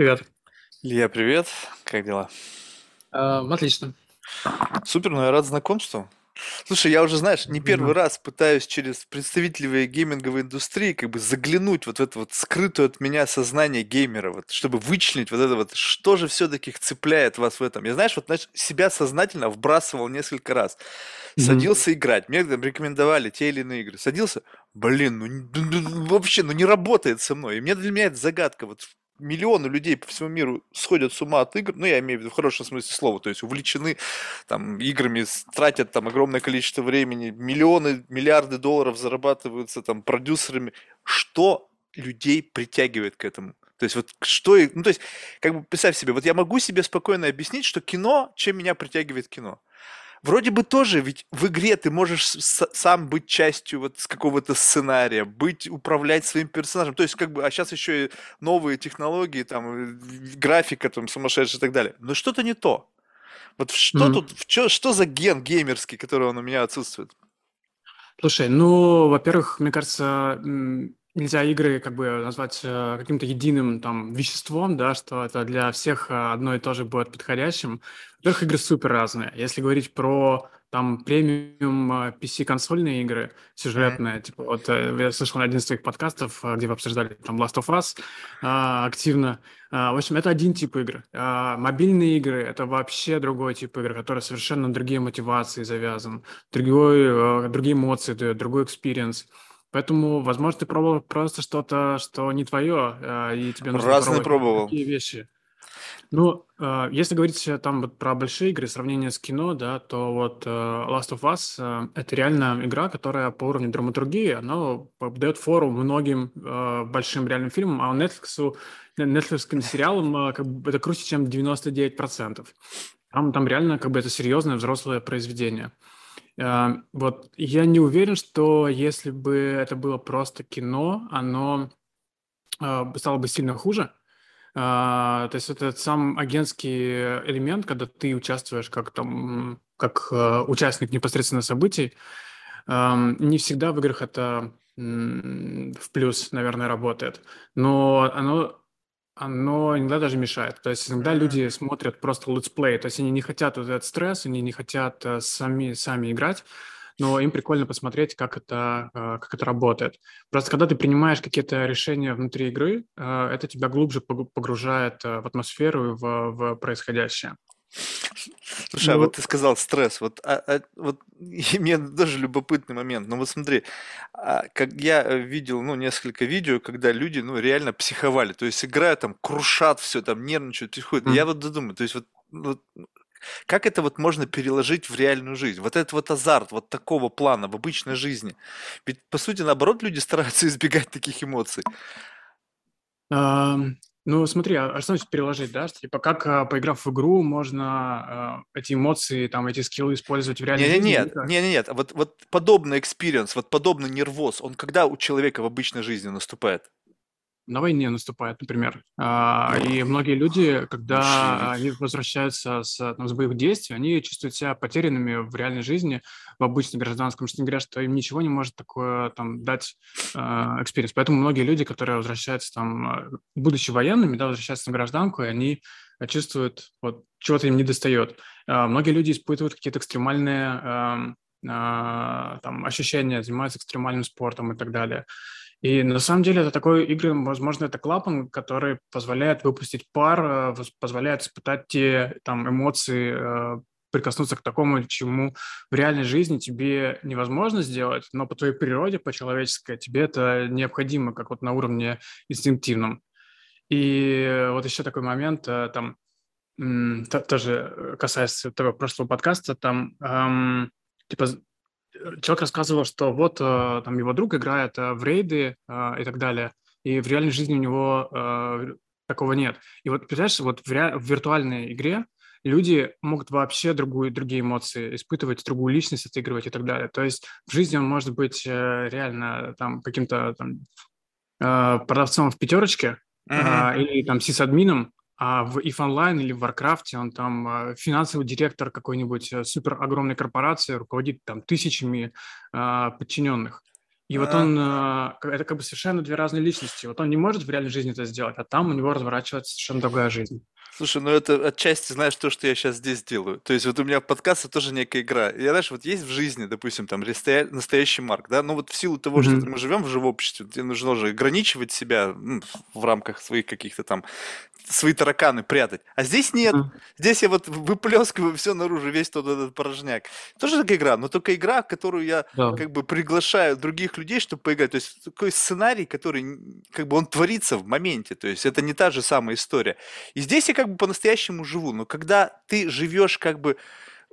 Привет. Илья, привет. Как дела? А, отлично. Супер, ну я рад знакомству. Слушай, я уже, знаешь, не первый раз пытаюсь через представителей гейминговой индустрии как бы заглянуть вот в это вот скрытое от меня сознание геймера, вот, чтобы вычленить вот это вот, что же все-таки цепляет вас в этом. Я, знаешь, вот знаешь, себя сознательно вбрасывал несколько раз. Садился играть, мне там рекомендовали те или иные игры. Садился, блин, ну, ну, ну, вообще, ну не работает со мной. И мне для меня это загадка. Вот миллионы людей по всему миру сходят с ума от игр, ну, я имею в виду в хорошем смысле слова, то есть увлечены там играми, тратят там огромное количество времени, миллионы, миллиарды долларов зарабатываются там продюсерами. Что людей притягивает к этому? То есть вот что, ну то есть как бы представь себе, вот я могу себе спокойно объяснить, что кино, чем меня притягивает кино. Вроде бы тоже, ведь в игре ты можешь сам быть частью вот какого-то сценария, быть, управлять своим персонажем. То есть, как бы, а сейчас еще и новые технологии, там, э, графика там сумасшедшая и так далее. Но что-то не то. Вот что Мгм. тут, чё- что за ген геймерский, который он у меня отсутствует? Слушай, ну, во-первых, мне кажется, нельзя игры как бы назвать э, каким-то единым там веществом, да, что это для всех э, одно и то же будет подходящим. Во-первых, игры супер разные. Если говорить про там премиум э, PC-консольные игры, Мгм. сюжетные, типа вот э, я слышал один из твоих подкастов, э, где вы обсуждали там Last of Us а, активно. А, В общем, это один тип игр. А, Мобильные игры– это вообще другой тип игр, который совершенно на другие мотивации завязан. другой, э, другие эмоции дает, другой experience. Поэтому, возможно, ты пробовал просто что-то, что не твое, э, и тебе нужно Разные пробовал. такие вещи. Ну, э, если говорить э, там вот про большие игры, сравнение с кино, да, то вот э, Last of Us э, это реально игра, которая по уровню драматургии, она дает фору многим большим реальным фильмам, а Netflix, Netflix сериалам как бы это круче, чем 99%. Там, там реально как бы это серьезное взрослое произведение. Э, Вот я не уверен, что если бы это было просто кино, оно э, стало бы сильно хуже. А, То есть это сам агентский элемент, когда ты участвуешь как там как э, участник непосредственно событий, ам, не всегда в играх это в плюс, наверное, работает. Но оно оно иногда даже мешает. То есть иногда М. люди смотрят просто летсплей, то есть они не хотят вот этот стресс, они не хотят э, сами, сами играть, но им прикольно посмотреть, как это, э, как это работает. Просто когда ты принимаешь какие-то решения внутри игры, э, это тебя глубже погружает в атмосферу и в, в происходящее. Слушай, а вот Ну, ты сказал стресс, вот, а- а- вот и мне даже любопытный момент. Ну вот смотри, а, как я э, видел, ну, несколько видео, когда люди, ну, реально психовали, то есть играют там, крушат все, там, нервничают, психуют. Я м. вот додумаю, то есть вот, ну, вот, ну, как это вот можно переложить в реальную жизнь? Вот этот вот азарт, вот такого плана в обычной жизни. Ведь, по сути, наоборот, люди стараются избегать таких эмоций. Ну, смотри, а а что значит переложить, да? Что, Типа, как, а, поиграв в игру, можно а, эти эмоции, там, эти скиллы использовать в реальной жизни нет, как? не, не, нет. а Вот, вот подобный experience, вот подобный нервоз, он когда у человека в обычной жизни наступает? На войне наступает, например. А, И многие люди, когда они возвращаются с, там, с боевых действий, они чувствуют себя потерянными в реальной жизни, в обычной гражданском, что они говорят, что им ничего не может такое там дать experience. Поэтому многие люди, которые возвращаются там, а, будучи военными, да, возвращаются на гражданку, и они а, чувствуют, вот, чего-то им не достает. А, Многие люди испытывают какие-то экстремальные а, там, ощущения, занимаются экстремальным спортом и так далее. И на самом деле это такой игры, возможно, это клапан, который позволяет выпустить пар, э, позволяет испытать те там эмоции, э, прикоснуться к такому, чему в реальной жизни тебе невозможно сделать, но по твоей природе, по человеческой, тебе это необходимо, как вот на уровне инстинктивном. И вот еще такой момент, э, там, тоже касается того прошлого подкаста, там, эм, типа, человек рассказывал, что вот э, там его друг играет э, в рейды э, и так далее, и в реальной жизни у него э, такого нет. И вот, представляешь, вот в, ре- в виртуальной игре люди могут вообще другую, другие эмоции испытывать, другую личность отыгрывать и так далее. То есть в жизни он может быть э, реально там каким-то там э, продавцом в пятерочке э, или там сисадмином, а в EVE Online или в Warcraft он там э, финансовый директор какой-нибудь э, супер огромной корпорации, руководит там тысячами э, подчиненных. И вот он, э, это как бы совершенно две разные личности. Вот он не может в реальной жизни это сделать, а там у него разворачивается совершенно другая жизнь. Слушай, ну это отчасти, знаешь, то, что я сейчас здесь делаю. То есть вот у меня подкаст это тоже некая игра. И знаешь, вот есть в жизни, допустим, там настоящий Марк, да, но вот в силу того, mm-hmm. что мы живем в живом обществе, тебе нужно же ограничивать себя ну, в рамках своих каких-то там свои тараканы прятать. А здесь нет. Здесь я вот выплескиваю все наружу, весь тот этот порожняк. Тоже такая игра, но только игра, которую я да. как бы приглашаю других людей, чтобы поиграть. То есть такой сценарий, который как бы он творится в моменте. То есть это не та же самая история. И здесь я как бы по-настоящему живу. Но когда ты живешь как бы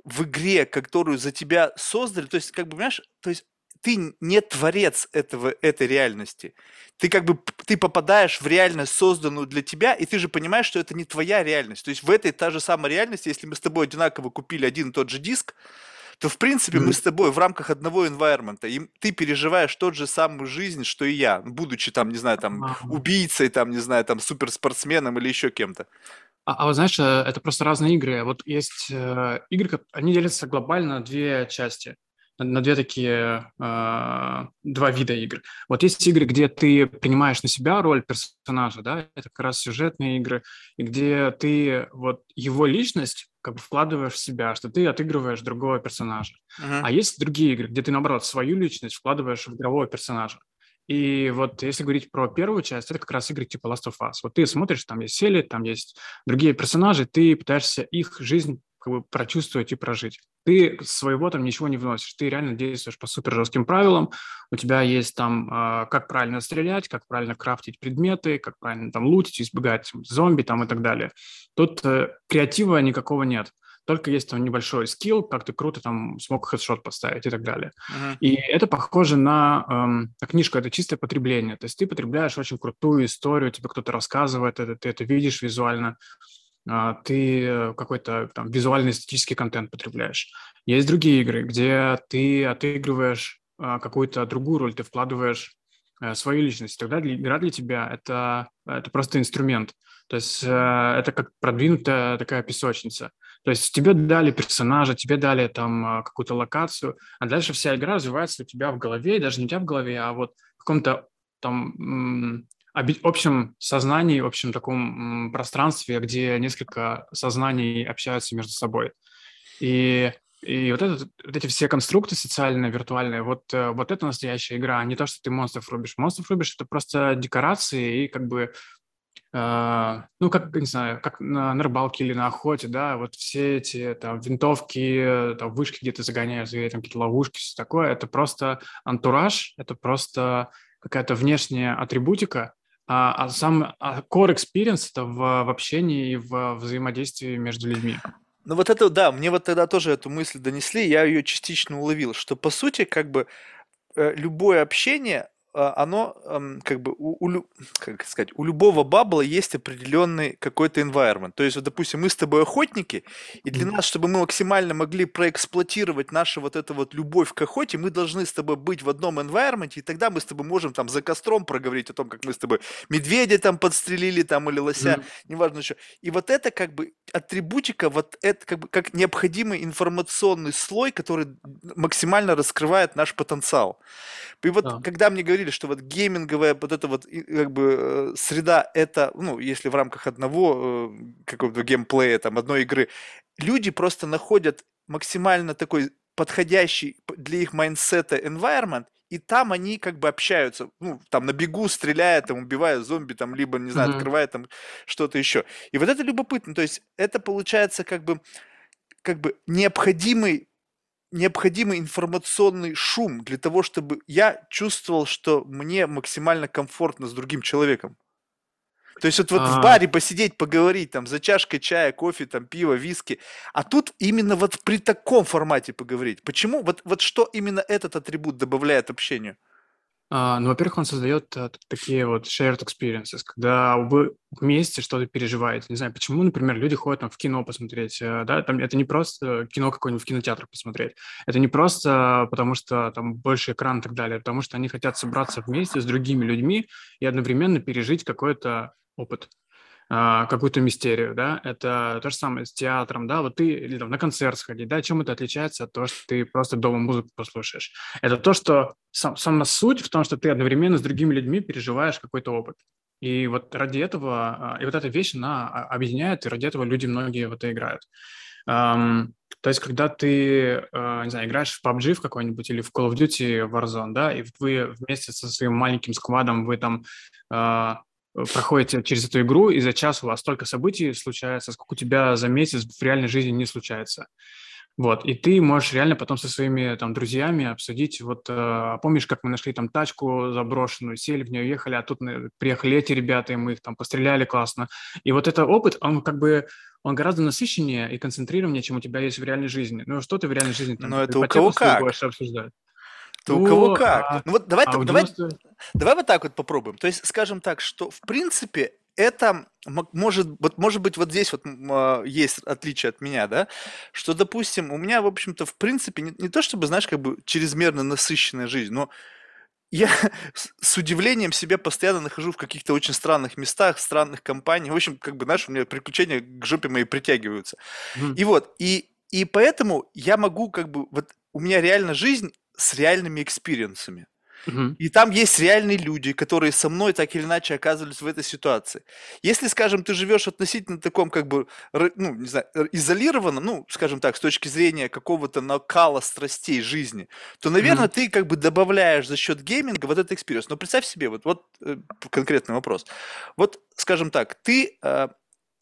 в игре, которую за тебя создали, то есть как бы, понимаешь, то есть ты не творец этого, этой реальности. Ты как бы ты попадаешь в реальность, созданную для тебя, и ты же понимаешь, что это не твоя реальность. То есть в этой та же самая реальность, если мы с тобой одинаково купили один и тот же диск, то в принципе mm-hmm. мы с тобой в рамках одного environment, и ты переживаешь тот же самую жизнь, что и я, будучи там, не знаю, там убийцей, там, не знаю, там суперспортсменом или еще кем-то. А, а вот знаешь, э, это просто разные игры. Вот есть э, игры, они делятся глобально на две части на две такие, э, два вида игр. Вот есть игры, где ты принимаешь на себя роль персонажа, да, это как раз сюжетные игры, и где ты вот его личность как бы вкладываешь в себя, что ты отыгрываешь другого персонажа. Uh-huh. А есть другие игры, где ты, наоборот, свою личность вкладываешь в игрового персонажа. И вот если говорить про первую часть, это как раз игры типа Last of Us. Вот ты смотришь, там есть Сели, там есть другие персонажи, ты пытаешься их жизнь как бы прочувствовать и прожить. Ты своего там ничего не вносишь, ты реально действуешь по супер жестким правилам, у тебя есть там, э, как правильно стрелять, как правильно крафтить предметы, как правильно там лутить, избегать зомби там и так далее. Тут э, креатива никакого нет только есть там небольшой скилл, как ты круто там смог хедшот поставить и так далее. Uh-huh. И это похоже на, эм, на книжку, это чистое потребление. То есть ты потребляешь очень крутую историю, тебе кто-то рассказывает это, ты это видишь визуально, а, ты э, какой-то там визуальный эстетический контент потребляешь. Есть другие игры, где ты отыгрываешь а, какую-то другую роль, ты вкладываешь э, свою личность. Тогда игра для тебя это, это просто инструмент. То есть э, это как продвинутая такая песочница. То есть тебе дали персонажа, тебе дали там какую-то локацию, а дальше вся игра развивается у тебя в голове, даже не у тебя в голове, а вот в каком-то там общем сознании, общем таком пространстве, где несколько сознаний общаются между собой. И, и вот, этот, вот эти все конструкты социальные, виртуальные, вот, э, вот это настоящая игра, а не то, что ты монстров рубишь. Монстров рубишь – это просто декорации и как бы ну, как, не знаю, как на, на рыбалке или на охоте, да, вот все эти там винтовки, там вышки, где ты загоняешь зверей, там какие-то ловушки, все такое, это просто антураж, это просто какая-то внешняя атрибутика, а, а сам а core experience это в, в общении и в взаимодействии между людьми. Ну вот это, да, мне вот тогда тоже эту мысль донесли, я ее частично уловил, что по сути как бы э, любое общение, а, оно как бы у, у, как сказать, у любого бабла есть определенный какой-то environment. То есть, вот, допустим, мы с тобой охотники, и для нас, чтобы мы максимально могли проэксплуатировать нашу вот эту вот любовь к охоте, мы должны с тобой быть в одном environment, и тогда мы с тобой можем там за костром проговорить о том, как мы с тобой медведя там подстрелили там или лося, mm. неважно что. И вот это как бы атрибутика, вот это как бы как необходимый информационный слой, который максимально раскрывает наш потенциал. И вот да. когда мне говорили, что вот гейминговая вот эта вот как бы э, среда, это, ну, если в рамках одного э, какого-то геймплея, там, одной игры, люди просто находят максимально такой подходящий для их mindset'а environment, и там они как бы общаются, ну, там на бегу стреляя, там убивая зомби, там, либо, не знаю, mm-hmm. открывая там что-то еще. И вот это любопытно, то есть это получается как бы, как бы необходимый необходимый информационный шум для того, чтобы я чувствовал, что мне максимально комфортно с другим человеком. То есть вот, вот в а. баре посидеть, поговорить там за чашкой чая, кофе, там пива, виски, а тут именно вот при таком формате поговорить. Почему? Вот, вот что именно этот атрибут добавляет общению? А, ну, во-первых, он создает а, такие вот shared experiences, когда вы вместе что-то переживаете. Не знаю, почему, например, люди ходят там в кино посмотреть, а, да, там это не просто кино какое-нибудь в кинотеатр посмотреть, это не просто потому, что там больше экран и так далее, потому что они хотят собраться вместе с другими людьми и одновременно пережить какой-то опыт. А, какую-то мистерию, да, это то же самое с театром, да, вот ты или там, на концерт сходить, да, чем это отличается от того, что ты просто дома музыку послушаешь? Это то, что сам, сама суть в том, что ты одновременно с другими людьми переживаешь какой-то опыт. И вот ради этого, а, и вот эта вещь, она объединяет, и ради этого люди многие в это играют. Um, то есть, когда ты, uh, не знаю, играешь в PUBG в какой-нибудь или в Call of Duty Warzone, да, и вы вместе со своим маленьким сквадом, вы там uh, проходите через эту игру, и за час у вас столько событий случается, сколько у тебя за месяц в реальной жизни не случается. Вот, и ты можешь реально потом со своими там друзьями обсудить, вот, э, помнишь, как мы нашли там тачку заброшенную, сели в нее, ехали, а тут приехали эти ребята, и мы их там постреляли классно. И вот этот опыт, он как бы, он гораздо насыщеннее и концентрированнее, чем у тебя есть в реальной жизни. Ну, что ты в реальной жизни там? Но это у кого как. обсуждать? Это у кого как. А, ну вот давай, а давай, давай вот так вот попробуем. То есть, скажем так, что в принципе это может, вот, может быть, вот здесь вот а, есть отличие от меня, да, что, допустим, у меня, в общем-то, в принципе, не, не то чтобы, знаешь, как бы чрезмерно насыщенная жизнь, но я с удивлением себя постоянно нахожу в каких-то очень странных местах, странных компаниях. В общем, как бы, знаешь, у меня приключения к жопе моей притягиваются. Mm. И вот, и, и поэтому я могу как бы, вот у меня реально жизнь с реальными experience ами. И там есть реальные люди, которые со мной так или иначе оказывались в этой ситуации. Если, скажем, ты живешь относительно таком, как бы, ну, не знаю, изолированном, ну, скажем так, с точки зрения какого-то накала страстей жизни, то, наверное, ты как бы добавляешь за счет гейминга вот этот experience. Но представь себе, вот, вот э, конкретный вопрос. Вот, скажем так, ты э,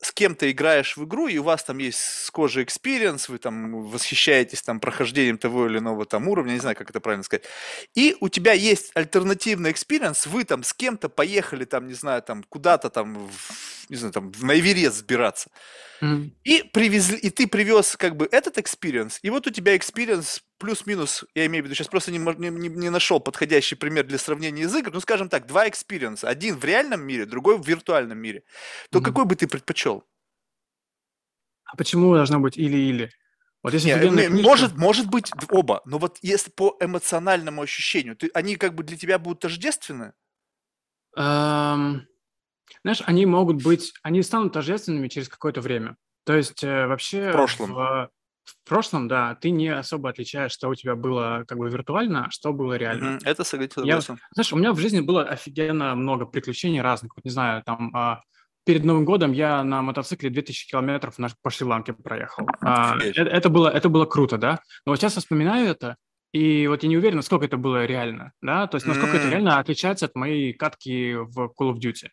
с кем-то играешь в игру, и у вас там есть схожий experience, вы там восхищаетесь там прохождением того или иного там уровня, не знаю, как это правильно сказать. И у тебя есть альтернативный experience, вы там с кем-то поехали там, не знаю, там куда-то там, в, не знаю, там на Эверест взбираться. Mm-hmm. И привезли, и ты привез как бы этот experience, и вот у тебя experience плюс-минус, я имею в виду, сейчас просто не, не, не нашел подходящий пример для сравнения из игр, ну, скажем так, два experience, один в реальном мире, другой в виртуальном мире, то mm-hmm. какой бы ты предпочел? А почему должно быть или-или? Вот если не, книжка... может, может быть оба, но вот если по эмоциональному ощущению, ты, они как бы для тебя будут тождественны? Um, знаешь, они могут быть, они станут тождественными через какое-то время. То есть э, вообще... В прошлом. В, в прошлом, да, ты не особо отличаешь, что у тебя было как бы виртуально, а что было реально. Mm-hmm. Это согласен. Я, знаешь, у меня в жизни было офигенно много приключений разных. Вот, не знаю, там а, перед Новым годом я на мотоцикле 2000 километров по Шри-Ланке проехал. А, это, это, было, это было круто, да. Но вот сейчас я вспоминаю это, и вот я не уверен, насколько это было реально, да, то есть насколько mm-hmm. это реально отличается от моей катки в Call of Duty.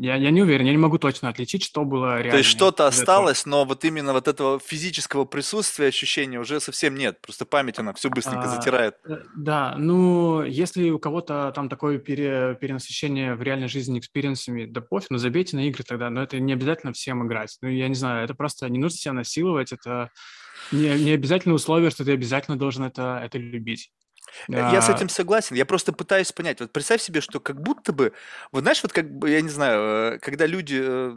Я, я не уверен, я не могу точно отличить, что было реально. То есть что-то осталось, но вот именно вот этого физического присутствия, ощущения уже совсем нет. Просто память, она все быстренько а, затирает. Э, да, ну, если у кого-то там такое пере, перенасыщение в реальной жизни experience ами, да пофиг, ну забейте на игры тогда, но это не обязательно всем играть. Ну, я не знаю, это просто не нужно себя насиловать, это не, не обязательно условие, что ты обязательно должен это, это любить. Я с этим согласен. Я просто пытаюсь понять. Вот представь себе, что как будто бы, вот знаешь, вот как бы, я не знаю, э, когда люди э,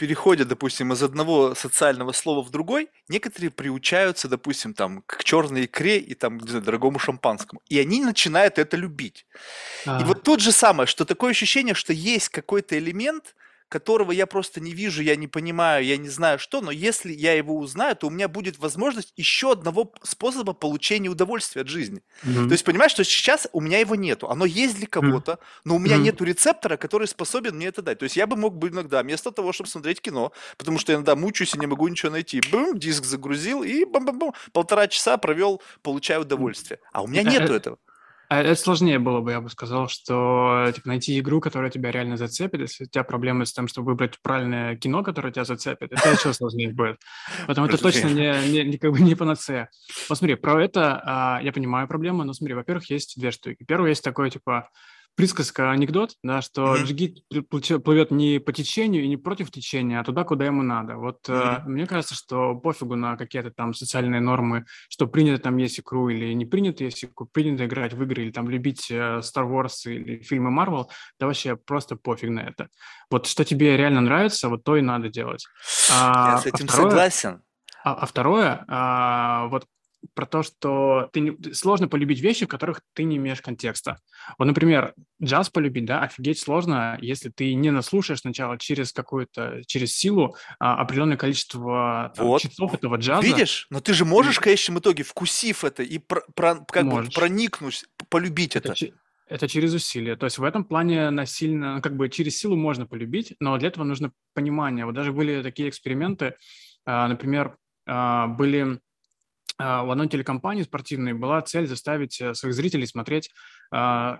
переходят, допустим, из одного социального слова в другой, некоторые приучаются, допустим, там, к черной икре и там, не знаю, дорогому шампанскому. И они начинают это любить. А. И вот тут же самое, что такое ощущение, что есть какой-то элемент, которого я просто не вижу, я не понимаю, я не знаю что, но если я его узнаю, то у меня будет возможность еще одного способа получения удовольствия от жизни. Mm-hmm. То есть понимаешь, что сейчас у меня его нету, оно есть для кого-то, но у меня mm-hmm. нету рецептора, который способен мне это дать. То есть я бы мог бы иногда, вместо того, чтобы смотреть кино, потому что я иногда мучаюсь и не могу ничего найти, бум, диск загрузил и бам-бам-бам, полтора часа провел, получаю удовольствие. А у меня э, нету этого. А это сложнее было бы, я бы сказал, что типа, найти игру, которая тебя реально зацепит, если у тебя проблемы с тем, чтобы выбрать правильное кино, которое тебя зацепит, это еще сложнее будет. Поэтому это точно не, не, не, как бы не панацея. Посмотри, про это а, я понимаю проблему, но смотри, во-первых, есть две штуки. Первое, есть такое, типа, присказка, анекдот, да, что mm-hmm. джигит плывет не по течению и не против течения, а туда, куда ему надо. Вот mm-hmm. э, мне кажется, что пофигу на какие-то там социальные нормы, что принято там есть икру или не принято есть икру, принято играть в игры или там любить э, Star Wars или фильмы Marvel, да вообще просто пофиг на это. Вот что тебе реально нравится, вот то и надо делать. А, Я с а этим а второе, согласен. А, а второе, а, вот про то, что ты не, сложно полюбить вещи, в которых ты не имеешь контекста. Вот, например, джаз полюбить, да, офигеть сложно, если ты не наслушаешь сначала через какую-то, через силу а, определенное количество там, Вот. часов этого джаза. Видишь? Но ты же можешь в конечном итоге, вкусив это и про- про- как бы проникнуть, полюбить Это, это. это через усилие. То есть в этом плане насильно, как бы через силу можно полюбить, но для этого нужно понимание. Вот даже были такие эксперименты, а, например, а, были а, в одной телекомпании спортивной была цель заставить э, своих зрителей смотреть а,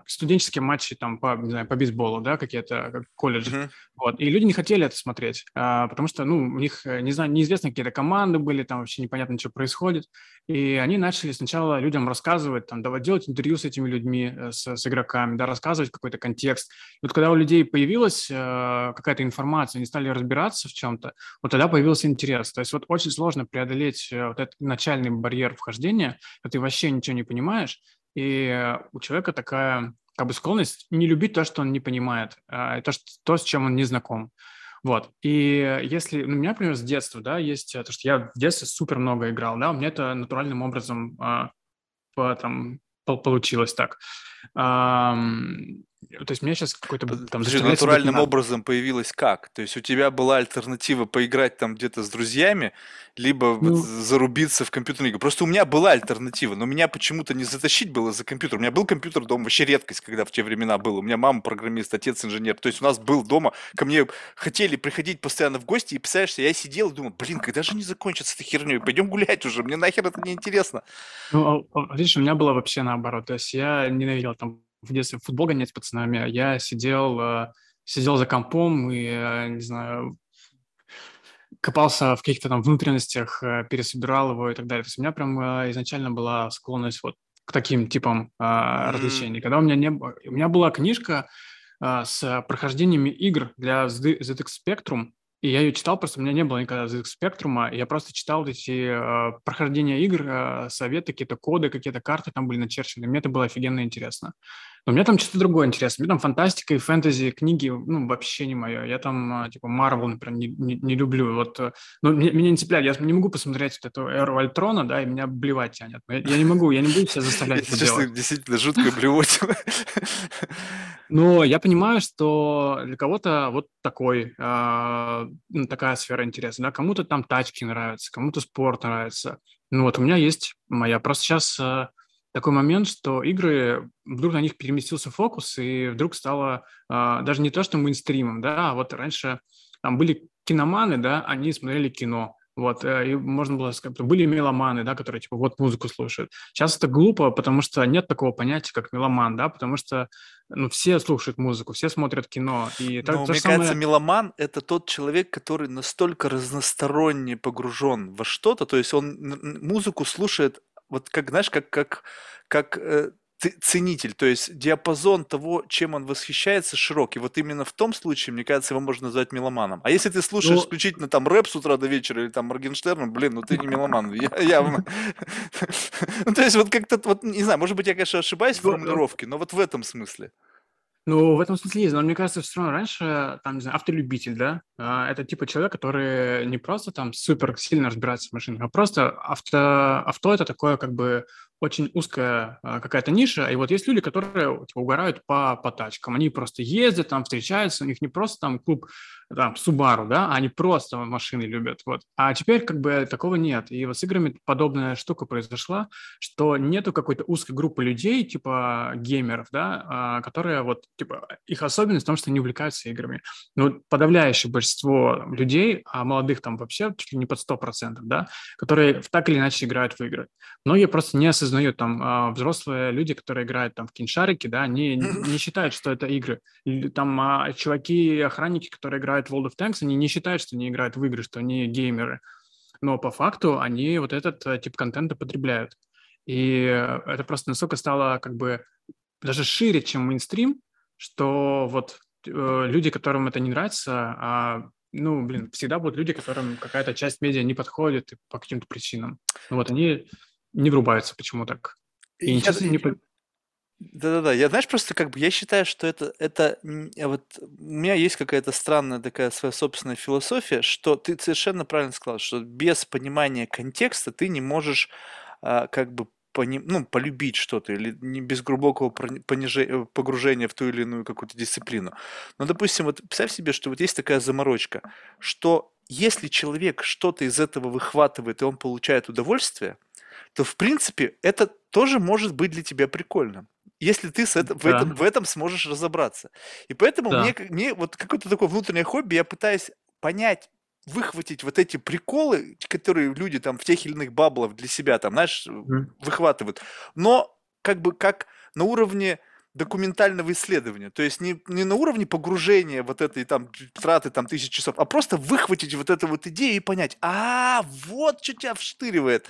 студенческие матчи там по, не знаю, по бейсболу, да, какие-то как колледжи. Мгм. Вот. И люди не хотели это смотреть, а, потому что, ну, у них, э, не знаю, неизвестно какие-то команды были, там вообще непонятно, что происходит. И они начали сначала людям рассказывать, там, давать делать интервью с этими людьми, э, с, с игроками, да, рассказывать какой-то контекст. И вот когда у людей появилась э, какая-то информация, они стали разбираться в чем-то, вот тогда появился интерес. То есть вот очень сложно преодолеть вот этот начальный барьер вхождения, когда ты вообще ничего не понимаешь, и у человека такая как бы склонность не любить то, что он не понимает, а, то, что, то, с чем он не знаком. Вот. И если, ну, у меня, например, с детства, да, есть э, то, что я в детстве супер много играл, да, у меня это натуральным образом а, по- там пол- получилось так. Ам, то есть у меня сейчас какой-то там Подожди, натуральным на- образом появилась как? То есть у тебя была альтернатива поиграть там где-то с друзьями, либо Ну- зарубиться в компьютерную игру. Просто у меня была альтернатива, но меня почему-то не затащить было за компьютер. У меня был компьютер дома, вообще редкость, когда в те времена было. У меня мама программист, отец инженер. То есть у нас был дома, ко мне хотели приходить постоянно в гости, и представляешь, я сидел и думал, блин, когда же не закончится эта херней? Пойдем гулять уже, мне нахер это не интересно. Ну, а- а, видишь, у меня было вообще наоборот. То есть я ненавидел там в детстве в футбол гонять с пацанами. Я сидел, э, сидел за компом и, э, не знаю, копался в каких-то там внутренностях, э, пересобирал его и так далее. То есть у меня прям изначально была склонность вот к таким типам а, М. развлечений. Когда у меня не было... У меня была книжка а, с прохождениями игр для ZX Spectrum, и я ее читал, просто у меня не было никогда ZX Spectrum, и я просто читал эти э, прохождения игр, э, советы, какие-то коды, какие-то карты там были начерчены. Мне это было офигенно интересно. Но у меня там что-то другое интересно. Мне там фантастика и фэнтези, книги, ну, вообще не мое. Я там, э, типа, Марвел, например, не, не, не люблю. Вот, э, ну, мне- меня не цепляет. Я не могу посмотреть вот эту эру Альтрона, да, и меня блевать тянет. Но Я, я не могу, я не буду себя заставлять это делать. действительно жуткая блевотина. Но я понимаю, что для кого-то вот такой, а, ну, такая сфера интереса, да, кому-то там тачки нравятся, кому-то спорт нравится. Ну вот у меня есть моя. Просто сейчас а, такой момент, что игры, вдруг на них переместился фокус, и вдруг стало а, даже не то, что мейнстримом, да, а вот раньше там были киноманы, да, они смотрели кино. Вот, э, и можно было сказать, были меломаны, да, которые типа вот музыку слушают. Сейчас это глупо, потому что нет такого понятия, как меломан, да, потому что ну, все слушают музыку, все смотрят кино. И так, Но мне самое- кажется, меломан это тот человек, который настолько разносторонне погружен во что-то, то есть он музыку слушает, вот как, знаешь, как, как, как э, ценитель, то есть диапазон того, чем он восхищается, широкий. Вот именно в том случае, мне кажется, его можно назвать меломаном. А если ты слушаешь Ну- исключительно там рэп с утра до вечера или там Моргенштерна, блин, ну ты не меломан, явно. Ну, то есть вот как-то, вот, не знаю, может быть, я, конечно, ошибаюсь в Ну, э, формулировке, но вот в этом смысле. Ну, в этом смысле есть, но мне кажется, все равно раньше, там, не знаю, автолюбитель, да, а, это типа человек, который не просто там супер сильно разбирается в машинах, а просто авто, авто это такое как бы очень узкая а, какая-то ниша, и вот есть люди, которые типа, угорают по, по тачкам, они просто ездят, там встречаются, у них не просто там клуб там Subaru, да, а они просто машины любят, вот. А теперь как бы такого нет, и вот с играми подобная штука произошла, что нету какой-то узкой группы людей, типа геймеров, да, а, которые вот, типа, их особенность в том, что они увлекаются играми. Вот подавляющее большинство людей, а молодых там вообще чуть ли не под 100%, да, которые так или иначе играют в игры. Многие просто не осознают, там, а, взрослые люди, которые играют там в киншарики, да, они не считают, что это игры. Там а, чуваки-охранники, которые играют в World of Tanks, они не считают, что они играют в игры, что они геймеры. Но по факту они вот этот э, тип контента потребляют. И э, это просто настолько стало как бы даже шире, чем мейнстрим, что вот э, люди, которым это не нравится, а, ну, блин, всегда будут люди, которым какая-то часть медиа не подходит по каким-то причинам. Ну вот они не врубаются, почему так. И Я- не Да-да-да, я, знаешь, просто как бы я считаю, что это, это вот у меня есть какая-то странная такая своя собственная философия, что ты совершенно правильно сказал, что без понимания контекста ты не можешь а, как бы пони, ну, полюбить что-то или не без глубокого понижения, погружения в ту или иную какую-то дисциплину. Но, допустим, вот представь себе, что вот есть такая заморочка, что если человек что-то из этого выхватывает и он получает удовольствие, то, в принципе, это тоже может быть для тебя прикольно если ты с это, в, этом, в этом сможешь разобраться. И поэтому да. мне, мне вот какое-то такое внутреннее хобби, я пытаюсь понять, выхватить вот эти приколы, которые люди там в тех или иных баблах для себя там, знаешь, mm. выхватывают. Но как бы как на уровне документального исследования. То есть не, не на уровне погружения вот этой там траты там тысяч часов, а просто выхватить вот эту вот идею и понять, а, вот что тебя вштыривает.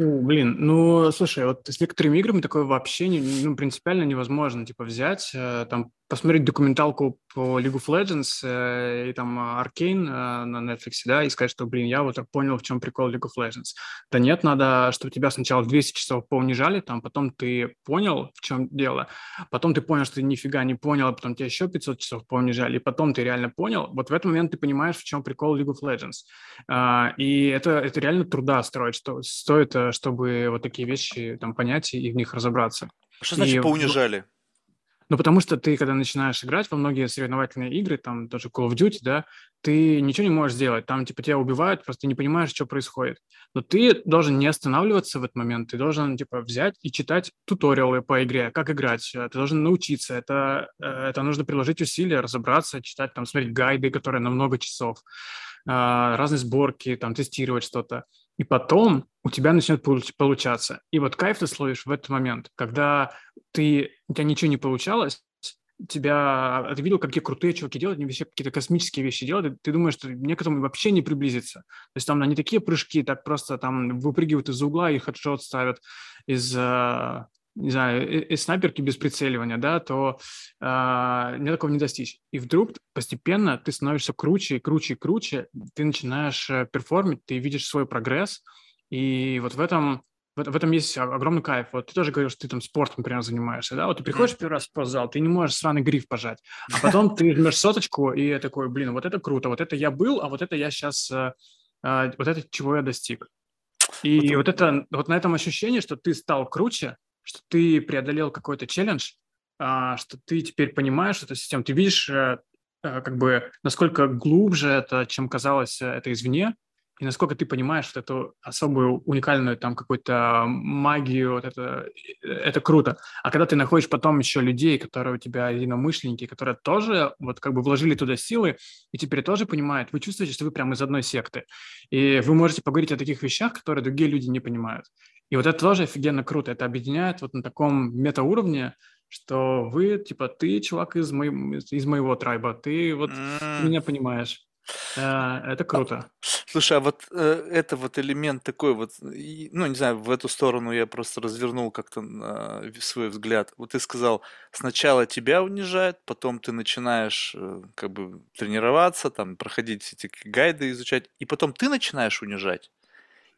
Блин, ну, слушай, вот с некоторыми играми такое вообще не, ну, принципиально невозможно, типа, взять, э, там, посмотреть документалку по League of Legends э, и там Arcane э, на Netflix, да, и сказать, что, блин, я вот понял, в чем прикол League of Legends. Да нет, надо, чтобы тебя сначала в 200 часов поунижали, там, потом ты понял, в чем дело, потом ты понял, что ты нифига не понял, а потом тебя еще 500 часов поунижали, и потом ты реально понял, вот в этот момент ты понимаешь, в чем прикол League of Legends. Э, и это, это реально труда строить, что стоит, э, чтобы вот такие вещи там понять и в них разобраться. Что значит и, поунижали? Ну, потому что ты, когда начинаешь играть во многие соревновательные игры, там даже Call of Duty, да, ты ничего не можешь сделать. Там, типа, тебя убивают, просто не понимаешь, что происходит. Но ты должен не останавливаться в этот момент. Ты должен, типа, взять и читать туториалы по игре, как играть. Ты должен научиться. Это, э, это нужно приложить усилия, разобраться, читать, там, смотреть гайды, которые на много часов, а, разные сборки, там, тестировать что-то. И потом у тебя начнет получаться. И вот кайф ты словишь в этот момент, когда ты, у тебя ничего не получалось, тебя, а ты видел, какие крутые чуваки делают, они вообще какие-то космические вещи делают, и ты думаешь, что мне к этому вообще не приблизиться. То есть там они такие прыжки, так просто там выпрыгивают из угла и хедшот ставят из, а, не знаю, из снайперки без прицеливания, да, то э, мне такого не достичь. И вдруг постепенно ты становишься круче и круче и круче, ты начинаешь э, перформить, ты видишь свой прогресс, и вот в этом в, в этом есть огромный кайф. Вот ты тоже говоришь, что ты там спортом, например, занимаешься, да? Вот ты приходишь первый раз в спортзал, ты не можешь сраный гриф пожать, а потом ты жмешь соточку и такой, блин, вот это круто, вот это я был, а вот это я сейчас, э, э, вот это чего я достиг. И вот, вот это, вот на этом ощущении, что ты стал круче, что ты преодолел какой-то челлендж, а, что ты теперь понимаешь эту систему, ты видишь э, э, как бы насколько глубже это, чем казалось э, это извне, и насколько ты понимаешь вот эту особую уникальную там какую-то магию, вот это, это круто. А когда ты находишь потом еще людей, которые у тебя единомышленники, которые тоже вот как бы вложили туда силы, и теперь тоже понимают, вы чувствуете, что вы прямо из одной секты. И вы можете поговорить о таких вещах, которые другие люди не понимают. И вот это тоже офигенно круто. Это объединяет вот на таком метауровне, что вы, типа, ты, чувак из, мо... из моего трайба, ты вот mm. меня понимаешь. Э, это круто. Слушай, а вот э, это вот элемент такой вот, ну, не знаю, в эту сторону я просто развернул как-то свой взгляд. Вот ты сказал, сначала тебя унижают, потом ты начинаешь э, как бы тренироваться, там, проходить эти гайды изучать, и потом ты начинаешь унижать.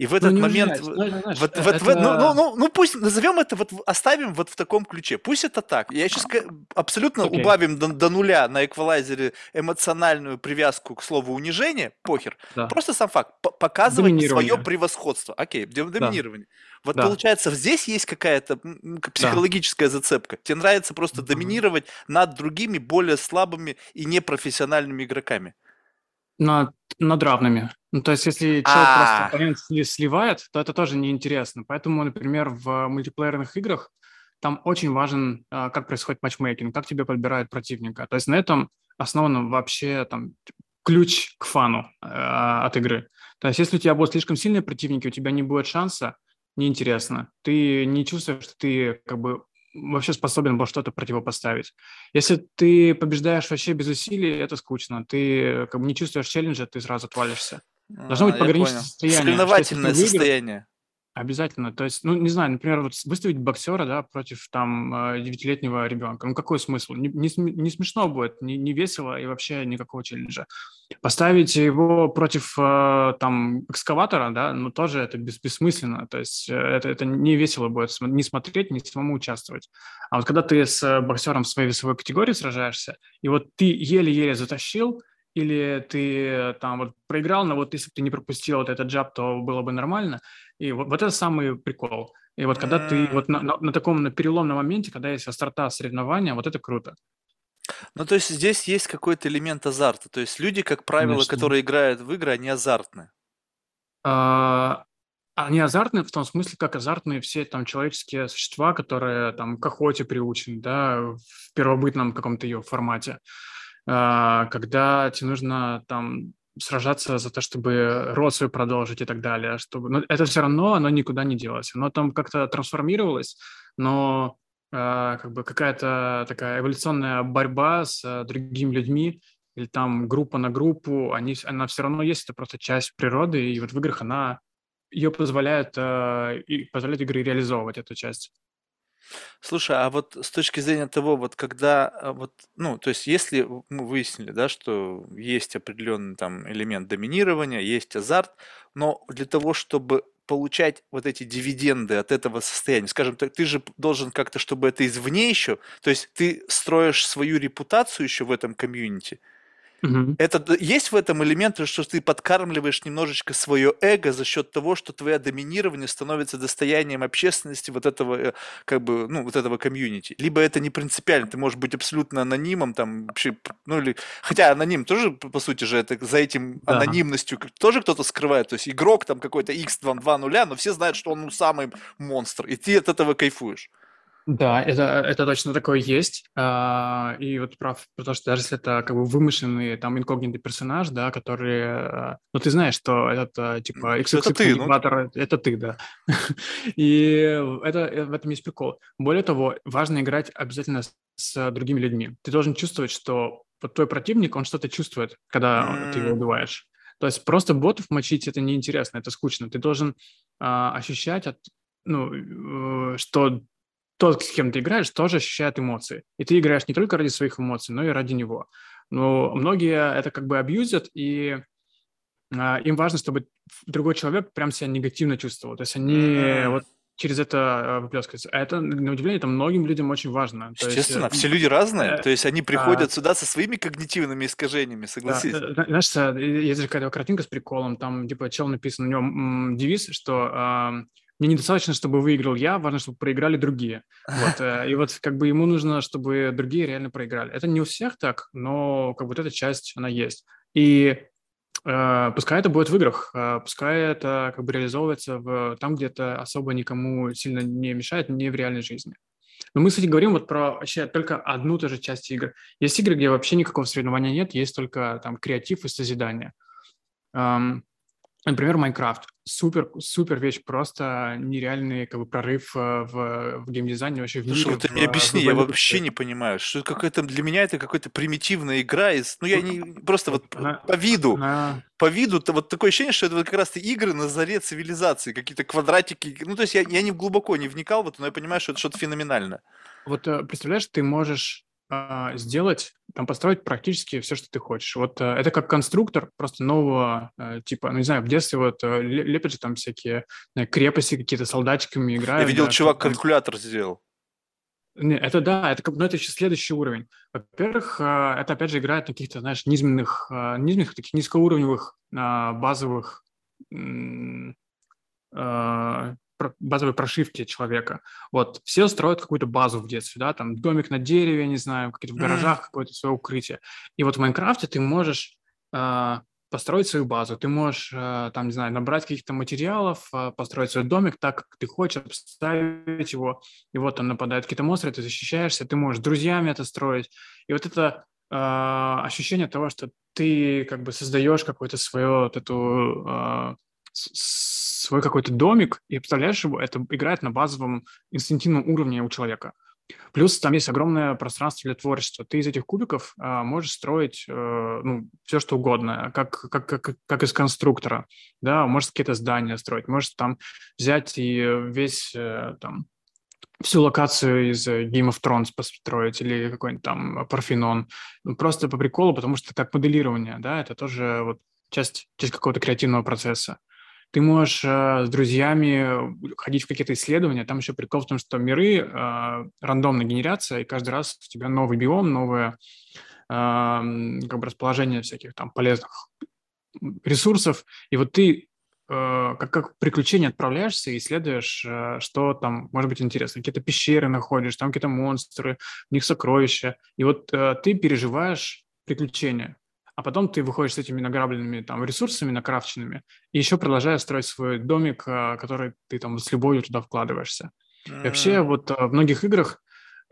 И в этот ну, момент, в, знаешь, вот, это... вот, ну, ну, ну, ну пусть назовем это, вот оставим вот в таком ключе. Пусть это так. Я сейчас абсолютно okay. убавим до, до нуля на эквалайзере эмоциональную привязку к слову унижение, похер. Да. Просто сам факт. Показывать свое превосходство. Окей, доминирование. Да. Вот да. получается, здесь есть какая-то психологическая да. зацепка. Тебе нравится просто mm-hmm. доминировать над другими, более слабыми и непрофессиональными игроками. Над, над равными. Ну, то есть, если человек просто оппонент сливает, то это тоже неинтересно. Поэтому, например, в мультиплеерных играх там очень важен, а, как происходит матчмейкинг, как тебе подбирают противника. То есть на этом основан вообще там ключ к фану э, от игры. То есть если у тебя будут слишком сильные противники, у тебя не будет шанса, неинтересно. Ты не чувствуешь, что ты как бы вообще способен был что-то противопоставить. Если ты побеждаешь вообще без усилий, это скучно. Ты как бы не чувствуешь челленджа, ты сразу отвалишься. Должно а, быть пограничное состояние. Соревновательное состояние. Обязательно. То есть, ну, не знаю, например, вот выставить боксера, да, против там э, девятилетнего ребенка. Ну, какой смысл? Не, не, не смешно будет, не, не весело и вообще никакого челленджа. Поставить его против э, там экскаватора, да, ну, тоже это бес, бессмысленно. То есть э, это, это не весело будет не смотреть, не самому участвовать. А вот когда ты с боксером в своей весовой категории сражаешься, и вот ты еле-еле затащил, или ты там вот проиграл, но вот если бы ты не пропустил вот этот джаб, то было бы нормально. И вот, вот это самый прикол. И вот когда ты вот на, на, на таком на переломном моменте, когда есть острота соревнования, вот это круто. Ну, то есть здесь есть какой-то элемент азарта. То есть люди, как правило, Конечно. которые играют в игры, они азартны. А, они азартные в том смысле, как азартные все там человеческие существа, которые там к охоте приучены, да, в первобытном каком-то ее формате. А, когда тебе нужно там сражаться за то, чтобы род свой продолжить и так далее. Чтобы... Но это все равно, оно никуда не делось. Оно там как-то трансформировалось, но э, как бы какая-то такая эволюционная борьба с э, другими людьми или там группа на группу, они, она все равно есть, это просто часть природы, и вот в играх она ее позволяет, э, и позволяет игры реализовывать эту часть. Слушай, а вот с точки зрения того, вот когда, а, вот, ну, то есть если мы выяснили, да, что есть определенный там элемент доминирования, есть азарт, но для того, чтобы получать вот эти дивиденды от этого состояния, скажем так, ты же должен как-то, чтобы это извне еще, то есть ты строишь свою репутацию еще в этом комьюнити, Угу. Это есть в этом элемент, что ты подкармливаешь немножечко свое эго за счет того, что твое доминирование становится достоянием общественности вот этого, э, как бы, ну, вот этого комьюнити. Либо это не принципиально, ты можешь быть абсолютно анонимом, там, вообще, ну, или, хотя аноним тоже, по сути же, это за этим да. анонимностью тоже кто-то скрывает, то есть игрок там какой-то x 2 2 нуля, но все знают, что он ну, самый монстр, и ты от этого кайфуешь. Да, это, это точно такое есть. А, и вот прав, потому что даже если это как бы вымышленный там инкогнитый персонаж, да, который... А, ну, ты знаешь, что этот а, типа XXX это ты, ну... это ты, да. и это, э, в этом есть прикол. Более того, важно играть обязательно с, другими людьми. Ты должен чувствовать, что вот твой противник, он что-то чувствует, когда ты его убиваешь. То есть просто ботов мочить это неинтересно, это скучно. Ты должен а, ощущать, от, ну, э, что тот, с кем ты играешь, тоже ощущает эмоции. И ты играешь не только ради своих эмоций, но и ради него. Но многие это как бы абьюзят, и а, им важно, чтобы другой человек прям себя негативно чувствовал. То есть они mm-hmm. вот через это а, выплескиваются. А это, на удивление, это многим людям очень важно. То Естественно, есть, все люди разные. Э, то есть они приходят а, сюда со своими когнитивными искажениями, согласись. Да, знаешь, есть же какая-то картинка с приколом, там типа чел написан, у него девиз, что мне недостаточно, чтобы выиграл я, важно, чтобы проиграли другие. Вот, э, и вот как бы ему нужно, чтобы другие реально проиграли. Это не у всех так, но как бы вот эта часть, она есть. И э, пускай это будет в играх, э, пускай это как бы реализовывается в, там, где это особо никому сильно не мешает, не в реальной жизни. Но мы, кстати, говорим вот про вообще только одну ту же часть игр. Есть игры, где вообще никакого соревнования нет, есть только там креатив и созидание. Um, Например, Майнкрафт. Супер, супер вещь, просто нереальный как бы, прорыв э, в, в геймдизайне вообще в Слушай, мире. вот ты мне объясни, я вообще не понимаю, что какая-то для меня это какая-то примитивная игра из, ну я не просто вот она, по виду, она... по виду, то вот такое ощущение, что это вот как раз игры на заре цивилизации, какие-то квадратики, ну то есть я, я не глубоко не вникал в это, но я понимаю, что это что-то феноменальное. Вот э, представляешь, ты можешь сделать, там построить практически все, что ты хочешь. Вот э, это как конструктор просто нового э, типа, ну не знаю, в детстве вот э, лепят же там всякие крепости какие-то солдатиками играют. Я видел, да, чувак там... калькулятор сделал. Не, это да, это как, ну это еще следующий уровень. Во-первых, это опять же играет на каких-то, знаешь, низменных, низменных таких низкоуровневых базовых базовой прошивки человека. Вот, все строят какую-то базу в детстве, да, там домик на дереве, не знаю, какие-то в гаражах, какое-то свое укрытие. И вот в Майнкрафте ты можешь э, построить свою базу, ты можешь, э, там, не знаю, набрать каких-то материалов, э, построить свой домик так, как ты хочешь, обставить его, и вот там нападают какие-то монстры, ты защищаешься, ты можешь с друзьями это строить. И вот это э, ощущение того, что ты как бы создаешь какое-то свое вот эту э, свой какой-то домик и представляешь его, это играет на базовом инстинктивном уровне у человека. Плюс там есть огромное пространство для творчества. Ты из этих кубиков а, можешь строить э, ну, все, что угодно, как, как, как, как из конструктора. Да, можешь какие-то здания строить, можешь там взять и весь э, там всю локацию из Game of Thrones построить или какой-нибудь там Парфенон. Ну, просто по приколу, потому что как моделирование, да, это тоже вот часть, часть какого-то креативного процесса. Ты можешь э, с друзьями ходить в какие-то исследования. Там еще прикол в том, что миры э, рандомно генерятся, и каждый раз у тебя новый биом, новое, как бы расположение всяких там полезных ресурсов, и вот ты э, как, как приключение отправляешься и исследуешь, э, что там может быть интересно. Какие-то пещеры находишь, там какие-то монстры, у них сокровища. И вот э, ты переживаешь приключения. А потом ты выходишь с этими награбленными там ресурсами, накрафченными, и еще продолжаешь строить свой домик, который ты там с любовью туда вкладываешься. Mm-hmm. И вообще вот в многих играх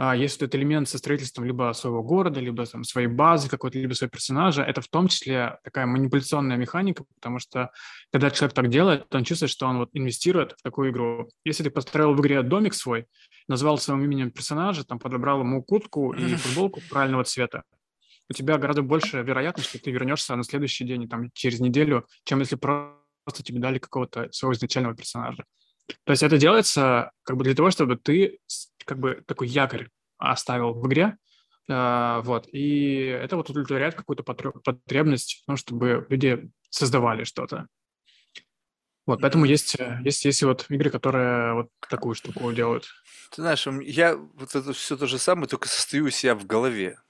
а, есть вот этот элемент со строительством либо своего города, либо там, своей базы какой-то, либо своего персонажа, это в том числе такая манипуляционная механика, потому что когда человек так делает, то он чувствует, что он вот инвестирует в такую игру. Если ты построил в игре домик свой, назвал своим именем персонажа, там подобрал ему куртку и футболку правильного цвета, у тебя гораздо больше вероятность, что ты вернешься на следующий день, там, через неделю, чем если просто тебе дали какого-то своего изначального персонажа. То есть это делается как бы для того, чтобы ты как бы такой якорь оставил в игре, э, вот, и это вот удовлетворяет какую-то потребность, ну, чтобы люди создавали что-то. Вот, поэтому есть, есть, есть вот игры, которые вот такую штуку делают. Ты знаешь, я вот это все то же самое, только состою у себя в голове.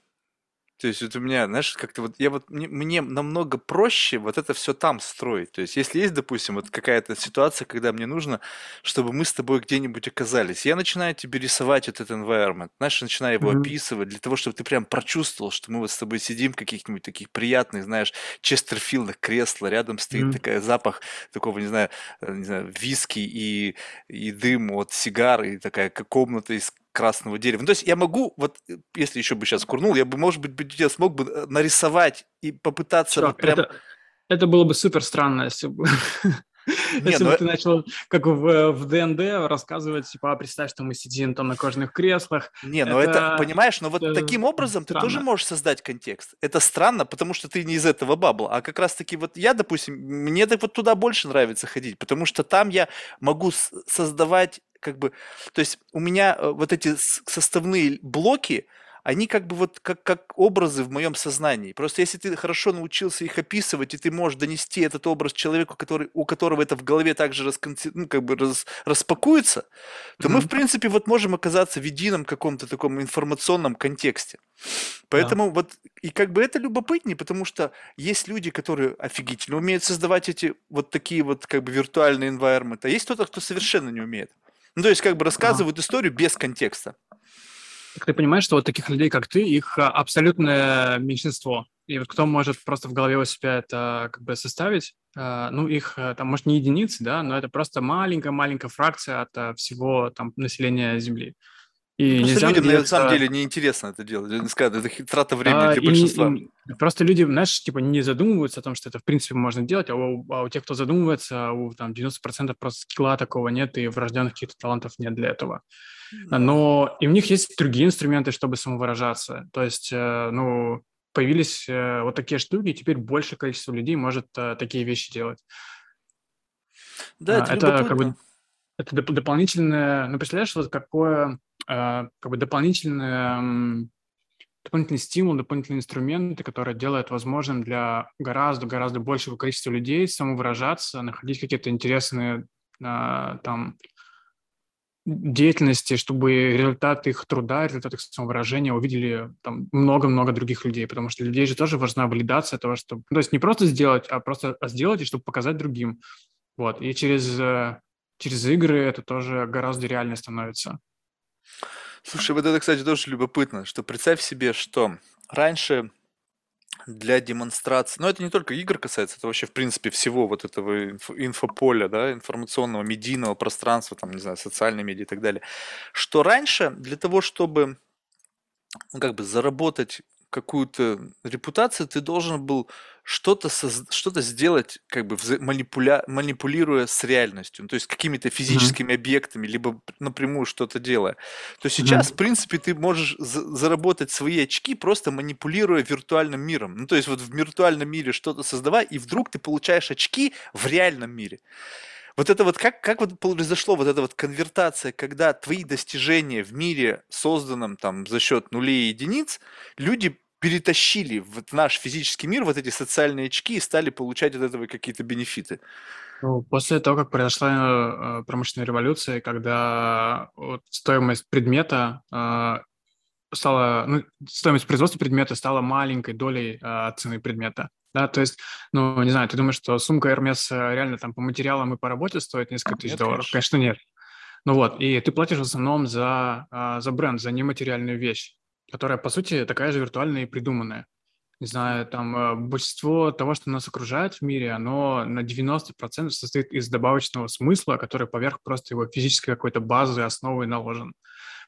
То есть вот у меня, знаешь, как-то вот я вот мне, мне намного проще вот это все там строить. То есть если есть, допустим, вот какая-то ситуация, когда мне нужно, чтобы мы с тобой где-нибудь оказались, я начинаю тебе рисовать этот environment, знаешь, начинаю его mm-hmm. описывать для того, чтобы ты прям прочувствовал, что мы вот с тобой сидим в каких-нибудь таких приятных, знаешь, Честерфилдах кресла, рядом стоит mm-hmm. такая запах такого, не знаю, э, не знаю, виски и, и дым от сигары, и такая комната из красного дерева. Ну, то есть я могу, вот если еще бы сейчас курнул, я бы, может быть, я смог бы э, нарисовать и попытаться Чувак, вот прям... Это, это было бы супер странно, если бы... Не, Если бы ты начал, как в, в ДНД, рассказывать, типа, а представь, что мы сидим там на кожаных креслах. Не, ну это, это понимаешь, но вот таким образом странно. ты тоже можешь создать контекст. Это странно, потому что ты не из этого бабла. А как раз-таки вот я, допустим, мне так вот туда больше нравится ходить, потому что там я могу создавать как бы, то есть у меня э, вот эти составные блоки, они как бы вот как, как образы в моем сознании. Просто если ты хорошо научился их описывать, и ты можешь донести этот образ человеку, который, у которого это в голове также расконци... ну, как бы рас... распакуется, то mm-hmm. мы, в принципе, вот можем оказаться в едином каком-то таком информационном контексте. Поэтому yeah. вот, и как бы это любопытнее, потому что есть люди, которые офигительно умеют создавать эти вот такие вот как бы виртуальные environment, а есть кто-то, кто совершенно не умеет. Ну, то есть как бы рассказывают а. историю без контекста. Так ты понимаешь, что вот таких людей, как ты, их а, абсолютное меньшинство. И вот кто может просто в голове у себя это как бы составить, а, ну, их там, может, не единицы, да, но это просто маленькая-маленькая фракция от всего там населения Земли. И просто нельзя людям надеяться... на самом деле неинтересно это делать. Это трата времени а, для большинства. И, и, просто люди, знаешь, типа не задумываются о том, что это в принципе можно делать, а у, а у тех, кто задумывается, у там 90% просто скилла такого нет, и врожденных каких-то талантов нет для этого. Но и у них есть другие инструменты, чтобы самовыражаться. То есть, э, ну, появились э, вот такие штуки, и теперь большее количество людей может э, такие вещи делать. Да, это, это как бы это доп- дополнительное, ну, представляешь, вот какое как бы дополнительный, дополнительный стимул, дополнительные инструменты, которые делают возможным для гораздо-гораздо большего количества людей самовыражаться, находить какие-то интересные э, там деятельности, чтобы результаты их труда, результаты их самовыражения увидели там много-много других людей, потому что людей же тоже важна валидация того, что... Ну, то есть не просто сделать, а просто сделать, и чтобы показать другим. Вот. И через, э, через игры это тоже гораздо реальнее становится. Слушай, вот это, кстати, тоже любопытно, что представь себе, что раньше для демонстрации, но это не только игр касается, это вообще, в принципе, всего вот этого инф- инфополя, да, информационного, медийного пространства, там, не знаю, социальной медиа и так далее, что раньше для того, чтобы ну, как бы заработать какую-то репутацию, ты должен был что-то соз... что-то сделать, как бы вза... манипуля... манипулируя с реальностью, ну, то есть какими-то физическими mm-hmm. объектами, либо напрямую что-то делая. То сейчас, mm-hmm. в принципе, ты можешь за... заработать свои очки, просто манипулируя виртуальным миром. Ну, то есть вот в виртуальном мире что-то создавай, и вдруг ты получаешь очки в реальном мире. Вот это вот как, как вот произошло вот эта вот конвертация, когда твои достижения в мире, созданном там за счет нулей и единиц, люди перетащили в наш физический мир вот эти социальные очки и стали получать от этого какие-то бенефиты. Ну, после того, как произошла э, промышленная революция, когда вот стоимость предмета э, стала, ну, стоимость производства предмета стала маленькой долей э, цены предмета. Да, то есть, ну, не знаю, ты думаешь, что сумка Hermes реально там по материалам и по работе стоит несколько тысяч нет, долларов? Конечно. конечно, нет. Ну вот, и ты платишь в основном за, за бренд, за нематериальную вещь, которая, по сути, такая же виртуальная и придуманная не знаю, там э, большинство того, что нас окружает в мире, оно на 90% состоит из добавочного смысла, который поверх просто его физической какой-то базы, основы наложен.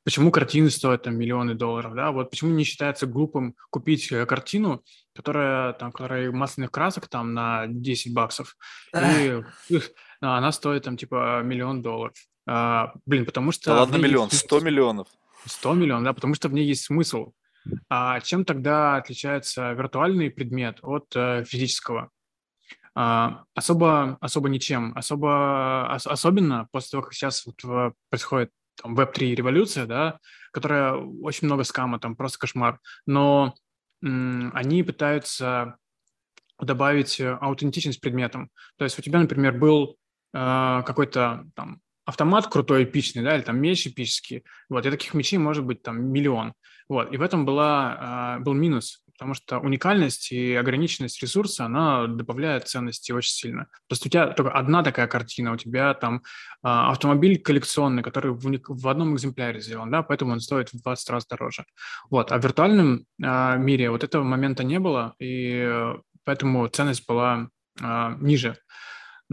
Почему картины стоят там миллионы долларов, да? Вот почему не считается глупым купить э, картину, которая там, которая масляных красок там на 10 баксов, и она стоит там типа миллион долларов. А, блин, потому что... Да ладно миллион, 100 миллионов. 100 миллионов, да, потому что в ней есть смысл. А чем тогда отличается виртуальный предмет от э, физического? А, особо, особо ничем. Особо, ос, особенно после того, как сейчас вот происходит там, Web3 революция, да, которая очень много скама, там просто кошмар. Но м, они пытаются добавить аутентичность предметам. То есть у тебя, например, был э, какой-то там автомат крутой, эпичный, да, или там меч эпический, вот, и таких мечей может быть там миллион, вот, и в этом была, был минус, потому что уникальность и ограниченность ресурса, она добавляет ценности очень сильно. Просто у тебя только одна такая картина, у тебя там а, автомобиль коллекционный, который в, в одном экземпляре сделан, да, поэтому он стоит в 20 раз дороже. Вот, а в виртуальном а, мире вот этого момента не было, и поэтому ценность была а, ниже.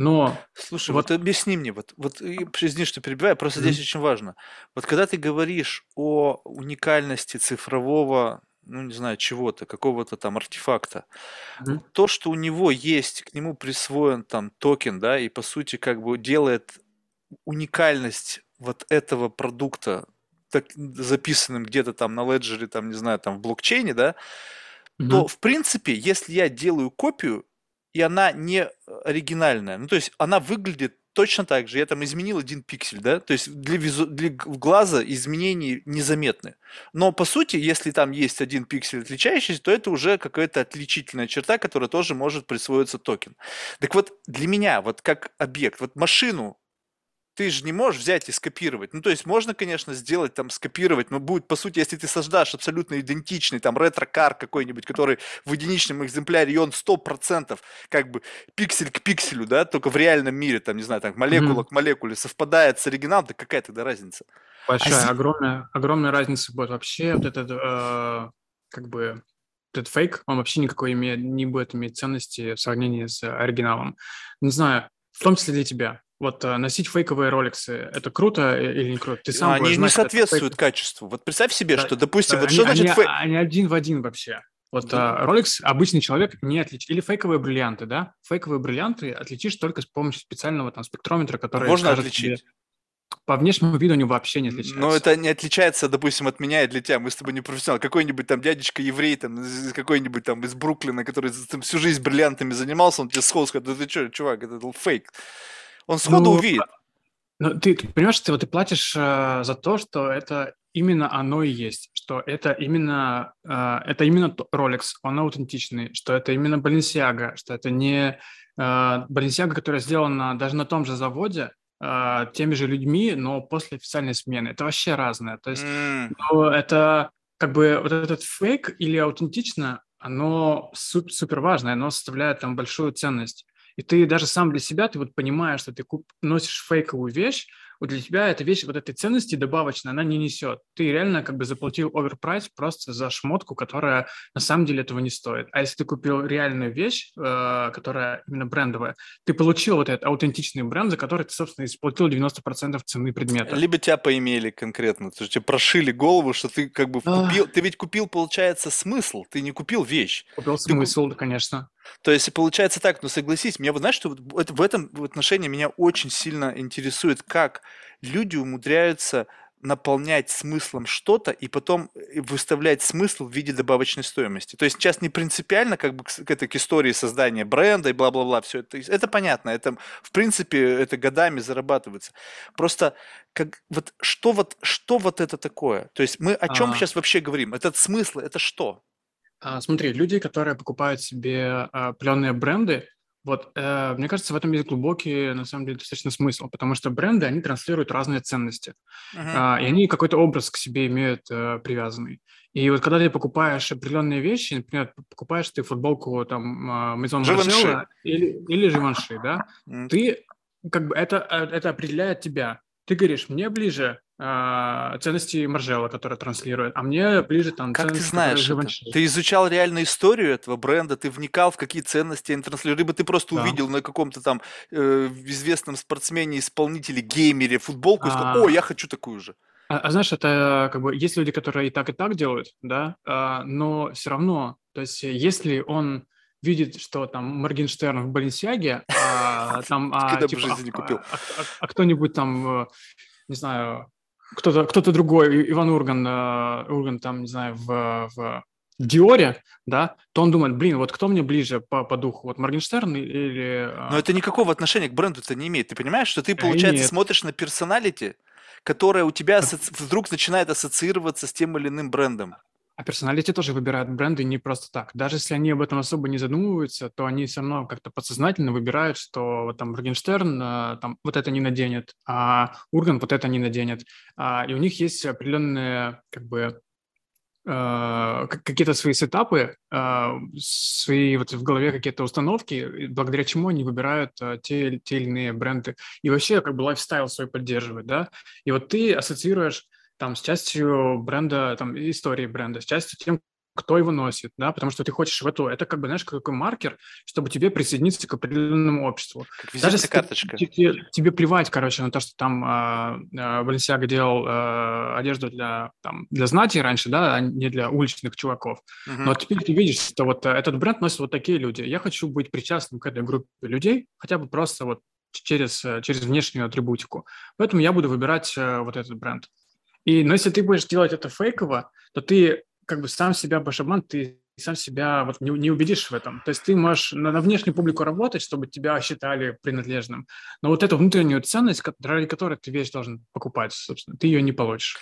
Но Слушай, вот, вот объясни мне, вот, вот извини, что перебиваю, просто mm-hmm. здесь очень важно. Вот когда ты говоришь о уникальности цифрового, ну не знаю, чего-то, какого-то там артефакта, mm-hmm. то, что у него есть, к нему присвоен там токен, да, и по сути как бы делает уникальность вот этого продукта так, записанным где-то там на леджере, там, не знаю, там в блокчейне, да, mm-hmm. то в принципе, если я делаю копию, и она не э, оригинальная. Ну, то есть она выглядит точно так же. Я там изменил один пиксель, да, то есть для, визу... для глаза изменений незаметны. Но по сути, если там есть один пиксель отличающийся, то это уже какая-то отличительная черта, которая тоже может присвоиться токен. Так вот, для меня, вот как объект, вот машину ты же не можешь взять и скопировать. Ну, то есть можно, конечно, сделать, там, скопировать, но будет, по сути, если ты создашь абсолютно идентичный, там, ретро-кар какой-нибудь, который в единичном экземпляре, и он 100% как бы пиксель к пикселю, да, только в реальном мире, там, не знаю, там, молекула mm-hmm. к молекуле совпадает с оригиналом, то какая тогда разница? Большая, а огромная, огромная разница будет вообще, вот этот, э, как бы, этот фейк, он вообще никакой имеет, не будет иметь ценности в сравнении с оригиналом. Не знаю, в том числе для тебя. Вот а, носить фейковые роликсы, это круто или не круто? Ты сам они не соответствуют качеству. Вот представь себе, да, что, допустим, да, вот они, что значит они, фейк? Они один в один вообще. Вот да. Rolex обычный человек не отличит. Или фейковые бриллианты, да? Фейковые бриллианты отличишь только с помощью специального там спектрометра, который... Можно отличить. Тебе, по внешнему виду они вообще не отличаются. Но это не отличается, допустим, от меня и для тебя. Мы с тобой не профессионал. Какой-нибудь там дядечка еврей, там, какой-нибудь там из Бруклина, который там, всю жизнь бриллиантами занимался, он тебе сходу скажет, да ты что, чувак, это фейк. Он сходу ну, увидит. Ну, ты, ты понимаешь, ты, вот, ты платишь э, за то, что это именно оно и есть, что это именно, э, это именно Rolex, он аутентичный, что это именно Balenciaga, что это не э, Balenciaga, которая сделана даже на том же заводе, э, теми же людьми, но после официальной смены. Это вообще разное. То есть mm. ну, это как бы вот этот фейк или аутентично, оно супер, супер важно, оно составляет там большую ценность. И ты даже сам для себя, ты вот понимаешь, что ты носишь фейковую вещь, вот для тебя эта вещь, вот этой ценности добавочной, она не несет. Ты реально как бы заплатил оверпрайс просто за шмотку, которая на самом деле этого не стоит. А если ты купил реальную вещь, э, которая именно брендовая, ты получил вот этот аутентичный бренд, за который ты, собственно, исплатил 90% цены предмета. Либо тебя поимели конкретно, то есть тебе прошили голову, что ты как бы купил, ты ведь купил, получается, смысл, ты не купил вещь. Купил смысл, ты... конечно. То есть получается так, но согласись, мне вот знаешь, что вот в этом отношении меня очень сильно интересует, как люди умудряются наполнять смыслом что-то и потом э, выставлять смысл в виде добавочной стоимости. То есть сейчас не принципиально как бы к, это, к истории создания бренда и бла-бла-бла, все это, это понятно, это в принципе это годами зарабатывается. Просто как, вот, что, вот, что вот это такое? То есть мы о чем а... сейчас вообще говорим? Этот смысл, это что? А, смотри, люди, которые покупают себе а, определенные бренды, Вот, э, мне кажется, в этом есть глубокий, на самом деле, достаточно смысл, потому что бренды, они транслируют разные ценности, uh-huh. э, и они какой-то образ к себе имеют э, привязанный. И вот когда ты покупаешь определенные вещи, например, покупаешь ты футболку там Мезон Маржелла или, или Живанши, да, mm. ты как бы это, э, это определяет тебя. Ты говоришь, мне ближе э, ценности Маржела, которые транслирует, а мне ближе там Как ты знаешь это? Ты изучал реально историю этого бренда, ты вникал в какие ценности они транслируют, либо ты просто да. увидел на каком-то там э, известном спортсмене, исполнителе, геймере футболку а... и сказал, о, я хочу такую же. А, а знаешь, это как бы есть люди, которые и так, и так делают, да, а, но все равно, то есть если он видит, что там Моргенштерн в Баленсиаге, а, там, а, типа, а, а, а, а кто-нибудь там, э, не знаю, кто-то кто другой, Иван Урган, э, Урган там, не знаю, в, в Диоре, да, то он думает, блин, вот кто мне ближе по, по духу, вот Моргенштерн или... Э, но это никакого отношения к бренду это не имеет. Ты понимаешь, что ты, получается, смотришь на персоналити, которая у тебя вдруг начинает ассоциироваться с тем или иным брендом. А персоналити тоже выбирают бренды не просто так. Даже если они об этом особо не задумываются, то они все равно как-то подсознательно выбирают, что вот там Моргенштерн э, там вот это не наденет, а Урган вот это не наденет. А, и у них есть определенные как бы э, какие-то свои сетапы, э, свои вот в голове какие-то установки, благодаря чему они выбирают те, те или иные бренды. И вообще как бы лайфстайл свой поддерживают, да. И вот ты ассоциируешь там, с частью бренда, там, истории бренда, с частью тем, кто его носит, да, потому что ты хочешь в эту, это как бы, знаешь, какой маркер, чтобы тебе присоединиться к определенному обществу. Как Даже если карточка. Ты, тебе, тебе плевать, короче, на то, что там э, делал э, одежду для, там, для знати раньше, да, а не для уличных чуваков. Uh-huh. Но теперь ты видишь, что вот этот бренд носит вот такие люди. Я хочу быть причастным к этой группе людей, хотя бы просто вот через, через внешнюю атрибутику. Поэтому я буду выбирать э, вот этот бренд. И, но если ты будешь делать это фейково, то ты как бы сам себя будешь обмануть, ты сам себя вот не, не убедишь в этом. То есть ты можешь на, на внешнюю публику работать, чтобы тебя считали принадлежным, но вот эту внутреннюю ценность, ради которой ты вещь должен покупать, собственно, ты ее не получишь.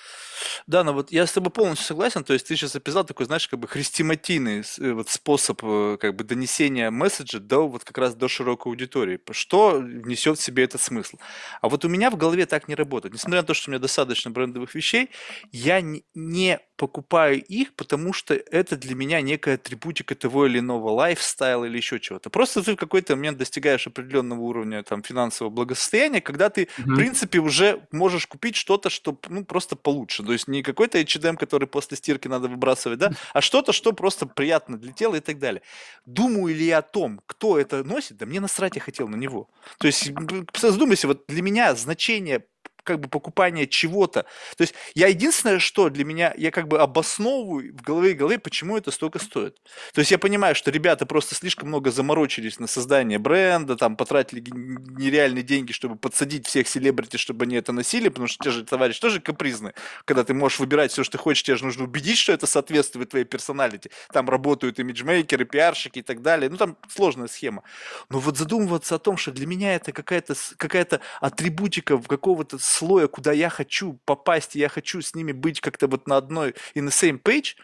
Да, но вот я с тобой полностью согласен, то есть ты сейчас описал такой, знаешь, как бы хрестиматийный э, вот способ э, как бы донесения месседжа до вот как раз до широкой аудитории. Что несет в себе этот смысл? А вот у меня в голове так не работает. Несмотря на то, что у меня достаточно брендовых вещей, я не покупаю их, потому что это для меня некая атрибутика того или иного лайфстайла или еще чего-то. Просто ты в какой-то момент достигаешь определенного уровня там финансового благосостояния, когда ты, mm-hmm. в принципе, уже можешь купить что-то, что ну, просто получше. То есть не какой-то H&M, который после стирки надо выбрасывать, да, а что-то, что просто приятно для тела и так далее. Думаю ли я о том, кто это носит, да мне насрать я хотел на него. То есть задумайся, вот для меня значение как бы покупание чего-то. То есть я единственное, что для меня, я как бы обосновываю в голове и голове, почему это столько стоит. То есть я понимаю, что ребята просто слишком много заморочились на создание бренда, там потратили нереальные деньги, чтобы подсадить всех селебрити, чтобы они это носили, потому что те же товарищи тоже капризны. Когда ты можешь выбирать все, что ты хочешь, тебе же нужно убедить, что это соответствует твоей персоналити. Там работают имиджмейкеры, пиарщики и так далее. Ну, там сложная схема. Но вот задумываться о том, что для меня это какая-то какая атрибутика в какого-то слоя, куда я хочу попасть, и я хочу с ними быть как-то вот на одной in the same page,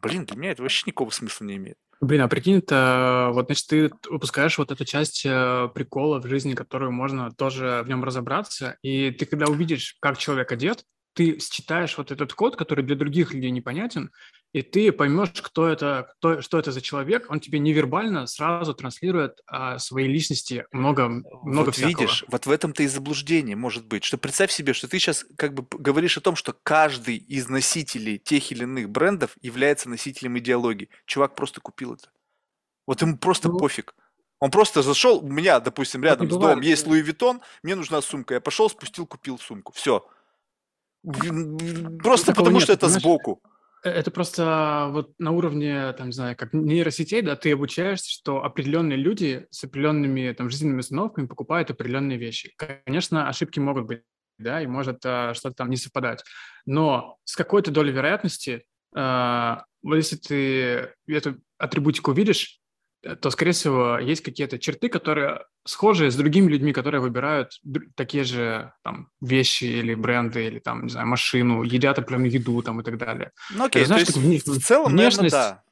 блин, для меня это вообще никакого смысла не имеет. Блин, а прикинь, это вот, значит, ты выпускаешь вот эту часть э, прикола в жизни, которую можно тоже в нем разобраться, и ты когда увидишь, как человек одет, ты считаешь вот этот код, который для других людей непонятен, и ты поймешь, кто это, кто, что это за человек, он тебе невербально сразу транслирует а, своей личности много, много вот всякого. видишь, вот в этом-то и заблуждение может быть, что представь себе, что ты сейчас как бы говоришь о том, что каждый из носителей тех или иных брендов является носителем идеологии. Чувак просто купил это. Вот ему просто ну, пофиг. Он просто зашел, у меня, допустим, рядом с домом есть Луи Виттон, мне нужна сумка. Я пошел, спустил, купил сумку. Все. Просто потому, нет, что это понимаешь? сбоку. Э, это просто вот на уровне, там, не знаю, как нейросетей, да, ты обучаешься, что определенные люди с определенными там жизненными установками покупают определенные вещи. Конечно, ошибки могут быть, да, и может а, что-то там не совпадать. Но с какой-то долей вероятности, а, вот если ты эту атрибутику видишь, то, скорее всего, есть какие-то черты, которые схожи с другими людьми, которые выбирают такие же там, вещи или бренды, или там, не знаю, машину, едят определенную еду там, и так далее. Ну окей, знаешь, то есть в целом, внешность, наверное, да.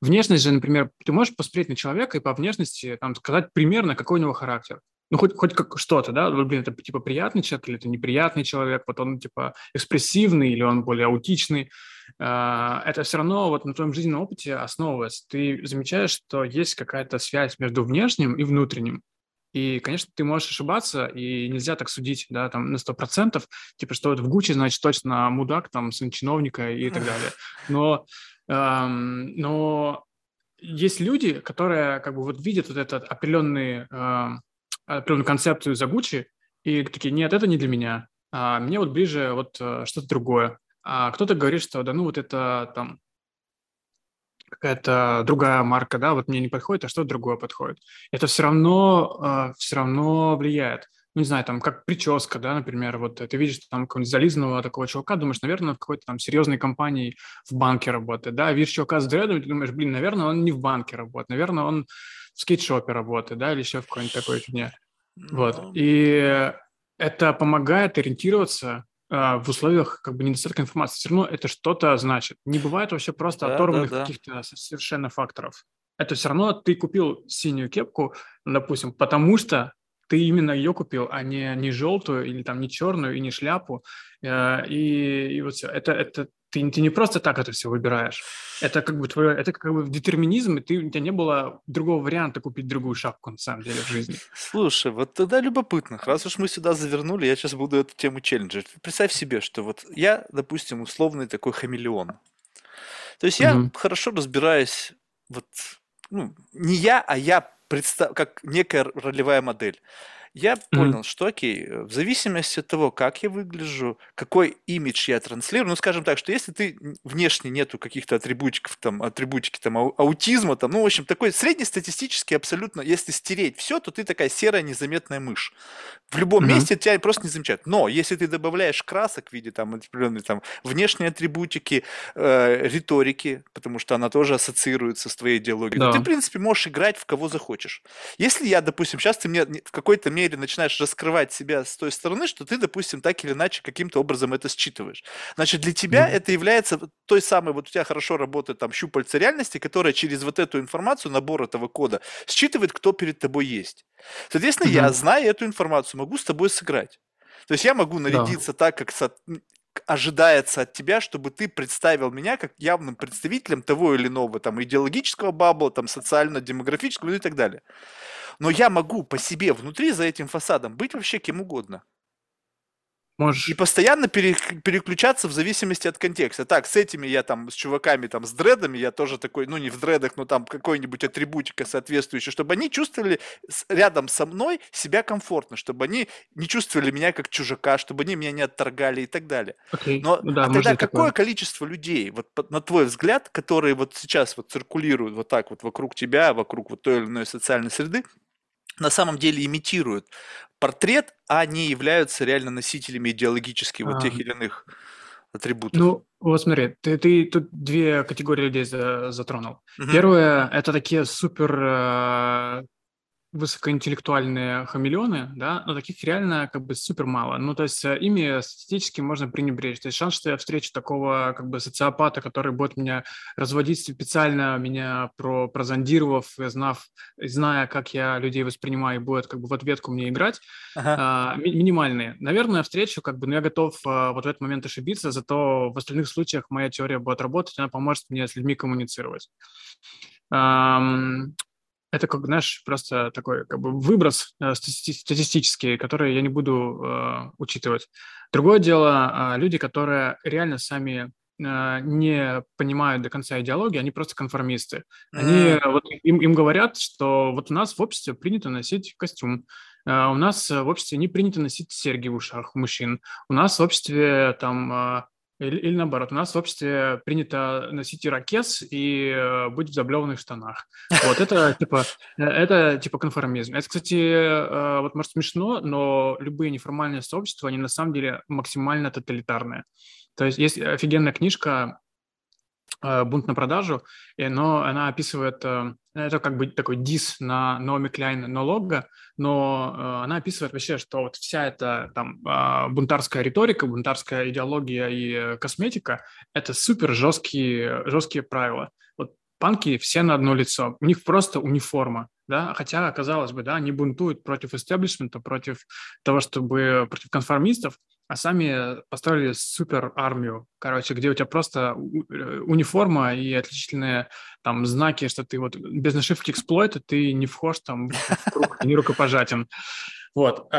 Внешность же, например, ты можешь посмотреть на человека и по внешности там, сказать примерно, какой у него характер. Ну, хоть, хоть как что-то, да, блин, это типа приятный человек или это неприятный человек, вот он типа экспрессивный или он более аутичный. А, это все равно вот на твоем жизненном опыте основывается. Ты замечаешь, что есть какая-то связь между внешним и внутренним. И, конечно, ты можешь ошибаться, и нельзя так судить, да, там, на сто процентов, типа, что это в Гуччи, значит, точно мудак, там, сын чиновника и так далее. Но, эм, но есть люди, которые, как бы, вот видят вот этот определенный, э, определенную концепцию за Гуччи, и такие, нет, это не для меня, а мне вот ближе вот э, что-то другое. А кто-то говорит, что да ну вот это там какая-то другая марка, да, вот мне не подходит, а что другое подходит. Это все равно, э, все равно влияет. Ну, не знаю, там, как прическа, да, например, вот ты видишь там какого-нибудь зализанного такого чувака, думаешь, наверное, в какой-то там серьезной компании в банке работает, да, видишь чувака с дредами, ты думаешь, блин, наверное, он не в банке работает, наверное, он в скейтшопе работает, да, или еще в какой-нибудь такой фигне. Вот, ну. и это помогает ориентироваться а, в условиях как бы недостатка информации. Все равно это что-то значит. Не бывает вообще просто да, оторванных да, да. каких-то совершенно факторов. Это все равно ты купил синюю кепку, допустим, потому что ты именно ее купил, а не, не желтую или там не черную и не шляпу. Э, и, и вот все. Это, это ты, ты не просто так это все выбираешь. Это как бы твое, это как бы детерминизм, и ты, у тебя не было другого варианта купить другую шапку, на самом деле, в жизни. Слушай, вот тогда любопытно. Раз уж мы сюда завернули, я сейчас буду эту тему челленджить. Представь себе, что вот я, допустим, условный такой хамелеон. То есть я хорошо разбираюсь, вот, ну, не я, а я представ... как некая ролевая модель я понял, mm-hmm. что окей, э, в зависимости от того, как я выгляжу, какой имидж я транслирую, ну, скажем так, что если ты внешне нету каких-то атрибутиков, там, атрибутики, там, аутизма, там, ну, в общем, такой среднестатистический абсолютно, если стереть все, то ты такая серая незаметная мышь. В любом mm-hmm. месте тебя просто не замечают. Но если ты добавляешь красок в виде, там, определенной, там, внешней атрибутики, э, риторики, потому что она тоже ассоциируется с твоей идеологией, да. ты, в принципе, можешь играть в кого захочешь. Если я, допустим, сейчас ты мне в какой-то мере мере начинаешь раскрывать себя с той стороны, что ты, допустим, так или иначе каким-то образом это считываешь. Значит, для тебя mm-hmm. это является той самой, вот у тебя хорошо работает там щупальца реальности, которая через вот эту информацию, набор этого кода, считывает, кто перед тобой есть. Соответственно, mm-hmm. я, зная эту информацию, могу с тобой сыграть. То есть я могу нарядиться да. так, как со ожидается от тебя, чтобы ты представил меня как явным представителем того или иного там идеологического бабла, там социально-демографического ну и так далее. Но я могу по себе внутри за этим фасадом быть вообще кем угодно. Можешь. И постоянно пере, переключаться в зависимости от контекста. Так, с этими я там, с чуваками там, с дредами, я тоже такой, ну не в дредах, но там какой-нибудь атрибутика соответствующая, чтобы они чувствовали рядом со мной себя комфортно, чтобы они не чувствовали меня как чужака, чтобы они меня не отторгали и так далее. Okay. Но ну, да, а тогда какое такое. количество людей, вот на твой взгляд, которые вот сейчас вот циркулируют вот так вот вокруг тебя, вокруг вот той или иной социальной среды, на самом деле имитируют портрет, а не являются реально носителями идеологически вот тех или иных атрибутов. Ну, вот смотри, ты, ты тут две категории людей затронул. Угу. Первое – это такие супер э, высокоинтеллектуальные хамелеоны, да, но таких реально как бы супер мало. Ну, то есть э, ими статистически можно пренебречь. То есть шанс, что я встречу такого как бы социопата, который будет меня разводить специально, меня про прозондировав, знав, зная, как я людей воспринимаю, и будет как бы в ответку мне играть, ага. а, ми- минимальные. Наверное, встречу, как бы, но я готов а, вот в этот момент ошибиться, зато в остальных случаях моя теория будет работать, она поможет мне с людьми коммуницировать это, как, знаешь, просто такой как бы выброс э, статистический, который я не буду э, учитывать. Другое дело, э, люди, которые реально сами э, не понимают до конца идеологии, они просто конформисты. Они, mm. вот им, им говорят, что вот у нас в обществе принято носить костюм, э, у нас в обществе не принято носить серьги в ушах у мужчин, у нас в обществе там э, или, или наоборот, у нас в обществе принято носить ирокез и э, быть в заблеванных штанах. Вот это типа, э, это типа конформизм. Это, кстати, э, вот может смешно, но любые неформальные сообщества, они на самом деле максимально тоталитарные. То есть есть офигенная книжка бунт на продажу, но она описывает, э, это как бы такой дис на Наоми Кляйн налога, но э, она описывает вообще, что вот вся эта там а, бунтарская риторика, бунтарская идеология и косметика – это супер жесткие, жесткие правила. Вот панки все на одно лицо, у них просто униформа, да, хотя, казалось бы, да, они бунтуют против истеблишмента, против того, чтобы, против конформистов, а сами построили супер армию, короче, где у тебя просто э, униформа и отличительные там знаки, что ты вот без нашивки эксплойта ты не вхож там в круг, не рукопожатен. Вот.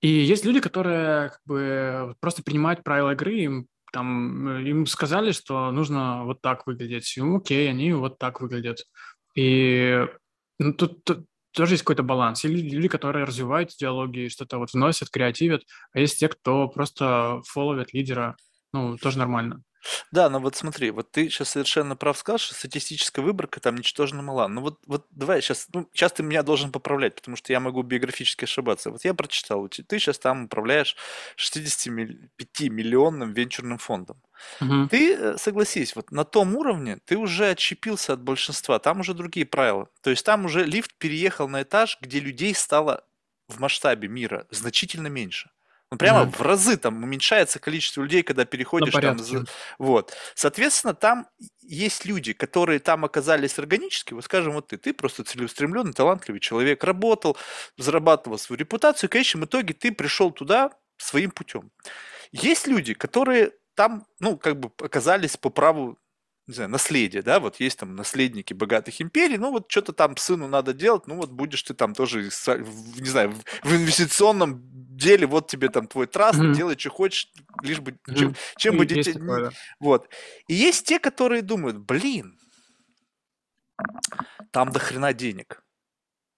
И есть люди, которые как бы просто принимают правила игры, им там э, им сказали, что нужно вот так выглядеть. И, окей, они вот так выглядят. И ну, тут, тут тоже есть какой-то баланс. Есть люди, которые развивают идеологии, что-то вот вносят, креативят, а есть те, кто просто фолловят лидера. Ну, тоже нормально. Да, но вот смотри, вот ты сейчас совершенно прав сказал, что статистическая выборка там ничтожно мала. Ну вот, вот давай сейчас, ну, сейчас ты меня должен поправлять, потому что я могу биографически ошибаться. Вот я прочитал, ты сейчас там управляешь 65 миллионным венчурным фондом. Угу. Ты э, согласись, вот на том уровне ты уже отщепился от большинства, там уже другие правила. То есть там уже лифт переехал на этаж, где людей стало в масштабе мира значительно меньше. Ну, прямо mm-hmm. в разы там уменьшается количество людей, когда переходишь там. Вот. Соответственно, там есть люди, которые там оказались органически, вот скажем, вот ты, ты просто целеустремленный, талантливый человек, работал, зарабатывал свою репутацию, и в конечном итоге ты пришел туда своим путем. Есть люди, которые там, ну, как бы оказались по праву не знаю, наследие, да, вот есть там наследники богатых империй, ну вот что-то там сыну надо делать, ну вот будешь ты там тоже, не знаю, в инвестиционном деле, вот тебе там твой траст, mm-hmm. делай, что хочешь, лишь бы, mm-hmm. чем, чем бы детей... Такое, да. Вот. И есть те, которые думают, блин, там до хрена денег.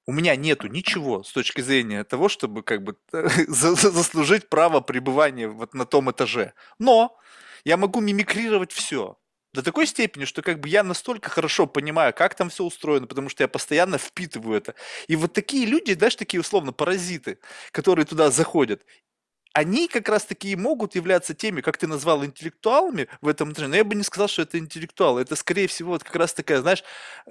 У меня нету ничего с точки зрения того, чтобы как бы заслужить право пребывания вот на том этаже. Но я могу мимикрировать все до такой степени, что как бы я настолько хорошо понимаю, как там все устроено, потому что я постоянно впитываю это. И вот такие люди, знаешь, такие условно паразиты, которые туда заходят, они как раз таки и могут являться теми, как ты назвал, интеллектуалами в этом но я бы не сказал, что это интеллектуалы. Это, скорее всего, вот как раз такая, знаешь, э,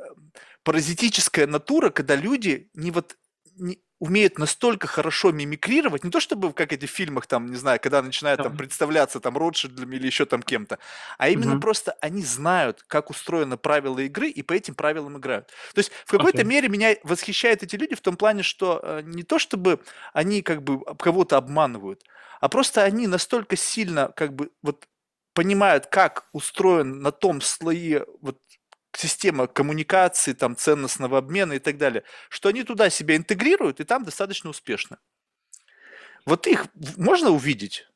паразитическая натура, когда люди не вот не, умеют настолько хорошо мимикрировать, не то чтобы как эти в фильмах, там, не знаю, когда начинают там представляться там Ротшильдами или еще там кем-то, а именно угу. просто они знают, как устроены правила игры и по этим правилам играют. То есть в какой-то okay. мере меня восхищают эти люди в том плане, что э, не то чтобы они как бы кого-то обманывают, а просто они настолько сильно как бы вот понимают, как устроен на том слое вот система коммуникации, там, ценностного обмена и так далее, что они туда себя интегрируют и там достаточно успешно. Вот их можно увидеть?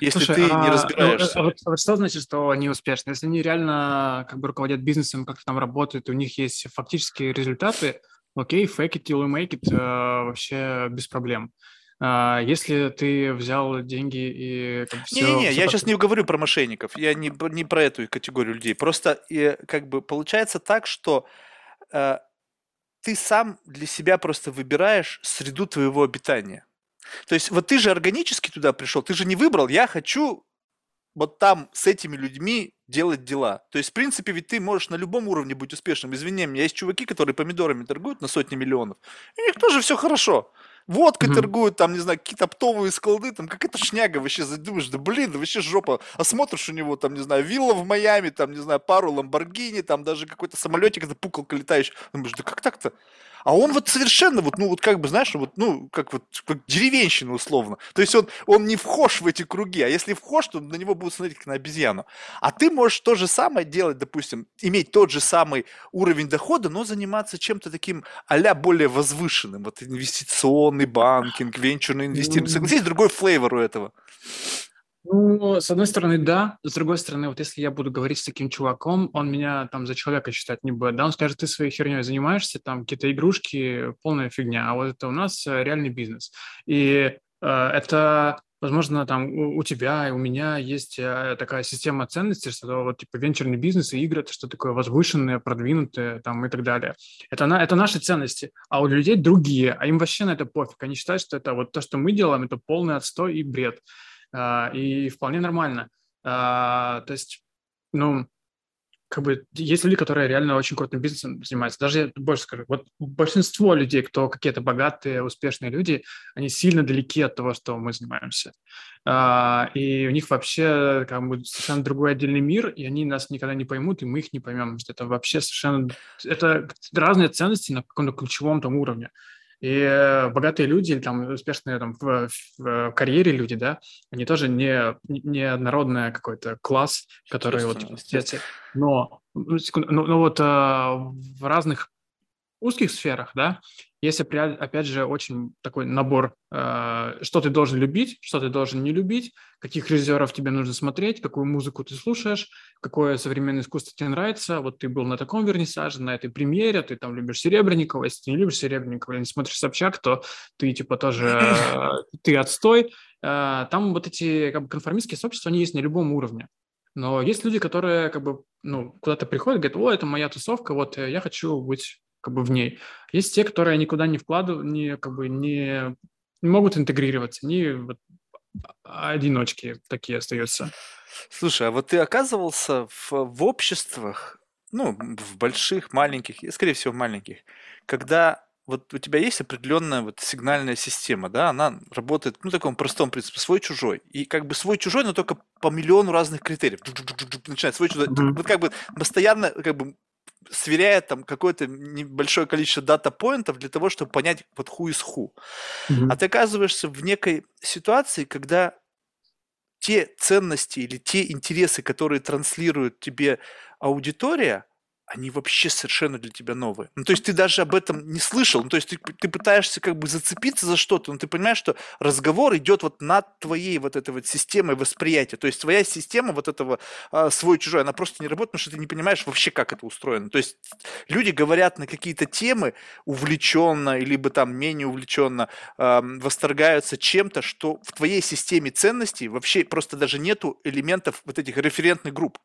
Если Слушай, ты а, не разбираешься. А, а, вот, а вот что значит, что они успешны? Если они реально как бы руководят бизнесом, как там работают, у них есть фактические результаты, окей, fake it till you make it, э, вообще без проблем. А, если ты взял деньги и... Не-не-не, я сейчас не говорю про мошенников, я не, не про эту категорию людей. Просто и, как бы получается так, что э, ты сам для себя просто выбираешь среду твоего обитания. То есть вот ты же органически туда пришел, ты же не выбрал, я хочу вот там с этими людьми делать дела. То есть, в принципе, ведь ты можешь на любом уровне быть успешным. Извини меня, есть чуваки, которые помидорами торгуют на сотни миллионов, и у них тоже все хорошо водкой mm-hmm. торгуют, там, не знаю, какие-то оптовые склады, там, как это шняга вообще, думаешь, да блин, да вообще жопа. А смотришь у него, там, не знаю, вилла в Майами, там, не знаю, пару Ламборгини, там, даже какой-то самолетик, это пукалка летающий. Думаешь, да как так-то? А он вот совершенно вот, ну вот как бы, знаешь, вот, ну, как вот как деревенщина условно. То есть он, он не вхож в эти круги, а если вхож, то на него будут смотреть как на обезьяну. А ты можешь то же самое делать, допустим, иметь тот же самый уровень дохода, но заниматься чем-то таким а более возвышенным. Вот инвестиционный банкинг, венчурный инвестирование. Согласись, другой флейвор у этого. Ну, с одной стороны, да. С другой стороны, вот если я буду говорить с таким чуваком, он меня там за человека считать не будет. Да, он скажет, ты своей херней занимаешься, там какие-то игрушки, полная фигня. А вот это у нас э, реальный бизнес. И э, это возможно, там у, у тебя и у меня есть э, такая система ценностей, что вот типа венчурный бизнес и игры, это что такое возвышенное, продвинутое там и так далее. Это, на, это наши ценности, а у людей другие, а им вообще на это пофиг. Они считают, что это вот то, что мы делаем, это полный отстой и бред. А, и вполне нормально. А, то есть, ну, как бы есть люди, которые реально очень крутым бизнесом занимаются. Даже я больше скажу, вот большинство людей, кто какие-то богатые, успешные люди, они сильно далеки от того, что мы занимаемся. А, и у них вообще как бы совершенно другой отдельный мир, и они нас никогда не поймут, и мы их не поймем. Это вообще совершенно... Это разные ценности на каком-то ключевом там уровне. И богатые люди, или там успешные там, в, в карьере люди, да, они тоже не, не однородный какой-то класс, который вот... Но, ну, секунду, но, но вот а, в разных узких сферах, да, есть, опять же, очень такой набор, э, что ты должен любить, что ты должен не любить, каких режиссеров тебе нужно смотреть, какую музыку ты слушаешь, какое современное искусство тебе нравится. Вот ты был на таком вернисаже, на этой премьере, ты там любишь Серебренникова, если ты не любишь Серебренникова или не смотришь Собчак, то ты типа тоже, э, ты отстой. Э, там вот эти как бы конформистские сообщества, они есть на любом уровне. Но есть люди, которые как бы ну, куда-то приходят, говорят, о, это моя тусовка, вот я хочу быть как бы в ней. Есть те, которые никуда не вкладывают, не, как бы не, не могут интегрироваться, они вот одиночки такие остаются. Слушай, а вот ты оказывался в, в обществах, ну, в больших, маленьких, скорее всего, маленьких, когда вот у тебя есть определенная вот сигнальная система, да, она работает, ну, в таком простом принципе, свой-чужой. И как бы свой-чужой, но только по миллиону разных критериев. Начинает свой-чужой. Вот как бы постоянно как бы сверяет там какое-то небольшое количество дата-поинтов для того, чтобы понять вот is who. Mm-hmm. А ты оказываешься в некой ситуации, когда те ценности или те интересы, которые транслирует тебе аудитория, они вообще совершенно для тебя новые. Ну, то есть ты даже об этом не слышал. Ну, то есть ты, ты пытаешься как бы зацепиться за что-то, но ты понимаешь, что разговор идет вот над твоей вот этой вот системой восприятия. То есть твоя система вот этого а, свой-чужой, она просто не работает, потому что ты не понимаешь вообще, как это устроено. То есть люди говорят на какие-то темы увлеченно, либо там менее увлеченно, э, восторгаются чем-то, что в твоей системе ценностей вообще просто даже нету элементов вот этих референтных групп.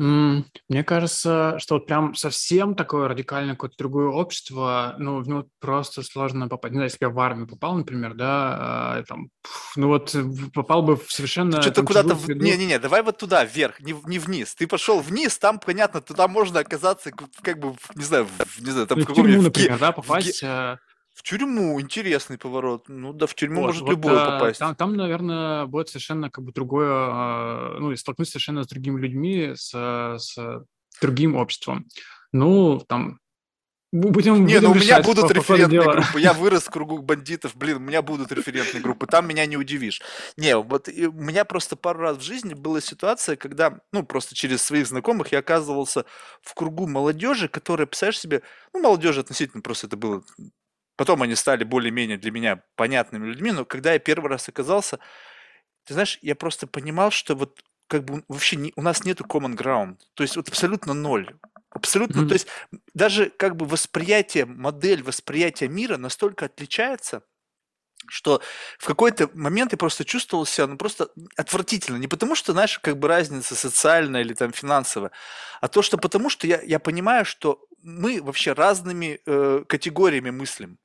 Мне кажется, что вот прям совсем такое радикальное какое-то другое общество, ну, в него просто сложно попасть. Не знаю, если я в армию попал, например, да, а, там, ну вот попал бы в совершенно... Что-то куда-то... В... Не-не-не, давай вот туда, вверх, не, не вниз. Ты пошел вниз, там, понятно, туда можно оказаться, как бы, не знаю, в, не знаю, там ну, в каком-нибудь... например, да, попасть... В... В тюрьму интересный поворот. Ну да, в тюрьму вот, может вот, любой а, попасть. Там, там, наверное, будет совершенно как бы другое, а, ну, и столкнуться совершенно с другими людьми, с, с другим обществом. Ну, там, Будем, не, будем ну у меня будут по, референтные по группы. Я вырос в кругу бандитов, блин, у меня будут референтные группы. Там меня не удивишь. Не, вот у меня просто пару раз в жизни была ситуация, когда, ну, просто через своих знакомых я оказывался в кругу молодежи, которая, представляешь себе, ну, молодежи относительно просто это было Потом они стали более-менее для меня понятными людьми, но когда я первый раз оказался, ты знаешь, я просто понимал, что вот как бы вообще не, у нас нету common ground, то есть вот абсолютно ноль. Абсолютно, mm-hmm. то есть даже как бы восприятие, модель восприятия мира настолько отличается, что в какой-то момент я просто чувствовал себя, ну, просто отвратительно. Не потому, что, знаешь, как бы разница социальная или там финансовая, а то, что потому, что я, я понимаю, что мы вообще разными э, категориями мыслим.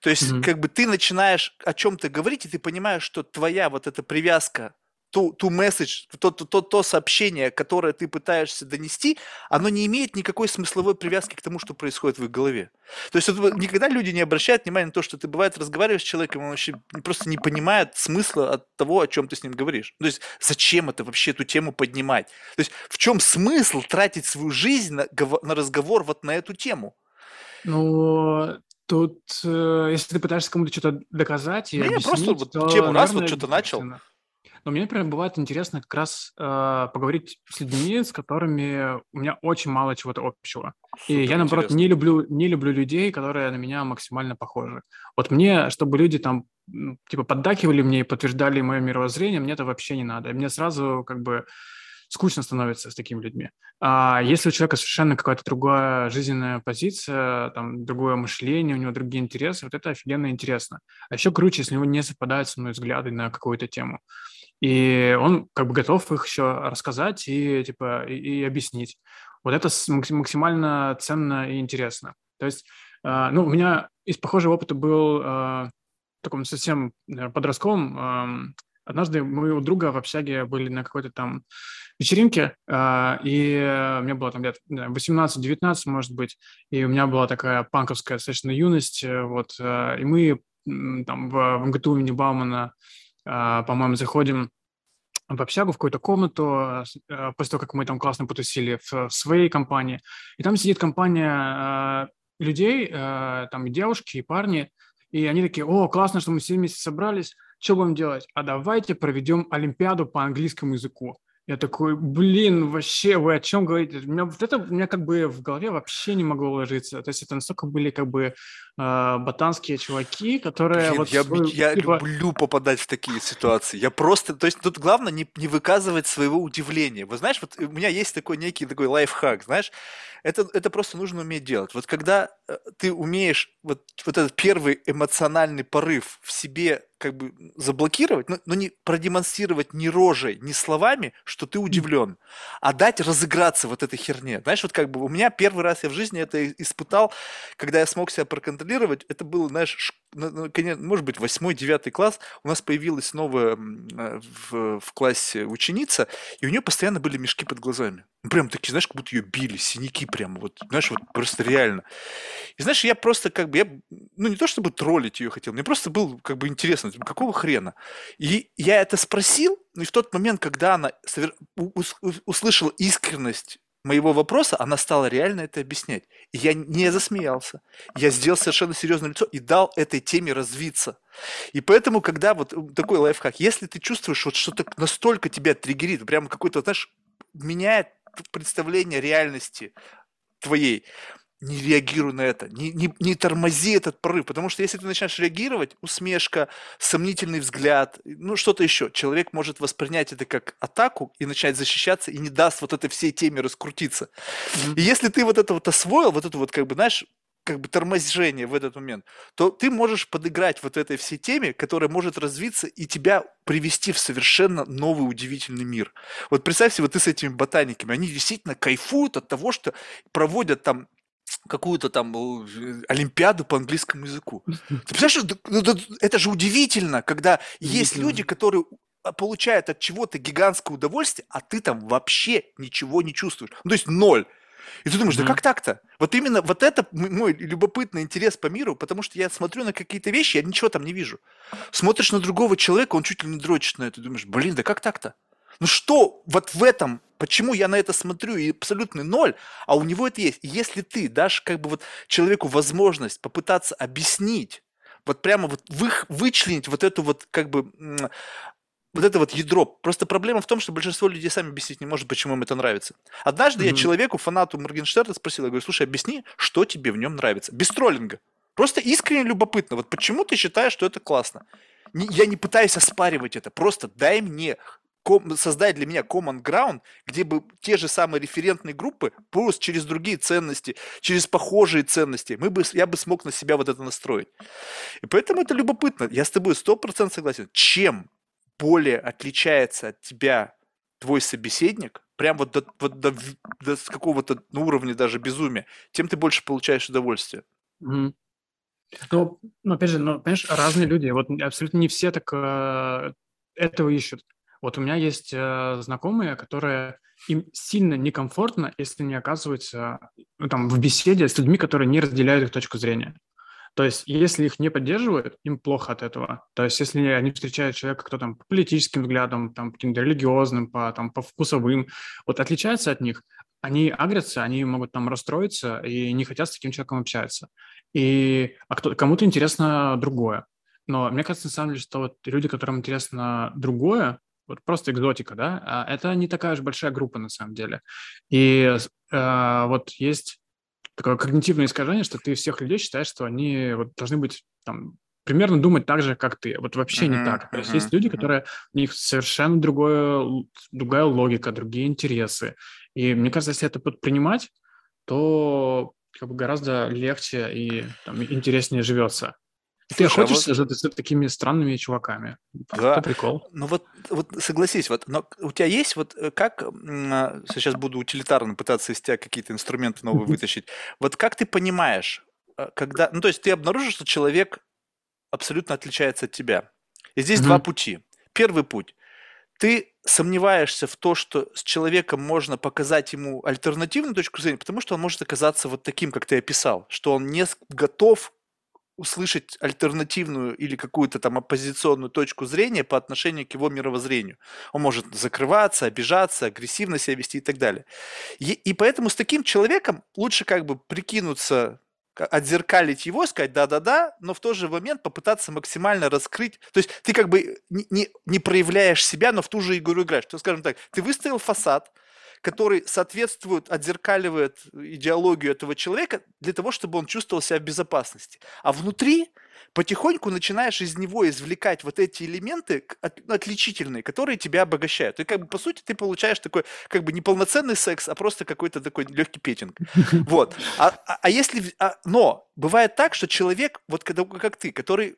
То есть, mm-hmm. как бы ты начинаешь о чем-то говорить, и ты понимаешь, что твоя вот эта привязка ту, ту месседж, то, то, то, то сообщение, которое ты пытаешься донести, оно не имеет никакой смысловой привязки к тому, что происходит в их голове. То есть вот, никогда люди не обращают внимания на то, что ты бывает разговариваешь с человеком, он вообще просто не понимает смысла от того, о чем ты с ним говоришь. То есть зачем это вообще эту тему поднимать? То есть в чем смысл тратить свою жизнь на, на разговор вот на эту тему? Ну, Тут, э, если ты пытаешься кому-то что-то доказать и Не, объяснить, просто вот то, тему раз вот что-то начал. Но мне, например, бывает интересно как раз э, поговорить с людьми, с которыми у меня очень мало чего-то общего. Супер и я, наоборот, интересно. не люблю, не люблю людей, которые на меня максимально похожи. Вот мне, чтобы люди там типа поддакивали мне и подтверждали мое мировоззрение, мне это вообще не надо. И мне сразу как бы скучно становится с такими людьми. А если у человека совершенно какая-то другая жизненная позиция, там, другое мышление, у него другие интересы, вот это офигенно интересно. А еще круче, если у него не совпадают со мной взгляды на какую-то тему. И он как бы готов их еще рассказать и, типа, и, и объяснить. Вот это максимально ценно и интересно. То есть, э, ну, у меня из похожего опыта был э, в таком совсем подростковом однажды мы у друга в общаге были на какой-то там вечеринке, э, и мне было там где-то 18-19, может быть, и у меня была такая панковская достаточно юность, э, вот, э, и мы там в, в МГТУ имени Баумана, э, по-моему, заходим в общагу, в какую-то комнату, э, после того, как мы там классно потусили в, в своей компании. И там сидит компания э, людей, э, там и девушки, и парни, и они такие, о, классно, что мы все вместе собрались, что будем делать? А давайте проведем Олимпиаду по английскому языку. Я такой, блин, вообще, вы о чем говорите? У меня вот это у меня как бы в голове вообще не могло уложиться. То есть это настолько были как бы э, ботанские чуваки, которые... Блин, вот, я, свою, я типа... люблю попадать в такие ситуации. Я просто... То есть тут главное не, не выказывать своего удивления. Вы знаешь, вот у меня есть такой некий такой лайфхак, знаешь, это, это просто нужно уметь делать. Вот когда э, ты умеешь вот, вот этот первый эмоциональный порыв в себе как бы заблокировать, но, но не продемонстрировать ни рожей, ни словами, что ты удивлен, а дать разыграться вот этой херне. Знаешь, вот как бы у меня первый раз я в жизни это испытал, когда я смог себя проконтролировать, это было, знаешь, может быть, восьмой, девятый класс, у нас появилась новая э, в, в классе ученица, и у нее постоянно были мешки под глазами. Ну, прям такие, знаешь, как будто ее били, синяки прям, вот, знаешь, вот просто реально. И знаешь, я просто как бы, я, ну не то чтобы троллить ее хотел, мне просто было как бы интересно, типа, какого хрена? И я это спросил, и в тот момент, когда она услышала искренность моего вопроса, она стала реально это объяснять. И я не засмеялся. Я сделал совершенно серьезное лицо и дал этой теме развиться. И поэтому, когда вот такой лайфхак, если ты чувствуешь, вот что-то настолько тебя триггерит, прямо какой-то, знаешь, меняет представление реальности твоей, не реагируй на это, не, не, не тормози этот порыв, потому что если ты начинаешь реагировать, усмешка, сомнительный взгляд, ну что-то еще, человек может воспринять это как атаку и начать защищаться и не даст вот этой всей теме раскрутиться. Mm-hmm. И если ты вот это вот освоил, вот это вот как бы, знаешь, как бы торможение в этот момент, то ты можешь подыграть вот этой всей теме, которая может развиться и тебя привести в совершенно новый удивительный мир. Вот представь себе, вот ты с этими ботаниками, они действительно кайфуют от того, что проводят там какую-то там олимпиаду по английскому языку. Ты представляешь, это же удивительно, когда есть люди, которые а, получают от чего-то гигантское удовольствие, а ты там вообще ничего не чувствуешь. Ну, то есть ноль. И ты думаешь, да как так-то? Вот именно вот это мой любопытный интерес по миру, потому что я смотрю на какие-то вещи, я ничего там не вижу. Смотришь на другого человека, он чуть ли не дрочит на это, думаешь, блин, да как так-то? Ну что вот в этом, почему я на это смотрю и абсолютный ноль, а у него это есть. Если ты дашь как бы вот человеку возможность попытаться объяснить, вот прямо вот вы, вычленить вот эту вот как бы вот это вот ядро. Просто проблема в том, что большинство людей сами объяснить не может, почему им это нравится. Однажды mm-hmm. я человеку, фанату Моргенштерна спросил, я говорю, слушай, объясни, что тебе в нем нравится. Без троллинга. Просто искренне любопытно. Вот почему ты считаешь, что это классно? Не, я не пытаюсь оспаривать это. Просто дай мне создать для меня common ground, где бы те же самые референтные группы, плюс через другие ценности, через похожие ценности, мы бы, я бы смог на себя вот это настроить. И поэтому это любопытно. Я с тобой сто процентов согласен. Чем более отличается от тебя твой собеседник, прям вот до, вот до, до какого-то ну, уровня даже безумия, тем ты больше получаешь удовольствие. Mm. Ну, ну, опять же, ну, понимаешь, разные люди. Вот абсолютно не все так э, этого ищут. Вот у меня есть э, знакомые, которые им сильно некомфортно, если не оказываются ну, там, в беседе с людьми, которые не разделяют их точку зрения. То есть, если их не поддерживают, им плохо от этого. То есть, если они встречают человека, кто там по политическим взглядам, там, по каким-то религиозным, по, там, по вкусовым, вот отличается от них, они агрятся, они могут там расстроиться и не хотят с таким человеком общаться. И а кто, кому-то интересно другое. Но мне кажется, на самом деле, что вот люди, которым интересно другое, вот просто экзотика, да, а это не такая уж большая группа на самом деле. И э, вот есть такое когнитивное искажение, что ты всех людей считаешь, что они вот должны быть там примерно думать так же, как ты. Вот вообще uh-huh, не так. То есть uh-huh, есть люди, которые у них совершенно другое, другая логика, другие интересы. И мне кажется, если это принимать, то как бы гораздо легче и там, интереснее живется. Ты Слушай, охотишься а вот... за, такими странными чуваками. Да. Это прикол. Ну вот, вот согласись, вот, но у тебя есть вот э, как, а, сейчас буду утилитарно пытаться из тебя какие-то инструменты новые вытащить, вот как ты понимаешь, э, когда, ну то есть ты обнаружишь, что человек абсолютно отличается от тебя. И здесь два пути. Первый путь. Ты сомневаешься в то, что с человеком можно показать ему альтернативную точку зрения, потому что он может оказаться вот таким, как ты описал, что он не готов услышать альтернативную или какую-то там оппозиционную точку зрения по отношению к его мировоззрению. Он может закрываться, обижаться, агрессивно себя вести и так далее. И, и поэтому с таким человеком лучше как бы прикинуться отзеркалить его, сказать да-да-да, но в тот же момент попытаться максимально раскрыть. То есть ты как бы не, не, не проявляешь себя, но в ту же игру играешь. То, скажем так, ты выставил фасад, который соответствует, отзеркаливает идеологию этого человека для того, чтобы он чувствовал себя в безопасности. А внутри потихоньку начинаешь из него извлекать вот эти элементы отличительные, которые тебя обогащают. И как бы по сути ты получаешь такой как бы неполноценный секс, а просто какой-то такой легкий петинг. Вот. А, а, а если... А, но бывает так, что человек, вот когда, как ты, который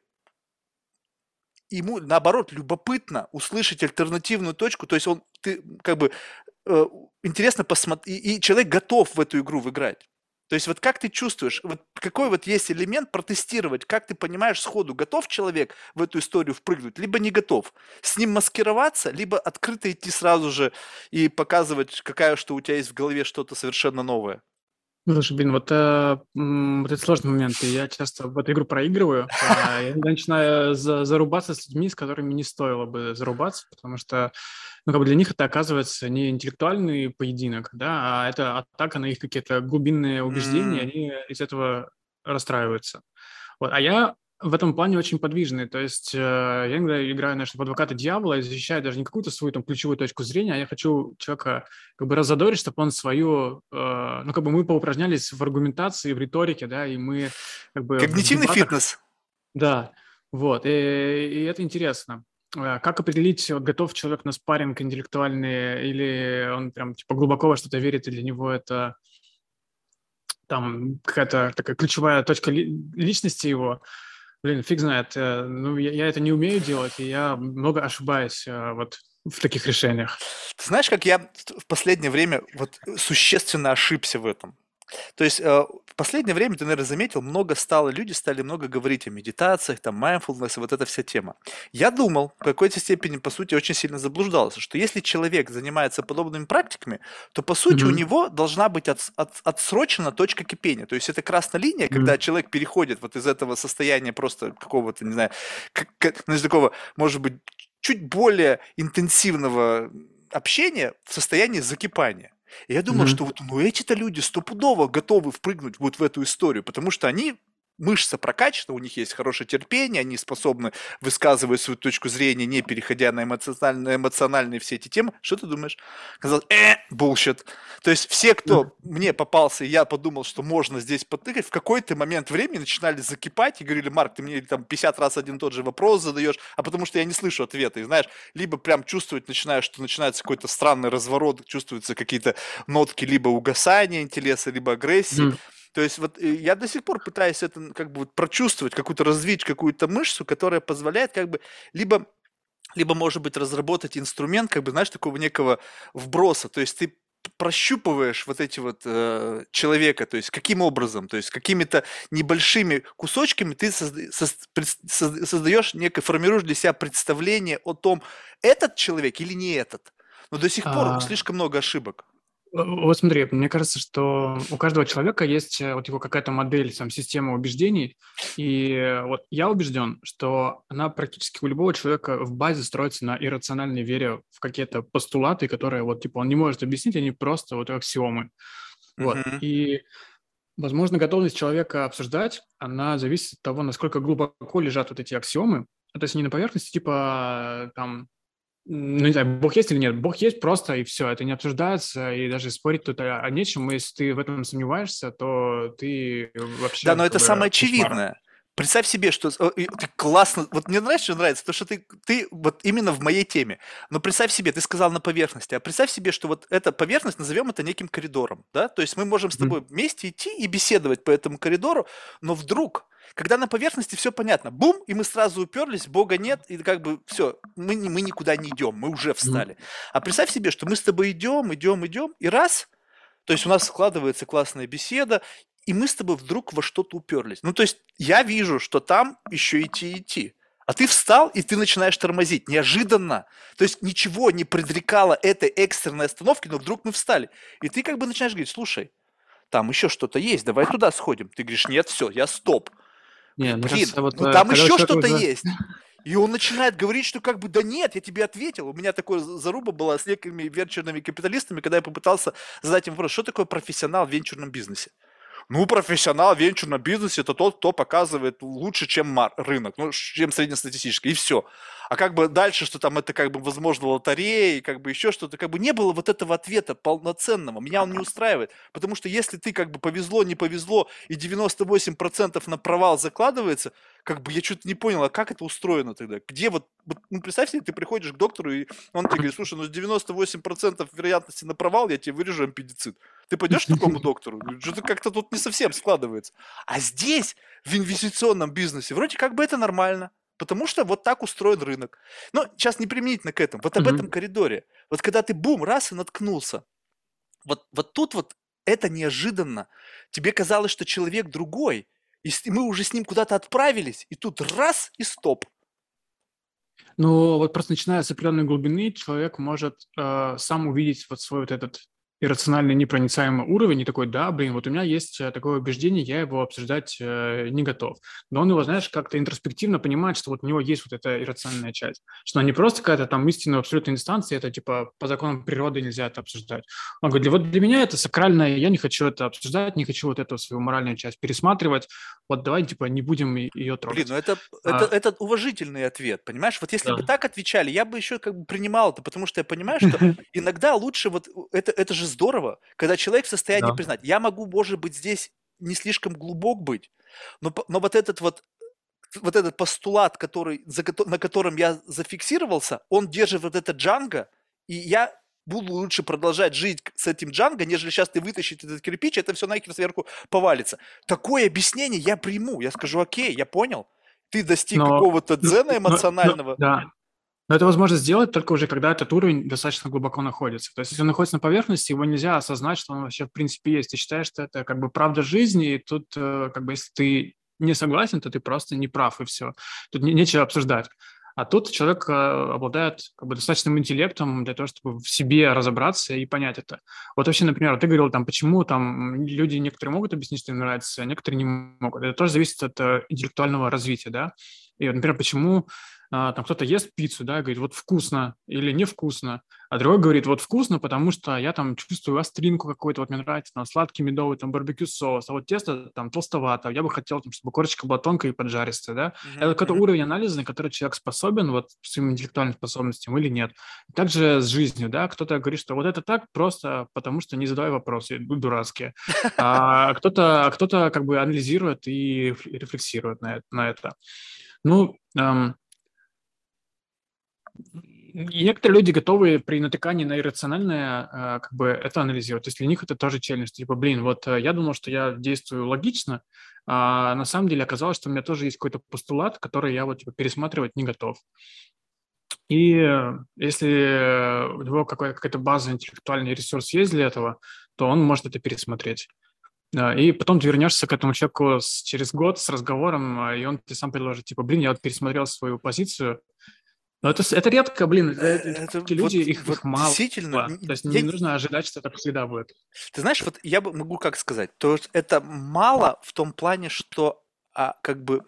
ему наоборот любопытно услышать альтернативную точку, то есть он ты как бы э, интересно посмотреть, и, и человек готов в эту игру выиграть. То есть вот как ты чувствуешь, вот какой вот есть элемент протестировать, как ты понимаешь сходу, готов человек в эту историю впрыгнуть, либо не готов. С ним маскироваться, либо открыто идти сразу же и показывать, какая что у тебя есть в голове что-то совершенно новое. Слушай, блин, вот, э, вот это сложный момент. И я часто в эту игру проигрываю. Э, я начинаю за, зарубаться с людьми, с которыми не стоило бы зарубаться, потому что ну, как бы для них это оказывается не интеллектуальный поединок, да, а это атака на их какие-то глубинные убеждения, mm. они из этого расстраиваются. Вот. А я в этом плане очень подвижный. То есть э, я иногда играю, знаешь, в адвоката дьявола и защищаю даже не какую-то свою там ключевую точку зрения, а я хочу человека как бы разодорить, чтобы он свою... Э, ну, как бы мы поупражнялись в аргументации, в риторике, да, и мы как бы... Когнитивный фитнес. Да, вот, и, и это интересно. Э, как определить, вот, готов человек на спарринг интеллектуальный, или он прям типа глубоко во что-то верит, и для него это там какая-то такая ключевая точка ли, личности его. Блин, фиг знает. Э, ну, я, я это не умею делать, и я много ошибаюсь э, вот в таких решениях. Ты знаешь, как я в последнее время вот существенно ошибся в этом? То есть э, в последнее время, ты, наверное, заметил, много стало, люди стали много говорить о медитациях, там, mindfulness, вот эта вся тема. Я думал, в какой-то степени, по сути, очень сильно заблуждался, что если человек занимается подобными практиками, то, по сути, mm-hmm. у него должна быть от, от, отсрочена точка кипения. То есть это красная линия, mm-hmm. когда человек переходит вот из этого состояния просто какого-то, не знаю, как, как, из такого, может быть, чуть более интенсивного общения в состоянии закипания. И я думал, mm-hmm. что вот ну эти-то люди стопудово готовы впрыгнуть вот в эту историю, потому что они мышца прокачана, у них есть хорошее терпение, они способны высказывать свою точку зрения, не переходя на эмоциональные, эмоциональные все эти темы. Что ты думаешь? Казалось, э, bullshit. То есть все, кто мне попался, и я подумал, что можно здесь потыкать, в какой-то момент времени начинали закипать и говорили, Марк, ты мне там 50 раз один и тот же вопрос задаешь, а потому что я не слышу ответа. И знаешь, либо прям чувствовать начинаешь, что начинается какой-то странный разворот, чувствуются какие-то нотки либо угасания интереса, либо агрессии. Mm. То есть вот э, я до сих пор пытаюсь это как бы вот прочувствовать, какую-то развить какую-то мышцу, которая позволяет как бы либо либо, может быть, разработать инструмент, как бы, знаешь, такого некого вброса. То есть ты прощупываешь вот эти вот э, человека, то есть каким образом, то есть какими-то небольшими кусочками ты созда- со- создаешь некое, формируешь для себя представление о том, этот человек или не этот. Но до сих пор а... слишком много ошибок. Вот смотри, мне кажется, что у каждого человека есть э, вот его какая-то модель, сам система убеждений, и вот я убежден, что она практически у любого человека в базе строится на иррациональной вере в какие-то постулаты, которые вот типа он не может объяснить, они просто вот аксиомы. Вот. Uh-huh. И, возможно, готовность человека обсуждать, она зависит от того, насколько глубоко лежат вот эти аксиомы. А то есть не на поверхности, типа там ну, не знаю, Бог есть или нет. Бог есть просто, и все. Это не обсуждается, и даже спорить тут о, о нечем. Если ты в этом сомневаешься, то ты вообще... Да, но это самое очевидное. Представь себе, что ты классно, вот мне нравится, что нравится, то, что ты, ты вот именно в моей теме. Но представь себе, ты сказал на поверхности, а представь себе, что вот эта поверхность, назовем это неким коридором, да, то есть мы можем с тобой вместе идти и беседовать по этому коридору, но вдруг когда на поверхности все понятно, бум, и мы сразу уперлись, Бога нет, и как бы все, мы, мы никуда не идем, мы уже встали. А представь себе, что мы с тобой идем, идем, идем, и раз, то есть у нас складывается классная беседа, и мы с тобой вдруг во что-то уперлись. Ну, то есть я вижу, что там еще идти идти. А ты встал, и ты начинаешь тормозить. Неожиданно. То есть ничего не предрекало этой экстренной остановки, но вдруг мы встали. И ты как бы начинаешь говорить, слушай, там еще что-то есть, давай туда сходим. Ты говоришь, нет, все, я стоп. Не, Блин, кажется, вот, ну э, там еще что-то уже... есть. И он начинает говорить, что как бы, да нет, я тебе ответил. У меня такая заруба была с некими венчурными капиталистами, когда я попытался задать им вопрос, что такое профессионал в венчурном бизнесе? Ну, профессионал в венчурном бизнесе это тот, кто показывает лучше, чем рынок, ну, чем среднестатистический, и все. А как бы дальше, что там это как бы возможно лотерея, как бы еще что-то, как бы не было вот этого ответа полноценного. Меня он не устраивает, потому что если ты как бы повезло, не повезло, и 98% на провал закладывается, как бы я что-то не понял, а как это устроено тогда? Где вот, ну представь себе, ты приходишь к доктору, и он тебе говорит, слушай, ну с 98% вероятности на провал я тебе вырежу аппендицит. Ты пойдешь к такому доктору? Что-то как-то тут не совсем складывается. А здесь, в инвестиционном бизнесе, вроде как бы это нормально. Потому что вот так устроен рынок. Но сейчас не применительно к этому. Вот об этом коридоре. Вот когда ты бум, раз и наткнулся. Вот, вот тут вот это неожиданно. Тебе казалось, что человек другой. И мы уже с ним куда-то отправились. И тут раз и стоп. Ну, вот просто начиная с определенной глубины, человек может э, сам увидеть вот свой вот этот иррациональный непроницаемый уровень и такой, да, блин, вот у меня есть э, такое убеждение, я его обсуждать э, не готов. Но он его, знаешь, как-то интроспективно понимает, что вот у него есть вот эта иррациональная часть, что она не просто какая-то там истинная абсолютная инстанция, это типа по законам природы нельзя это обсуждать. Он говорит, вот для меня это сакральное, я не хочу это обсуждать, не хочу вот эту свою моральную часть пересматривать, вот давай типа не будем ее трогать. Блин, ну это, а... это, это уважительный ответ, понимаешь? Вот если да. бы так отвечали, я бы еще как бы принимал это, потому что я понимаю, что иногда лучше вот это, это же здорово, когда человек в состоянии да. признать, я могу, может быть, здесь не слишком глубок быть, но, но вот этот вот вот этот постулат, который, за, на котором я зафиксировался, он держит вот это джанго, и я буду лучше продолжать жить с этим джанго, нежели сейчас ты вытащить этот кирпич, это все нахер сверху повалится. Такое объяснение я приму, я скажу, окей, я понял, ты достиг но, какого-то дзена эмоционального. Но, да, но это возможно сделать только уже, когда этот уровень достаточно глубоко находится. То есть, если он находится на поверхности, его нельзя осознать, что он вообще в принципе есть. Ты считаешь, что это как бы правда жизни, и тут э, как бы если ты не согласен, то ты просто не прав, и все. Тут не, нечего обсуждать. А тут человек э, обладает как бы, достаточным интеллектом для того, чтобы в себе разобраться и понять это. Вот вообще, например, ты говорил, там, почему там люди некоторые могут объяснить, что им нравится, а некоторые не могут. Это тоже зависит от э, интеллектуального развития, да. И, например, почему там кто-то ест пиццу, да, говорит, вот вкусно или невкусно, а другой говорит, вот вкусно, потому что я там чувствую остринку какую-то, вот мне нравится там сладкий медовый, там барбекю соус, а вот тесто там толстовато, я бы хотел, там, чтобы корочка была тонкая и поджаристая, да. Mm-hmm. Это какой-то уровень анализа, на который человек способен, вот своим интеллектуальным способностям или нет. Также с жизнью, да, кто-то говорит, что вот это так просто, потому что не задавай вопросы, дурацкие. А кто-то, кто-то как бы анализирует и рефлексирует на это. На это. Ну, эм, некоторые люди готовы при натыкании на иррациональное э, как бы это анализировать. То есть для них это тоже челлендж. Типа, блин, вот э, я думал, что я действую логично, а на самом деле оказалось, что у меня тоже есть какой-то постулат, который я вот типа, пересматривать не готов. И э, если у него какая-то база, интеллектуальный ресурс есть для этого, то он может это пересмотреть. И потом ты вернешься к этому человеку через год с разговором, и он тебе сам предложит, типа, блин, я вот пересмотрел свою позицию, но это, это редко, блин, это, это люди, вот, их, вот их мало. Действительно. То есть я... не нужно ожидать, что так всегда будет. Ты знаешь, вот я бы могу как сказать, то есть это мало в том плане, что а, как бы,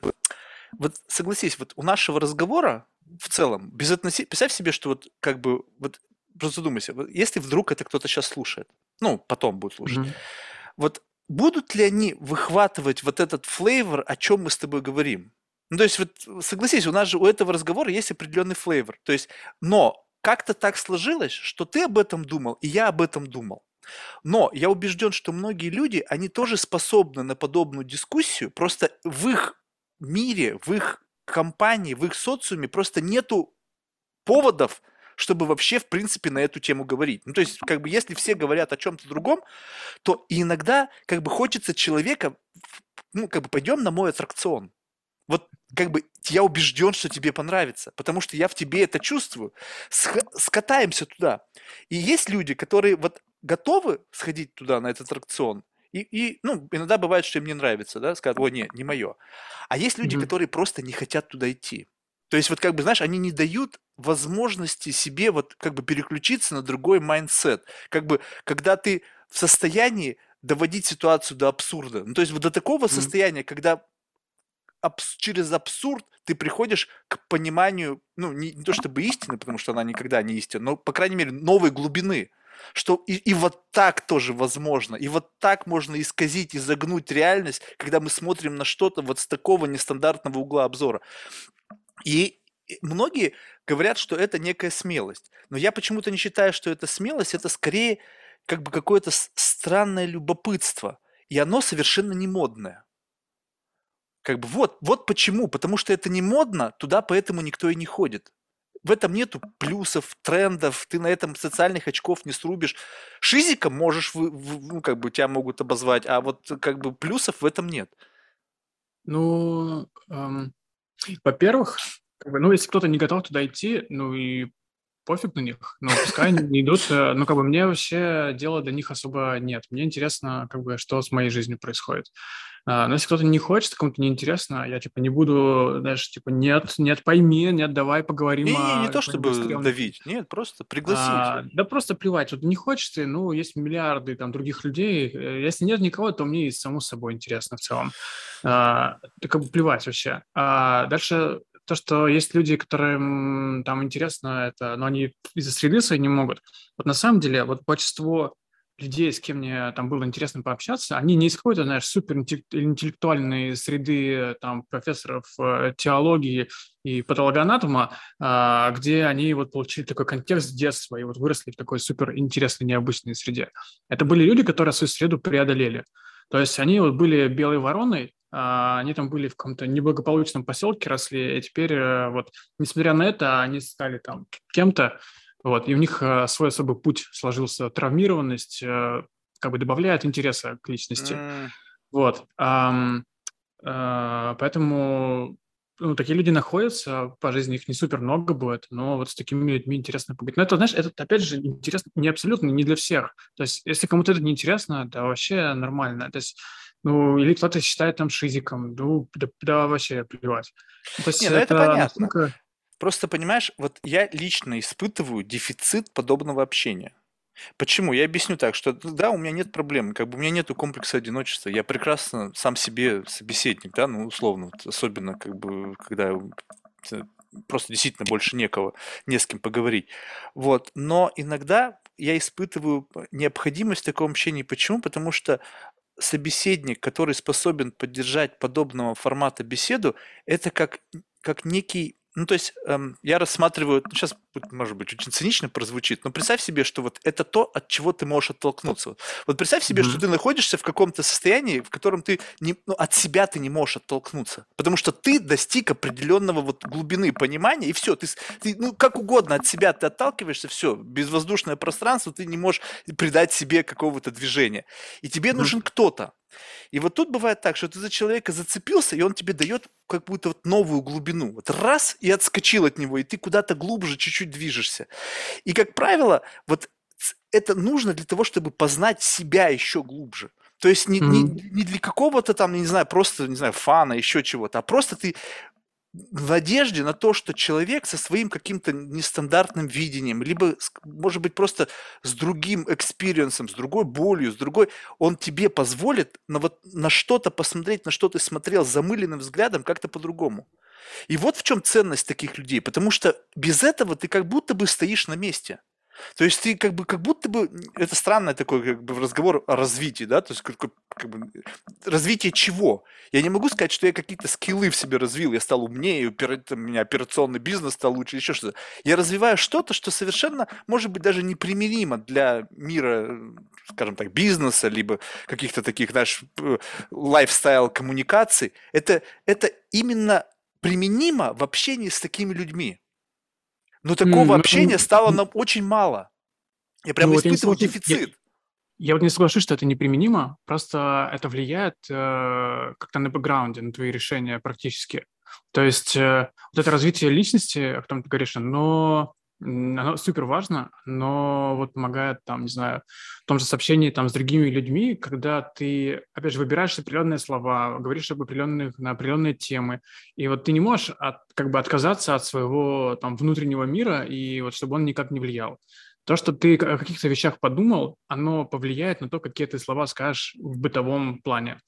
вот согласись, вот у нашего разговора в целом, без относи... представь себе, что вот как бы, вот просто задумайся, вот если вдруг это кто-то сейчас слушает, ну, потом будет слушать, mm-hmm. вот будут ли они выхватывать вот этот флейвор, о чем мы с тобой говорим? Ну, то есть, вот согласись, у нас же у этого разговора есть определенный флейвор. То есть, но как-то так сложилось, что ты об этом думал, и я об этом думал. Но я убежден, что многие люди, они тоже способны на подобную дискуссию, просто в их мире, в их компании, в их социуме просто нету поводов, чтобы вообще, в принципе, на эту тему говорить. Ну, то есть, как бы, если все говорят о чем-то другом, то иногда, как бы, хочется человека, ну, как бы, пойдем на мой аттракцион вот как бы я убежден, что тебе понравится, потому что я в тебе это чувствую. Скатаемся туда. И есть люди, которые вот готовы сходить туда, на этот аттракцион, и, и ну, иногда бывает, что им не нравится, да, скажут, о, нет, не мое. А есть люди, mm-hmm. которые просто не хотят туда идти. То есть вот как бы, знаешь, они не дают возможности себе вот как бы переключиться на другой mindset. Как бы, когда ты в состоянии доводить ситуацию до абсурда. Ну, то есть вот до такого mm-hmm. состояния, когда абс- через абсурд ты приходишь к пониманию, ну, не, не то чтобы истины, потому что она никогда не истина, но, по крайней мере, новой глубины. Что и, и вот так тоже возможно. И вот так можно исказить загнуть реальность, когда мы смотрим на что-то вот с такого нестандартного угла обзора. И многие говорят, что это некая смелость. Но я почему-то не считаю, что это смелость, это скорее как бы какое-то странное любопытство. И оно совершенно не модное. Как бы вот, вот почему. Потому что это не модно, туда поэтому никто и не ходит. В этом нету плюсов, трендов, ты на этом социальных очков не срубишь. Шизиком можешь, ну, как бы тебя могут обозвать, а вот как бы плюсов в этом нет. Ну, эм, во-первых, как бы, ну, если кто-то не готов туда идти, ну и пофиг на них, ну, пускай они не идут. Ну, как бы мне вообще дела до них особо нет. Мне интересно, как бы, что с моей жизнью происходит. А, но если кто-то не хочет, кому-то неинтересно, я, типа, не буду, знаешь, типа, нет, нет, пойми, нет, давай поговорим не, не, не то, чтобы давить, нет, просто пригласить. А, да просто плевать, вот не хочется, ну, есть миллиарды там других людей. Э, если нет никого, то мне и саму собой интересно в целом. А, так как бы плевать вообще. А дальше то, что есть люди, которым там интересно это, но они из-за среды своей не могут. Вот на самом деле, вот большинство людей, с кем мне там было интересно пообщаться, они не из какой-то, знаешь, супер интеллектуальной среды там профессоров э, теологии и патологоанатома, а, где они вот получили такой контекст детства и вот выросли в такой супер интересной, необычной среде. Это были люди, которые свою среду преодолели. То есть они вот были белой вороной, они там были в каком-то неблагополучном поселке, росли, и теперь э, вот, несмотря на это, они стали там кем-то, вот, и у них э, свой особый путь сложился, травмированность э, как бы добавляет интереса к личности. Mm. Вот. Поэтому ну, такие люди находятся, по жизни их не супер много будет, но вот с такими людьми интересно поговорить. Но это, знаешь, это, опять же, интересно не абсолютно, не для всех. То есть, если кому-то это не интересно, да вообще нормально. То есть, ну, или кто-то считает там шизиком, ну, да, да вообще плевать. То есть, не, ну это, это понятно. Настолько... Просто, понимаешь, вот я лично испытываю дефицит подобного общения. Почему? Я объясню так, что да, у меня нет проблем, как бы у меня нет комплекса одиночества, я прекрасно сам себе собеседник, да, ну, условно, вот, особенно, как бы, когда просто действительно больше некого, не с кем поговорить. Вот. Но иногда я испытываю необходимость такого общения. Почему? Потому что собеседник, который способен поддержать подобного формата беседу, это как, как некий ну, то есть эм, я рассматриваю, ну, сейчас, может быть, очень цинично прозвучит, но представь себе, что вот это то, от чего ты можешь оттолкнуться. Вот представь себе, mm-hmm. что ты находишься в каком-то состоянии, в котором ты не, ну, от себя ты не можешь оттолкнуться, потому что ты достиг определенного вот глубины понимания, и все, ты, ты ну, как угодно от себя ты отталкиваешься, все, безвоздушное пространство, ты не можешь придать себе какого-то движения. И тебе mm-hmm. нужен кто-то, и вот тут бывает так, что ты за человека зацепился, и он тебе дает как будто вот новую глубину. Вот раз и отскочил от него, и ты куда-то глубже чуть-чуть движешься. И, как правило, вот это нужно для того, чтобы познать себя еще глубже. То есть не, mm-hmm. не, не для какого-то там, не знаю, просто, не знаю, fun а, еще чего-то, а просто ты в надежде на то, что человек со своим каким-то нестандартным видением, либо, может быть, просто с другим experience ом, с другой болью, с другой, он тебе позволит на, вот, на что-то посмотреть, на что ты смотрел замыленным взглядом как-то по-другому. И вот в чем ценность таких людей, потому что без этого ты как будто бы стоишь на месте. То есть ты как бы, как будто бы, это странный такой как бы разговор о развитии, да, то есть как, как бы, развитие чего? Я не могу сказать, что я какие-то скиллы в себе развил, я стал умнее, у меня операционный бизнес стал лучше, еще что-то. Я развиваю что-то, что совершенно, может быть, даже непримиримо для мира, скажем так, бизнеса, либо каких-то таких, знаешь, лайфстайл коммуникаций. Это, это именно применимо в общении с такими людьми. Но такого mm, общения стало нам очень мало. Я прямо ну, испытываю дефицит. Я, я вот не соглашусь, что это неприменимо, просто это влияет э, как-то на бэкграунде, на твои решения практически. То есть э, вот это развитие личности, о котором ты говоришь, но оно супер важно, но вот помогает там, не знаю, в том же сообщении там с другими людьми, когда ты, опять же, выбираешь определенные слова, говоришь об определенных, на определенные темы, и вот ты не можешь от, как бы отказаться от своего там внутреннего мира, и вот чтобы он никак не влиял. То, что ты о каких-то вещах подумал, оно повлияет на то, какие ты слова скажешь в бытовом плане.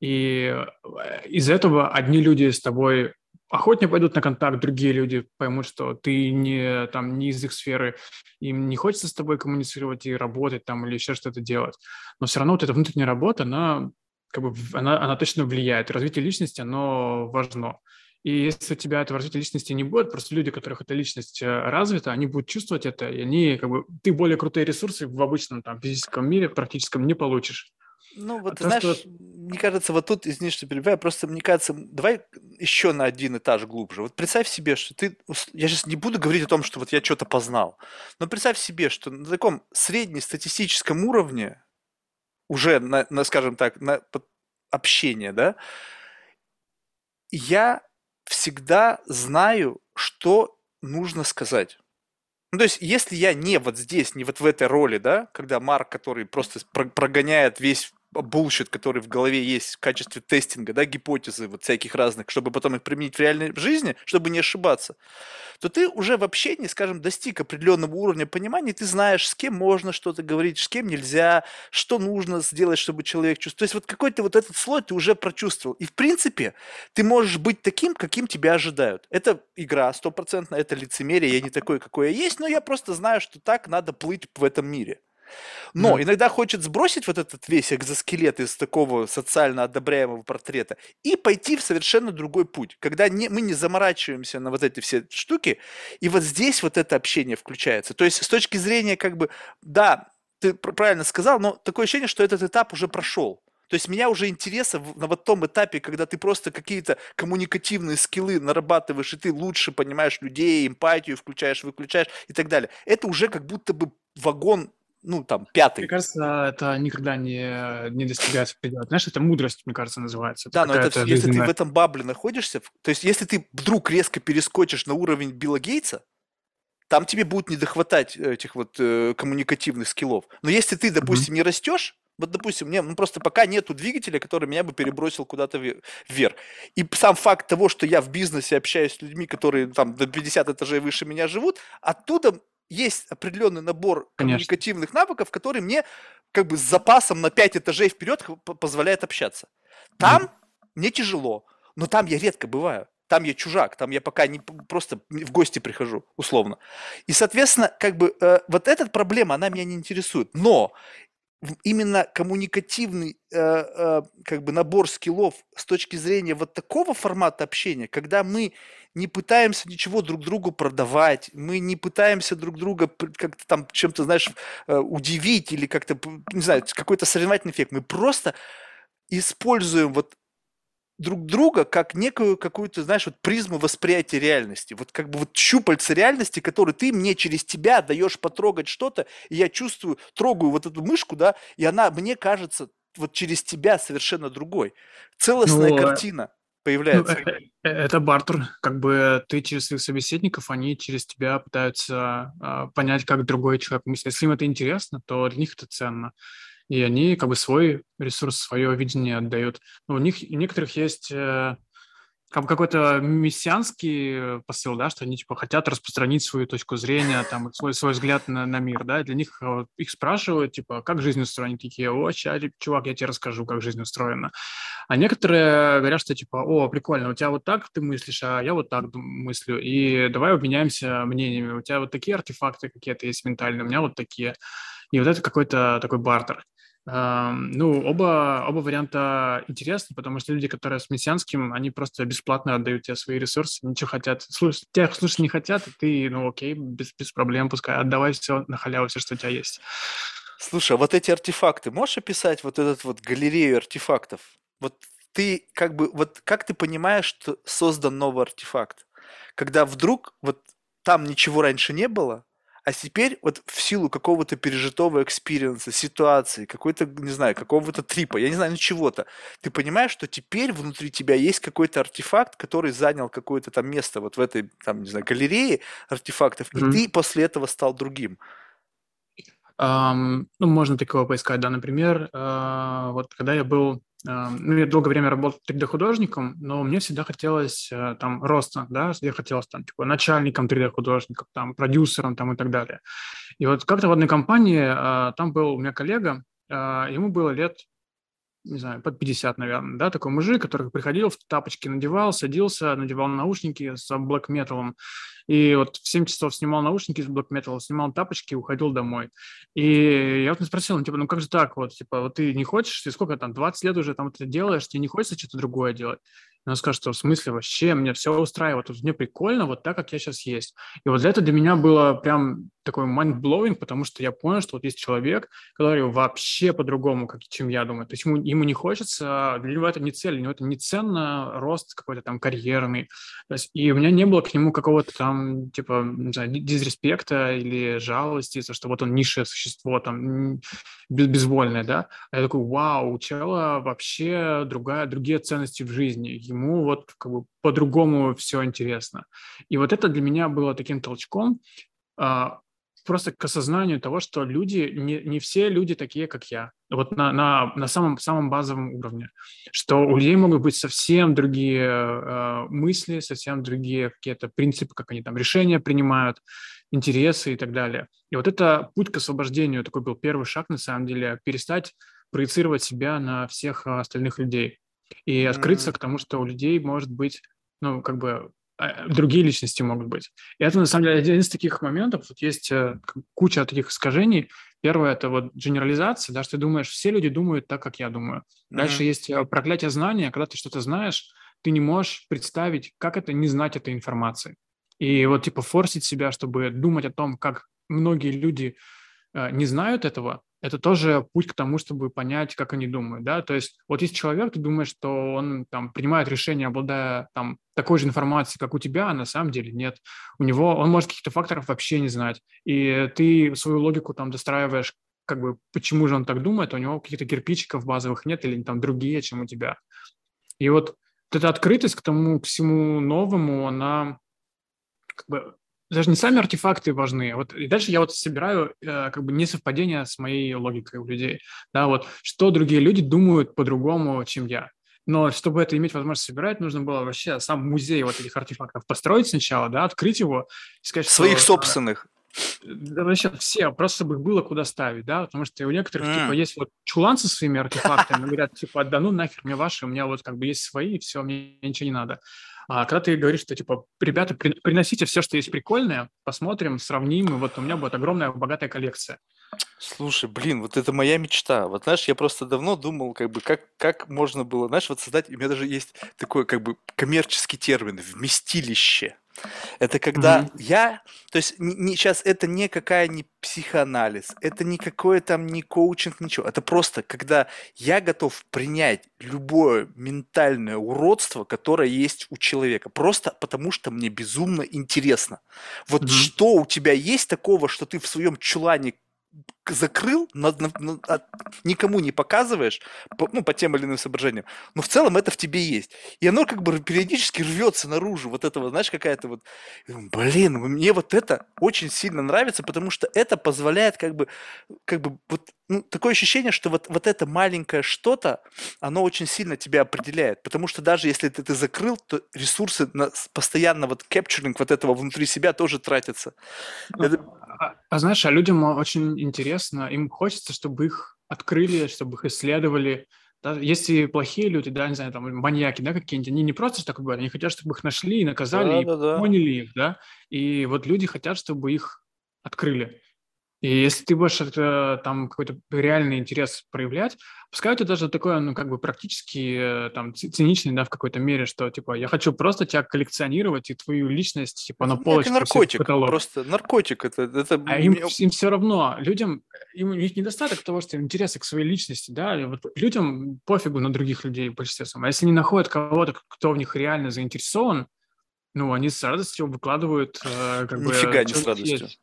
И э, из этого одни люди с тобой охотнее пойдут на контакт, другие люди поймут, что ты не, там, не из их сферы, им не хочется с тобой коммуницировать и работать там или еще что-то делать. Но все равно вот эта внутренняя работа, она, как бы, она, она точно влияет. Развитие личности, оно важно. И если у тебя этого развития личности не будет, просто люди, у которых эта личность э, развита, они будут чувствовать это, и они, как бы, ты более крутые ресурсы в обычном там физическом мире практическом не получишь. Ну, вот, а ты знаешь, что... мне кажется, вот тут, извини, что перебиваю, просто мне кажется, давай еще на один этаж глубже. Вот представь себе, что ты, я сейчас не буду говорить о том, что вот я что-то познал, но представь себе, что на таком среднестатистическом уровне, уже, на, на скажем так, на общение, да, я всегда знаю, что нужно сказать. Ну, то есть, если я не вот здесь, не вот в этой роли, да, когда Марк, который просто прогоняет весь bullshit, который в голове есть в качестве testing а, да, гипотезы вот всяких разных, чтобы потом их применить в реальной жизни, чтобы не ошибаться, то ты уже в общении, скажем, достиг определенного уровня понимания, ты знаешь, с кем можно что-то говорить, с кем нельзя, что нужно сделать, чтобы человек чувствовал. То есть вот какой-то вот этот слой ты уже прочувствовал. И в принципе ты можешь быть таким, каким тебя ожидают. Это игра стопроцентно, это лицемерие, я не такой, какой я есть, но я просто знаю, что так надо плыть в этом мире. Но mm. иногда хочет сбросить вот этот весь экзоскелет из такого социально одобряемого портрета и пойти в совершенно другой путь, когда не, мы не заморачиваемся на вот эти все штуки, и вот здесь вот это общение включается. То есть с точки зрения как бы, да, ты правильно сказал, но такое ощущение, что этот этап уже прошел. То есть меня уже интереса на вот том этапе, когда ты просто какие-то коммуникативные скиллы нарабатываешь, и ты лучше понимаешь людей, эмпатию включаешь, выключаешь и так далее. Это уже как будто бы вагон ну, там, пятый. Мне кажется, это никогда не, не достигается предела. Знаешь, это мудрость, мне кажется, называется. Это да, но это, если ты в этом бабле находишься, то есть если ты вдруг резко перескочишь на уровень Билла Гейтса, там тебе будет не дохватать этих вот э, коммуникативных скиллов. Но если ты, допустим, mm-hmm. не растешь, вот, допустим, мне ну, просто пока нету двигателя, который меня бы перебросил куда-то вверх. И сам факт того, что я в бизнесе общаюсь с людьми, которые там до 50 этажей выше меня живут, оттуда есть определенный набор Конечно. коммуникативных навыков, который мне как бы с запасом на 5 этажей вперед позволяет общаться. Там mm. мне тяжело, но там я редко бываю. Там я чужак, там я пока не просто в гости прихожу, условно. И, соответственно, как бы э, вот эта проблема, она меня не интересует. Но именно коммуникативный э, э, как бы набор скиллов с точки зрения вот такого формата общения, когда мы не пытаемся ничего друг другу продавать, мы не пытаемся друг друга как-то там чем-то, знаешь, э, удивить или как-то, не знаю, какой-то соревновательный эффект. Мы просто используем вот друг друга как некую какую-то, знаешь, вот призму восприятия реальности. Вот как бы вот щупальца реальности, который ты мне через тебя даешь потрогать что-то, и я чувствую, трогаю вот эту мышку, да, и она мне кажется вот через тебя совершенно другой. Целостная ну, картина появляется. Ну, это бартер. Как бы ты через своих собеседников, они через тебя пытаются э, понять, как другой человек мыслит. Если им это интересно, то для них это ценно. И они как бы свой ресурс, свое видение отдают. Но у них у некоторых есть э, как какой-то мессианский посыл, да, что они типа хотят распространить свою точку зрения, там, свой, свой взгляд на, на мир, да, для них вот, их спрашивают, типа, как жизнь устроена, такие, о, чувак, я тебе расскажу, как жизнь устроена. А некоторые говорят, что типа, о, прикольно, у тебя вот так ты мыслишь, а я вот так мыслю, и давай обменяемся мнениями, у тебя вот такие артефакты какие-то есть ментальные, у меня вот такие. И вот это какой-то такой бартер. Ну, оба, оба варианта интересны, потому что люди, которые с мессианским, они просто бесплатно отдают тебе свои ресурсы, ничего хотят. Слушать, тех слушать не хотят, ты, ну окей, без, без проблем, пускай отдавай все на халяву, все, что у тебя есть. Слушай, а вот эти артефакты, можешь описать вот этот вот галерею артефактов? Вот ты как бы, вот как ты понимаешь, что создан новый артефакт? Когда вдруг вот там ничего раньше не было, А теперь вот в силу какого-то пережитого experience а, ситуации, какой-то, не знаю, какого-то трипа, я не знаю, ну чего-то, ты понимаешь, что теперь внутри тебя есть какой-то артефакт, который занял какое-то там место вот в этой, там, не знаю, галерее артефактов, mm-hmm. и ты после этого стал другим. Um, ну, можно такого поискать, да, например, uh, вот когда я был ну, я долгое время работал 3D-художником, но мне всегда хотелось э, там роста, да, я хотел там типа начальником 3D-художников, там продюсером там и так далее. И вот как-то в одной компании э, там был у меня коллега, э, ему было лет не знаю, под 50, наверное, да, такой мужик, который приходил, в тапочки надевал, садился, надевал наушники с блэк металом, и вот в 7 часов снимал наушники с блэк металла, снимал тапочки и уходил домой. И я вот спросил, ну, типа, ну как же так вот, типа, вот ты не хочешь, ты сколько там, 20 лет уже там это делаешь, тебе не хочется что-то другое делать? она скажет, что в смысле вообще, мне все устраивает, мне прикольно вот так, как я сейчас есть. И вот это для меня было прям такой mind-blowing, потому что я понял, что вот есть человек, который вообще по-другому, как, чем я думаю. То есть ему, ему не хочется, для него это не цель, для него это не ценно рост какой-то там карьерный. То есть, и у меня не было к нему какого-то там, типа, не знаю, дизреспекта или жалости, за что вот он низшее существо, там, безвольное, да. А я такой, вау, у чела вообще другая, другие ценности в жизни ему вот как бы по-другому все интересно. И вот это для меня было таким толчком а, просто к осознанию того, что люди, не, не все люди такие, как я. Вот на, на, на самом, самом базовом уровне. Что у людей могут быть совсем другие э, мысли, совсем другие какие-то принципы, как они там решения принимают, интересы и так далее. И вот это путь к освобождению, такой был первый шаг, на самом деле, перестать проецировать себя на всех остальных людей и открыться mm-hmm. к тому, что у людей может быть, ну, как бы другие личности могут быть. И это, на самом деле, один из таких моментов. Вот есть э, куча таких искажений. Первое – это вот генерализация, да, что ты думаешь, все люди думают так, как я думаю. Mm-hmm. Дальше есть э, проклятие знания, когда ты что-то знаешь, ты не можешь представить, как это не знать этой информации. И вот типа форсить себя, чтобы думать о том, как многие люди э, не знают этого, это тоже путь к тому, чтобы понять, как они думают, да, то есть вот есть человек, ты думаешь, что он там принимает решение, обладая там такой же информацией, как у тебя, а на самом деле нет. У него, он может каких-то факторов вообще не знать, и ты свою логику там достраиваешь, как бы, почему же он так думает, у него каких-то кирпичиков базовых нет или там другие, чем у тебя. И вот эта открытость к тому, к всему новому, она как бы даже не сами артефакты важны. Вот и дальше я вот собираю э, как бы несовпадение с моей логикой у людей. Да, вот что другие люди думают по-другому, чем я. Но чтобы это иметь возможность собирать, нужно было вообще сам музей вот этих артефактов построить сначала, да, открыть его и сказать, Своих что, собственных. Да, вообще все, просто чтобы их было куда ставить, да, потому что у некоторых, mm. типа, есть вот чулан со своими артефактами, говорят, типа, да ну нахер мне ваши, у меня вот как бы есть свои, все, мне ничего не надо. А когда ты говоришь, что типа, ребята, при, приносите все, что есть прикольное, посмотрим, сравним, и вот у меня будет огромная богатая коллекция. Слушай, блин, вот это моя мечта. Вот знаешь, я просто давно думал, как бы, как, как можно было, знаешь, вот создать, у меня даже есть такой, как бы, коммерческий термин, вместилище. Это когда Мгм. я, то есть не, не- сейчас это не какая не психоанализ, это не какое там не коучинг, ничего. Это просто когда я готов принять любое ментальное уродство, которое есть у человека, просто потому что мне безумно интересно. Вот Мгм. что у тебя есть такого, что ты в своем чулане закрыл, на, на, на, никому не показываешь, по, ну, по тем или иным соображениям, но в целом это в тебе есть. И оно как бы периодически рвется наружу, вот этого, знаешь, какая-то вот, блин, мне вот это очень сильно нравится, потому что это позволяет как бы, как бы вот, ну, такое ощущение, что вот, вот это маленькое что-то, оно очень сильно тебя определяет, потому что даже если ты, ты закрыл, то ресурсы на постоянно вот капчуринг вот этого внутри себя тоже тратятся. Это... а, а знаешь, а людям очень интересно, им хочется, чтобы их открыли, чтобы их исследовали. Да, если плохие люди, да, не знаю, там, маньяки, да, какие-нибудь, они не просто так говорят, они хотят, чтобы их нашли и наказали, да, и да, да. поняли их, да, и вот люди хотят, чтобы их открыли. И если ты будешь это, там какой-то реальный интерес проявлять, пускай это даже такое, ну, как бы практически э, там циничный, да, в какой-то мере, что, типа, я хочу просто тебя коллекционировать и твою личность, типа, на полочку. Это наркотик, просто наркотик. Это, это... А им, им все равно, людям, им, у них недостаток того, что интереса к своей личности, да, и вот людям пофигу на других людей в большинстве своем. А если они находят кого-то, кто в них реально заинтересован, ну, они с радостью выкладывают, э, как Нифига бы... Нифига не с радостью. Есть.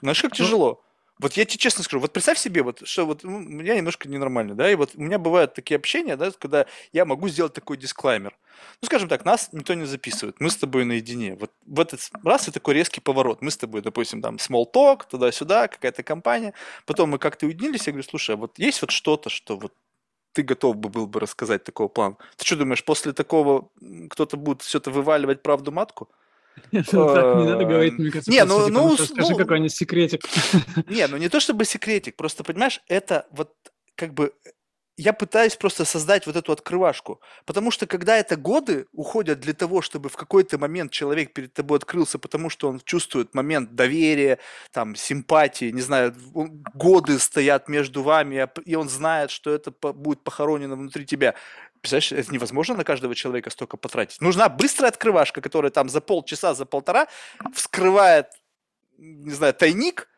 Знаешь, как ну тяжело. Вот я тебе честно скажу, вот представь себе, вот, что вот ну, у меня немножко ненормально, да, и вот у меня бывают такие общения, да, когда я могу сделать такой дисклаймер. Ну, скажем так, нас никто не записывает, мы с тобой наедине. Вот в этот раз и такой резкий поворот. Мы с тобой, допустим, там, small talk, туда-сюда, какая-то компания. Потом мы как-то уединились, я говорю, слушай, а вот есть вот что-то, что вот ты готов бы был бы рассказать такого плана? Ты что думаешь, после такого кто-то будет все это вываливать правду матку? Ну, так не надо говорить, мне кажется. Не, ну, ну, скажи ну, какой-нибудь секретик. Не, ну не то чтобы секретик, просто, понимаешь, это вот как бы я пытаюсь просто создать вот эту открывашку. Потому что когда это годы уходят для того, чтобы в какой-то момент человек перед тобой открылся, потому что он чувствует момент доверия, там, симпатии, не знаю, годы стоят между вами, и он знает, что это будет похоронено внутри тебя. Представляешь, это невозможно на каждого человека столько потратить. Нужна быстрая открывашка, которая там за полчаса, за полтора вскрывает, не знаю, тайник,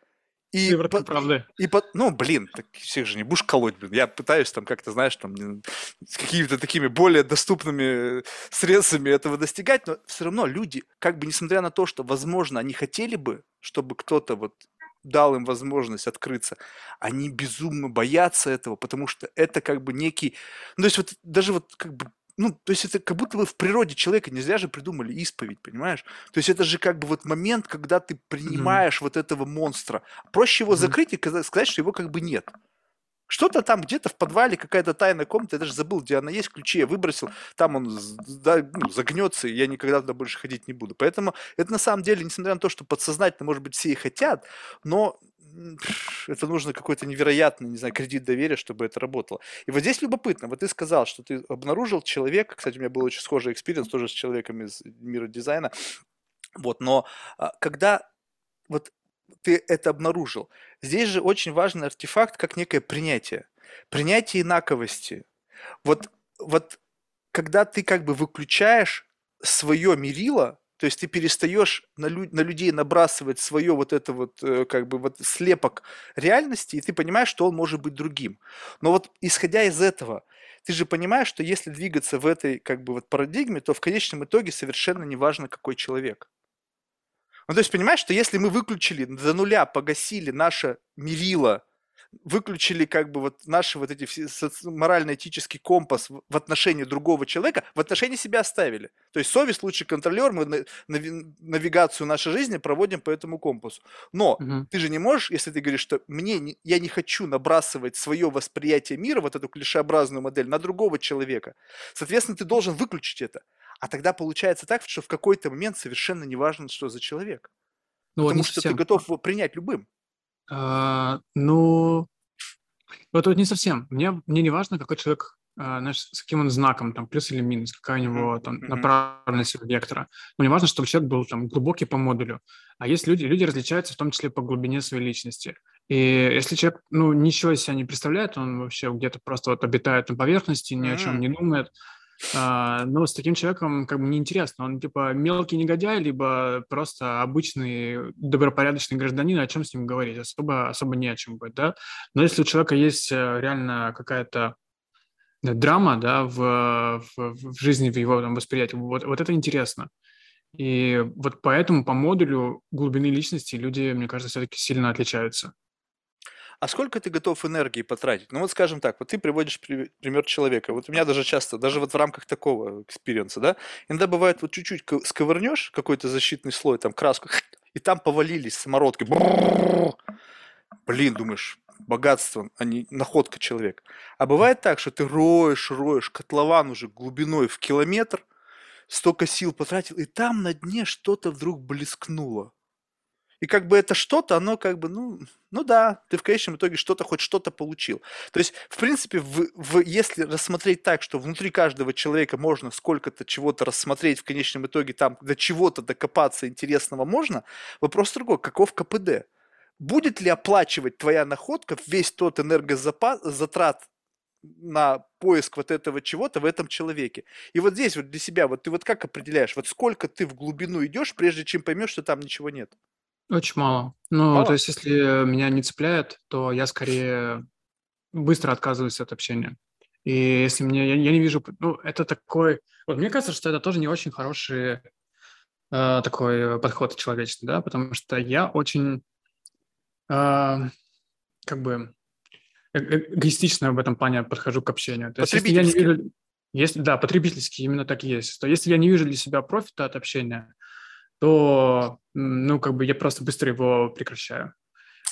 и, по, правда. И, по, ну, блин, так всех же не будешь колоть, блин. Я пытаюсь там как-то, знаешь, там с какими-то такими более доступными средствами этого достигать, но все равно люди, как бы несмотря на то, что, возможно, они хотели бы, чтобы кто-то вот дал им возможность открыться, они безумно боятся этого, потому что это как бы некий, ну, то есть вот даже вот как бы ну, то есть это как будто бы в природе человека не зря же придумали исповедь, понимаешь? То есть это же как бы вот момент, когда ты принимаешь mm-hmm. вот этого монстра. Проще его mm-hmm. закрыть и сказать, что его как бы нет. Что-то там где-то в подвале, какая-то тайная комната, я даже забыл, где она есть, ключи я выбросил, там он да, ну, загнется, и я никогда туда больше ходить не буду. Поэтому это на самом деле, несмотря на то, что подсознательно, может быть, все и хотят, но это нужно какой-то невероятный, не знаю, кредит доверия, чтобы это работало. И вот здесь любопытно, вот ты сказал, что ты обнаружил человека, кстати, у меня был очень схожий experience тоже с человеком из мира дизайна, вот, но а, когда вот ты это обнаружил, здесь же очень важный артефакт, как некое принятие. Принятие инаковости. Вот, вот когда ты как бы выключаешь свое мерило, то есть ты перестаешь на, лю- на людей набрасывать свое вот это вот э, как бы вот слепок реальности, и ты понимаешь, что он может быть другим. Но вот исходя из этого, ты же понимаешь, что если двигаться в этой как бы вот парадигме, то в конечном итоге совершенно не важно, какой человек. Ну, то есть понимаешь, что если мы выключили до нуля, погасили наше мерило выключили как бы вот наши вот эти все морально-этический компас в отношении другого человека, в отношении себя оставили. То есть совесть лучший контролер, мы навигацию нашей жизни проводим по этому компасу. Но угу. ты же не можешь, если ты говоришь, что мне я не хочу набрасывать свое восприятие мира, вот эту клишеобразную модель, на другого человека. Соответственно, ты должен выключить это. А тогда получается так, что в какой-то момент совершенно не важно, что за человек. Ну, Потому что совсем. ты готов его принять любым. А, ну, вот, вот не совсем. Мне, мне не важно, какой человек, а, знаешь, с каким он знаком, там, плюс или минус, какая у него там направленность вектора. Мне важно, чтобы человек был там глубокий по модулю. А есть люди, люди различаются в том числе по глубине своей личности. И если человек, ну, ничего из себя не представляет, он вообще где-то просто вот обитает на поверхности, ни о чем не думает, а, но с таким человеком как бы неинтересно. Он типа мелкий негодяй, либо просто обычный добропорядочный гражданин, о чем с ним говорить? Особо, особо не о чем будет, да? Но если у человека есть э, реально какая-то драма, да, в, в, в жизни, в его там, восприятии, вот, вот это интересно. И вот поэтому по модулю глубины личности люди, мне кажется, все-таки сильно отличаются а сколько ты готов энергии потратить? Ну вот скажем так, вот ты приводишь пример человека. Вот у меня даже часто, даже вот в рамках такого experience а, да, иногда бывает вот чуть-чуть сковырнешь какой-то защитный слой, там краску, и там повалились самородки. Блин, думаешь, богатство, а не находка человека. А бывает так, что ты роешь, роешь, котлован уже глубиной в километр, столько сил потратил, и там на дне что-то вдруг блескнуло. И как бы это что-то, оно как бы, ну, ну да, ты в конечном итоге что-то, хоть что-то получил. То есть, в принципе, в, в, если рассмотреть так, что внутри каждого человека можно сколько-то чего-то рассмотреть, в конечном итоге там до чего-то докопаться интересного можно, вопрос другой, каков КПД? Будет ли оплачивать твоя находка весь тот энергозапас, затрат на поиск вот этого чего-то в этом человеке. И вот здесь вот для себя, вот ты вот как определяешь, вот сколько ты в глубину идешь, прежде чем поймешь, что там ничего нет? Очень мало. Ну, Мало? то есть, если меня не цепляет, то я скорее быстро отказываюсь от общения. И если мне, я, я не вижу, ну, это такой, вот мне кажется, что это тоже не очень хороший э, такой подход человеческий, да, потому что я очень э, как бы э, э, эгоистично в этом плане подхожу к общению. То есть, если я не вижу, если, да, потребительский, именно так и есть. То если я не вижу для себя профита от общения, то, ну, как бы я просто быстро его прекращаю.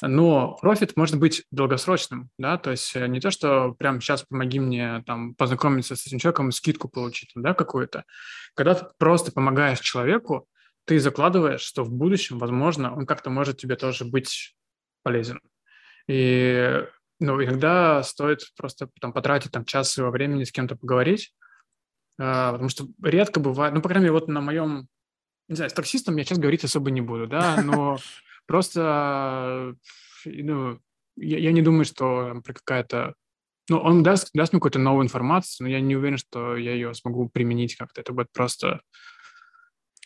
Но профит может быть долгосрочным, да, то есть э, не то, что прямо сейчас помоги мне там познакомиться с этим человеком, скидку получить, да, какую-то. Когда ты просто помогаешь человеку, ты закладываешь, что в будущем, возможно, он как-то может тебе тоже быть полезен. И ну, иногда стоит просто там потратить там час своего времени с кем-то поговорить, а, потому что редко бывает, ну, по крайней мере, вот на моем, не знаю, с таксистом я сейчас говорить особо не буду, да, но просто, ну, я, я не думаю, что про какая-то ну, он даст, даст мне какую-то новую информацию, но я не уверен, что я ее смогу применить как-то. Это будет просто...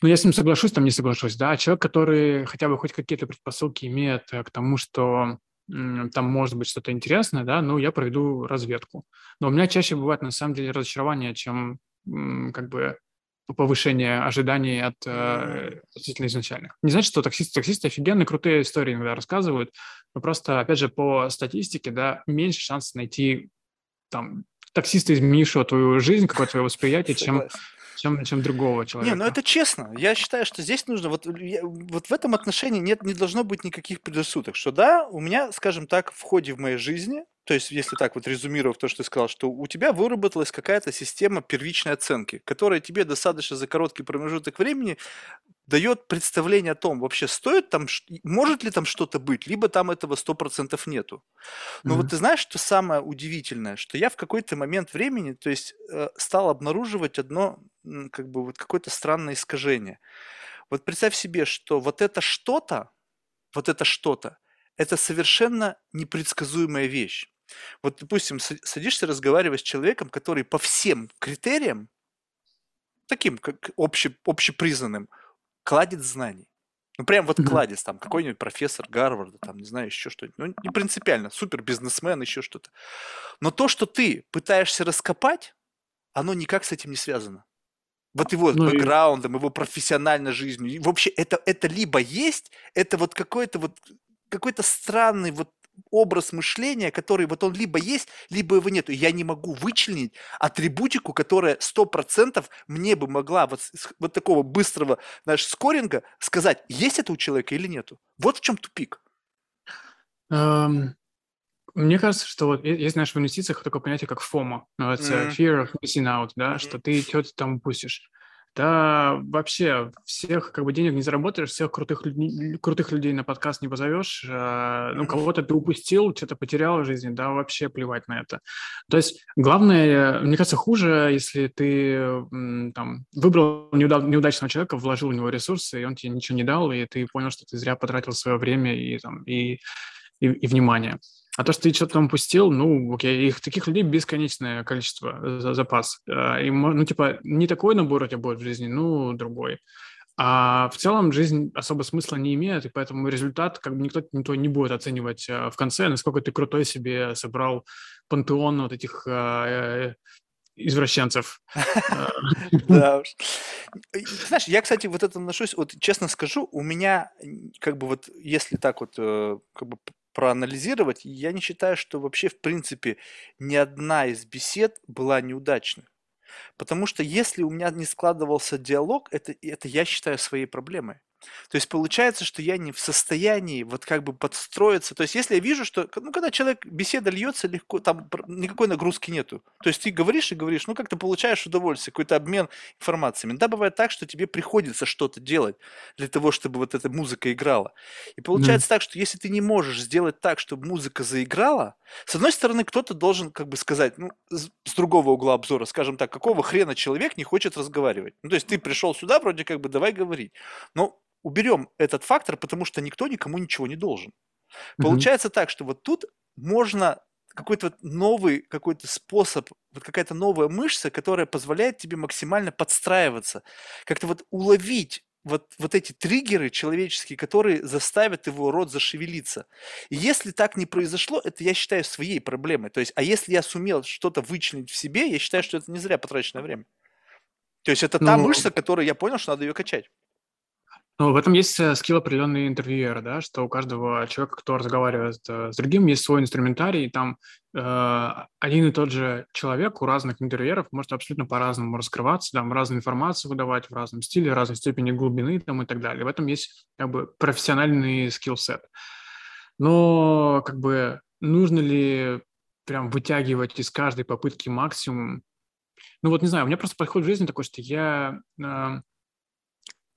Ну, я с ним соглашусь, там не соглашусь, да. Человек, который хотя бы хоть какие-то предпосылки имеет к тому, что там может быть что-то интересное, да, ну, я проведу разведку. Но у меня чаще бывает, на самом деле, разочарование, чем как бы повышение ожиданий от э, относительно изначальных. Не значит, что таксисты, таксисты офигенные, крутые истории иногда рассказывают, но просто, опять же, по статистике, да, меньше шансов найти там таксиста, изменившего твою жизнь, какое-то твое восприятие, чем чем, чем другого человека. Не, ну это честно. Я считаю, что здесь нужно, вот, я, вот в этом отношении нет, не должно быть никаких предрассудок, что да, у меня, скажем так, в ходе в моей жизни, то есть если так вот резюмировав то, что ты сказал, что у тебя выработалась какая-то система первичной оценки, которая тебе достаточно за короткий промежуток времени дает представление о том, вообще стоит там, может ли там что-то быть, либо там этого 100% нету. Но mm-hmm. вот ты знаешь, что самое удивительное, что я в какой-то момент времени, то есть э, стал обнаруживать одно, как бы вот какое-то странное искажение. Вот представь себе, что вот это что-то, вот это что-то, это совершенно непредсказуемая вещь. Вот, допустим, садишься разговаривать с человеком, который по всем критериям, таким как обще, общепризнанным, кладет знаний. Ну, прям вот кладец, там, какой-нибудь профессор Гарварда, там, не знаю, еще что-нибудь. Ну, не принципиально, супер бизнесмен, еще что-то. Но то, что ты пытаешься раскопать, оно никак с этим не связано. Вот его ну, бэкграундом, и... его профессиональной жизнью. Вообще, это, это либо есть, это вот какой-то вот какой-то странный вот образ мышления, который вот он либо есть, либо его нету. Я не могу вычленить атрибутику, которая 100% мне бы могла вот, вот такого быстрого, знаешь, скоринга сказать, есть это у человека или нету. Вот в чем тупик. Um, мне кажется, что вот есть, знаешь, в инвестициях такое понятие, как FOMO, называется mm-hmm. Fear of Missing Out, да, mm-hmm. что ты что-то там упустишь. Да, вообще, всех как бы денег не заработаешь, всех крутых, крутых людей на подкаст не позовешь. Э, ну, кого-то ты упустил, что-то потерял в жизни, да, вообще плевать на это. То есть главное, мне кажется, хуже, если ты там выбрал неуда- неудачного человека, вложил в него ресурсы, и он тебе ничего не дал, и ты понял, что ты зря потратил свое время и, там, и, и, и внимание. А то, что ты что-то там упустил, ну, окей, их таких людей бесконечное количество, э, за запас. Э, и, ну, типа, не такой набор у тебя будет в жизни, ну, другой. А в целом жизнь особо смысла не имеет, и поэтому результат как бы никто, никто не будет оценивать э, в конце, насколько ты крутой себе собрал пантеон вот этих извращенцев. Да уж. Знаешь, я, кстати, вот это отношусь, вот честно скажу, у меня как бы вот, если так вот как бы проанализировать, я не считаю, что вообще, в принципе, ни одна из бесед была неудачной. Потому что если у меня не складывался диалог, это, это я считаю своей проблемой. То есть получается, что я не в состоянии вот как бы подстроиться. То есть если я вижу, что, ну, когда человек, беседа льется легко, там никакой нагрузки нету. То есть ты говоришь и говоришь, ну, как ты получаешь удовольствие, какой-то обмен информациями. Да, бывает так, что тебе приходится что-то делать для того, чтобы вот эта музыка играла. И получается mm. так, что если ты не можешь сделать так, чтобы музыка заиграла, с одной стороны, кто-то должен как бы сказать, ну, с другого угла обзора, скажем так, какого хрена человек не хочет разговаривать. Ну, то есть ты пришел сюда, вроде как бы давай говорить. Но уберем этот фактор, потому что никто никому ничего не должен. Mm-hmm. Получается так, что вот тут можно какой-то вот новый какой-то способ, вот какая-то новая мышца, которая позволяет тебе максимально подстраиваться, как-то вот уловить вот, вот эти триггеры человеческие, которые заставят его рот зашевелиться. И если так не произошло, это я считаю своей проблемой. То есть, а если я сумел что-то вычленить в себе, я считаю, что это не зря потраченное время. То есть это ну, та мышца, которую я понял, что надо ее качать. Ну, в этом есть э, скилл определенный интервьюера, да, что у каждого человека, кто разговаривает э, с другим, есть свой инструментарий, и там э, один и тот же человек у разных интервьюеров может абсолютно по-разному раскрываться, там, разную информацию выдавать в разном стиле, разной степени глубины там, и так далее. В этом есть как бы профессиональный скилл-сет. Но как бы нужно ли прям вытягивать из каждой попытки максимум? Ну вот не знаю, у меня просто подход в жизни такой, что я... Э,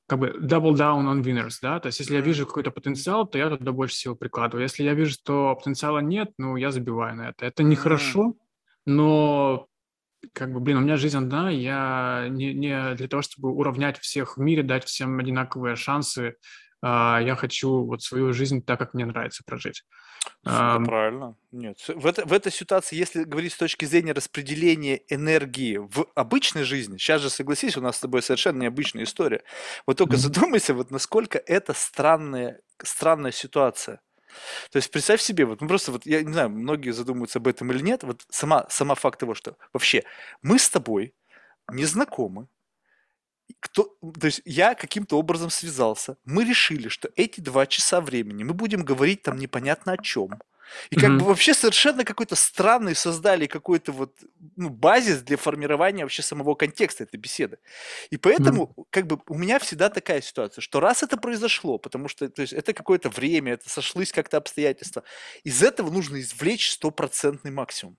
как бы double down on winners, да, то есть если я вижу какой-то потенциал, то я туда больше всего прикладываю. Если я вижу, что потенциала нет, ну, я забиваю на это. Это нехорошо, но как бы, блин, у меня жизнь одна, я не, не для того, чтобы уравнять всех в мире, дать всем одинаковые шансы, я хочу вот свою жизнь так, как мне нравится прожить. Это правильно. Нет. В, это, в этой ситуации, если говорить с точки зрения распределения энергии в обычной жизни, сейчас же согласись, у нас с тобой совершенно необычная история. Вот только mm-hmm. задумайся, вот насколько это странная, странная ситуация. То есть представь себе, вот ну просто вот я не знаю, многие задумываются об этом или нет, вот сама, сама факт того, что вообще мы с тобой не знакомы, кто, то есть я каким-то образом связался. Мы решили, что эти два часа времени мы будем говорить там непонятно о чем. И как mm-hmm. бы вообще совершенно какой-то странный создали какой-то вот ну, базис для формирования вообще самого контекста этой беседы. И поэтому mm-hmm. как бы у меня всегда такая ситуация, что раз это произошло, потому что то есть, это какое-то время, это сошлись как-то обстоятельства, из этого нужно извлечь стопроцентный максимум.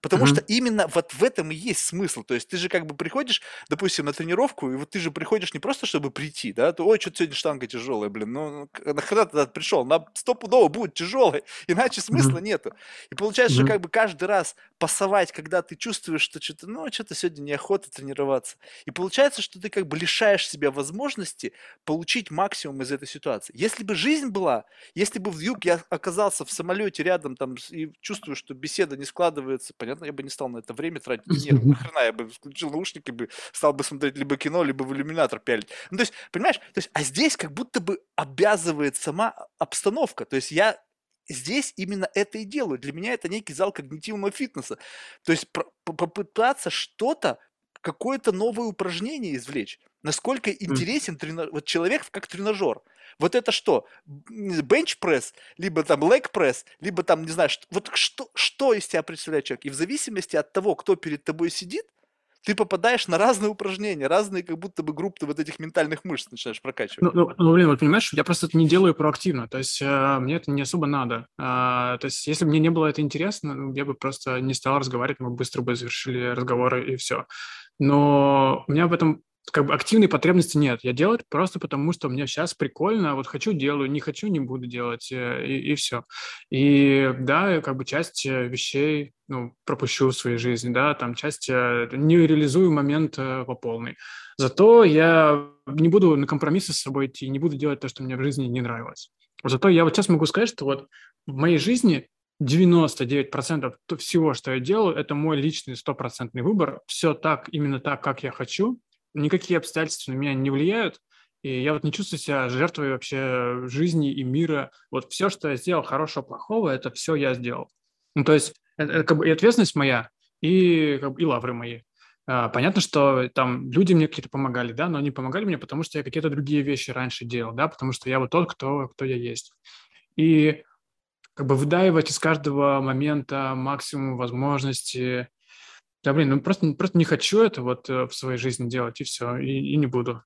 Потому mm-hmm. что именно вот в этом и есть смысл. То есть ты же как бы приходишь, допустим, на тренировку, и вот ты же приходишь не просто, чтобы прийти, да, то, ой, что-то сегодня штанга тяжелая, блин, ну, ну нахрена ты пришел? На стопудово будет тяжелой, иначе смысла mm-hmm. нету. И получается, mm-hmm. что как бы каждый раз пасовать, когда ты чувствуешь, что что-то, ну, что-то сегодня неохота тренироваться. И получается, что ты как бы лишаешь себя возможности получить максимум из этой ситуации. Если бы жизнь была, если бы в юг я оказался в самолете рядом там и чувствую, что беседа не складывается, понятно, я бы не стал на это время тратить. Нет, нахрена, я бы включил наушники, бы стал бы смотреть либо кино, либо в иллюминатор пялить. Ну, то есть, понимаешь, то есть, а здесь как будто бы обязывает сама обстановка. То есть я здесь именно это и делаю. Для меня это некий зал когнитивного фитнеса. То есть попытаться что-то, какое-то новое упражнение извлечь. Насколько интересен тренаж... вот человек как тренажер. Вот это что? Бенч-пресс, либо там лег-пресс, либо там, не знаю, что, вот что, что из тебя представляет человек? И в зависимости от того, кто перед тобой сидит, ты попадаешь на разные упражнения, разные как будто бы группы вот этих ментальных мышц начинаешь прокачивать. Ну, ну, ну блин, вот понимаешь, я просто это не делаю проактивно, то есть э, мне это не особо надо. Э, то есть если бы мне не было это интересно, ну, я бы просто не стал разговаривать, мы быстро бы завершили разговоры и все. Но у меня в этом как бы активной потребности нет. Я делаю это просто потому, что мне сейчас прикольно, вот хочу делаю, не хочу не буду делать э, и, и все. И да, как бы часть э, вещей ну, пропущу в своей жизни, да, там часть э, не реализую момент по полной. Зато я не буду на компромиссы с собой идти, не буду делать то, что мне в жизни не нравилось. Зато я вот сейчас могу сказать, что вот в моей жизни 99% всего, что я делаю, это мой личный стопроцентный выбор. Все так, именно так, как я хочу никакие обстоятельства на меня не влияют, и я вот не чувствую себя жертвой вообще жизни и мира. Вот все, что я сделал, хорошего, плохого, это все я сделал. Ну, то есть это, это как бы и ответственность моя, и, как бы, и лавры мои. А, понятно, что там люди мне какие-то помогали, да, но они помогали мне, потому что я какие-то другие вещи раньше делал, да, потому что я вот тот, кто, кто я есть. И как бы выдаивать из каждого момента максимум возможностей, да, блин, ну просто, просто не хочу это вот э, в своей жизни делать, и все, и, и не буду.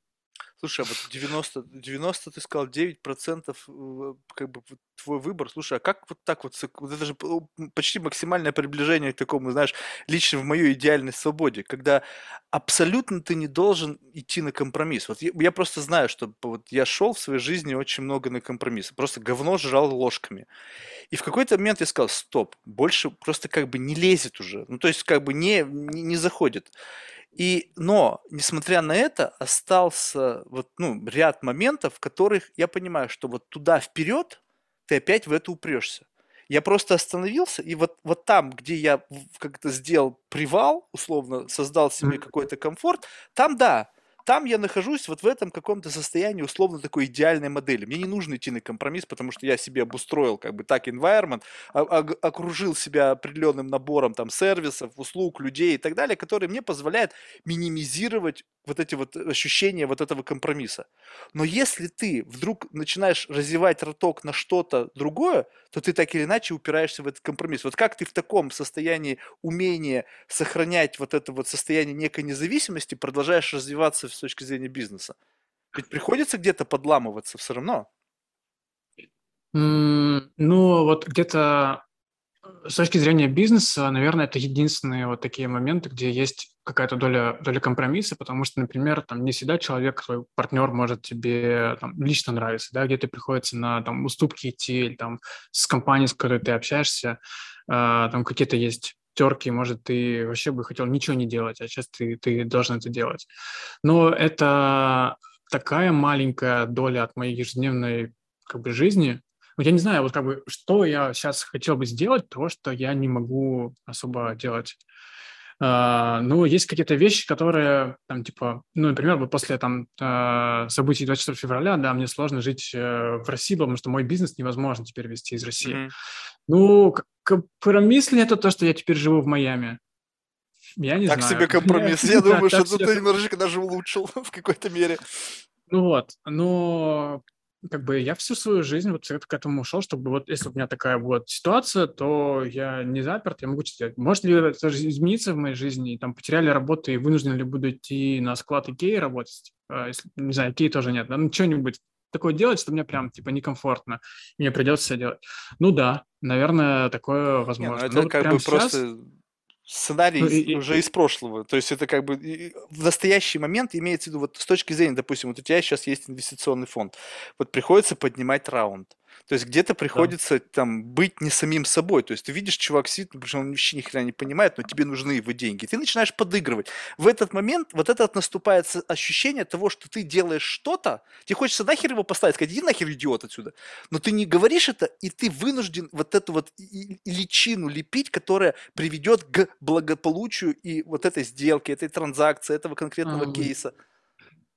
Слушай, а вот 90, 90 ты сказал, 9% э, как бы твой выбор. Слушай, а как вот так вот, вот это же почти максимальное приближение к такому, знаешь, лично в моей идеальной свободе, когда абсолютно ты не должен идти на компромисс. Вот я, я просто знаю, что вот я шел в своей жизни очень много на компромисс, просто говно жрал ложками. И в какой-то момент я сказал, стоп, больше просто как бы не лезет уже, ну то есть как бы не, не, не заходит. И, но, несмотря на это, остался вот, ну, ряд моментов, в которых я понимаю, что вот туда вперед ты опять в это упрешься. Я просто остановился, и вот, вот там, где я как-то сделал привал, условно, создал себе какой-то комфорт, там да, там я нахожусь вот в этом каком-то состоянии условно такой идеальной модели. Мне не нужно идти на компромисс, потому что я себе обустроил как бы так environment, окружил себя определенным набором там сервисов, услуг, людей и так далее, которые мне позволяют минимизировать вот эти вот ощущения вот этого компромисса. Но если ты вдруг начинаешь развивать роток на что-то другое, то ты так или иначе упираешься в этот компромисс. Вот как ты в таком состоянии умения сохранять вот это вот состояние некой независимости продолжаешь развиваться с точки зрения бизнеса? Ведь приходится где-то подламываться все равно. Ну, вот где-то с точки зрения бизнеса, наверное, это единственные вот такие моменты, где есть какая-то доля, доля компромисса, потому что, например, там не всегда человек, твой партнер может тебе там, лично нравиться, да, где-то приходится на там, уступки идти, или там с компанией, с которой ты общаешься, э, там какие-то есть терки, может, ты вообще бы хотел ничего не делать, а сейчас ты, ты должен это делать. Но это такая маленькая доля от моей ежедневной как бы, жизни, я не знаю, вот как бы, что я сейчас хотел бы сделать, то, что я не могу особо делать. Uh, ну, есть какие-то вещи, которые, там, типа, ну, например, вот после там uh, событий 24 февраля, да, мне сложно жить uh, в России, потому что мой бизнес невозможно теперь вести из России. Mm-hmm. Ну, компромисс ли это то, что я теперь живу в Майами? Я не так знаю. Так себе компромисс. Я, думаю, что тут ты немножечко даже улучшил в какой-то мере. Ну вот, но как бы я всю свою жизнь вот к этому ушел, чтобы вот если у меня такая вот ситуация, то я не заперт, я могу читать. Может ли это измениться в моей жизни, и там потеряли работу и вынужден ли буду идти на склад Икеи работать? А, если, не знаю, Икеи тоже нет, да, ну что-нибудь такое делать, что мне прям типа некомфортно, мне придется делать. Ну да, наверное, такое возможно. Не, ну это Но как бы сейчас... просто сценарий ну, и, уже и... из прошлого. То есть это как бы в настоящий момент имеется в виду вот с точки зрения, допустим, вот у тебя сейчас есть инвестиционный фонд, вот приходится поднимать раунд. То есть где-то приходится да. там быть не самим собой. То есть ты видишь, чувак сидит, потому что он вообще ни хрена не понимает, но тебе нужны его деньги. Ты начинаешь подыгрывать. В этот момент вот это наступает ощущение того, что ты делаешь что-то, тебе хочется нахер его поставить, сказать, иди нахер, идиот, отсюда. Но ты не говоришь это, и ты вынужден вот эту вот личину лепить, которая приведет к благополучию и вот этой сделки, этой транзакции, этого конкретного а, кейса.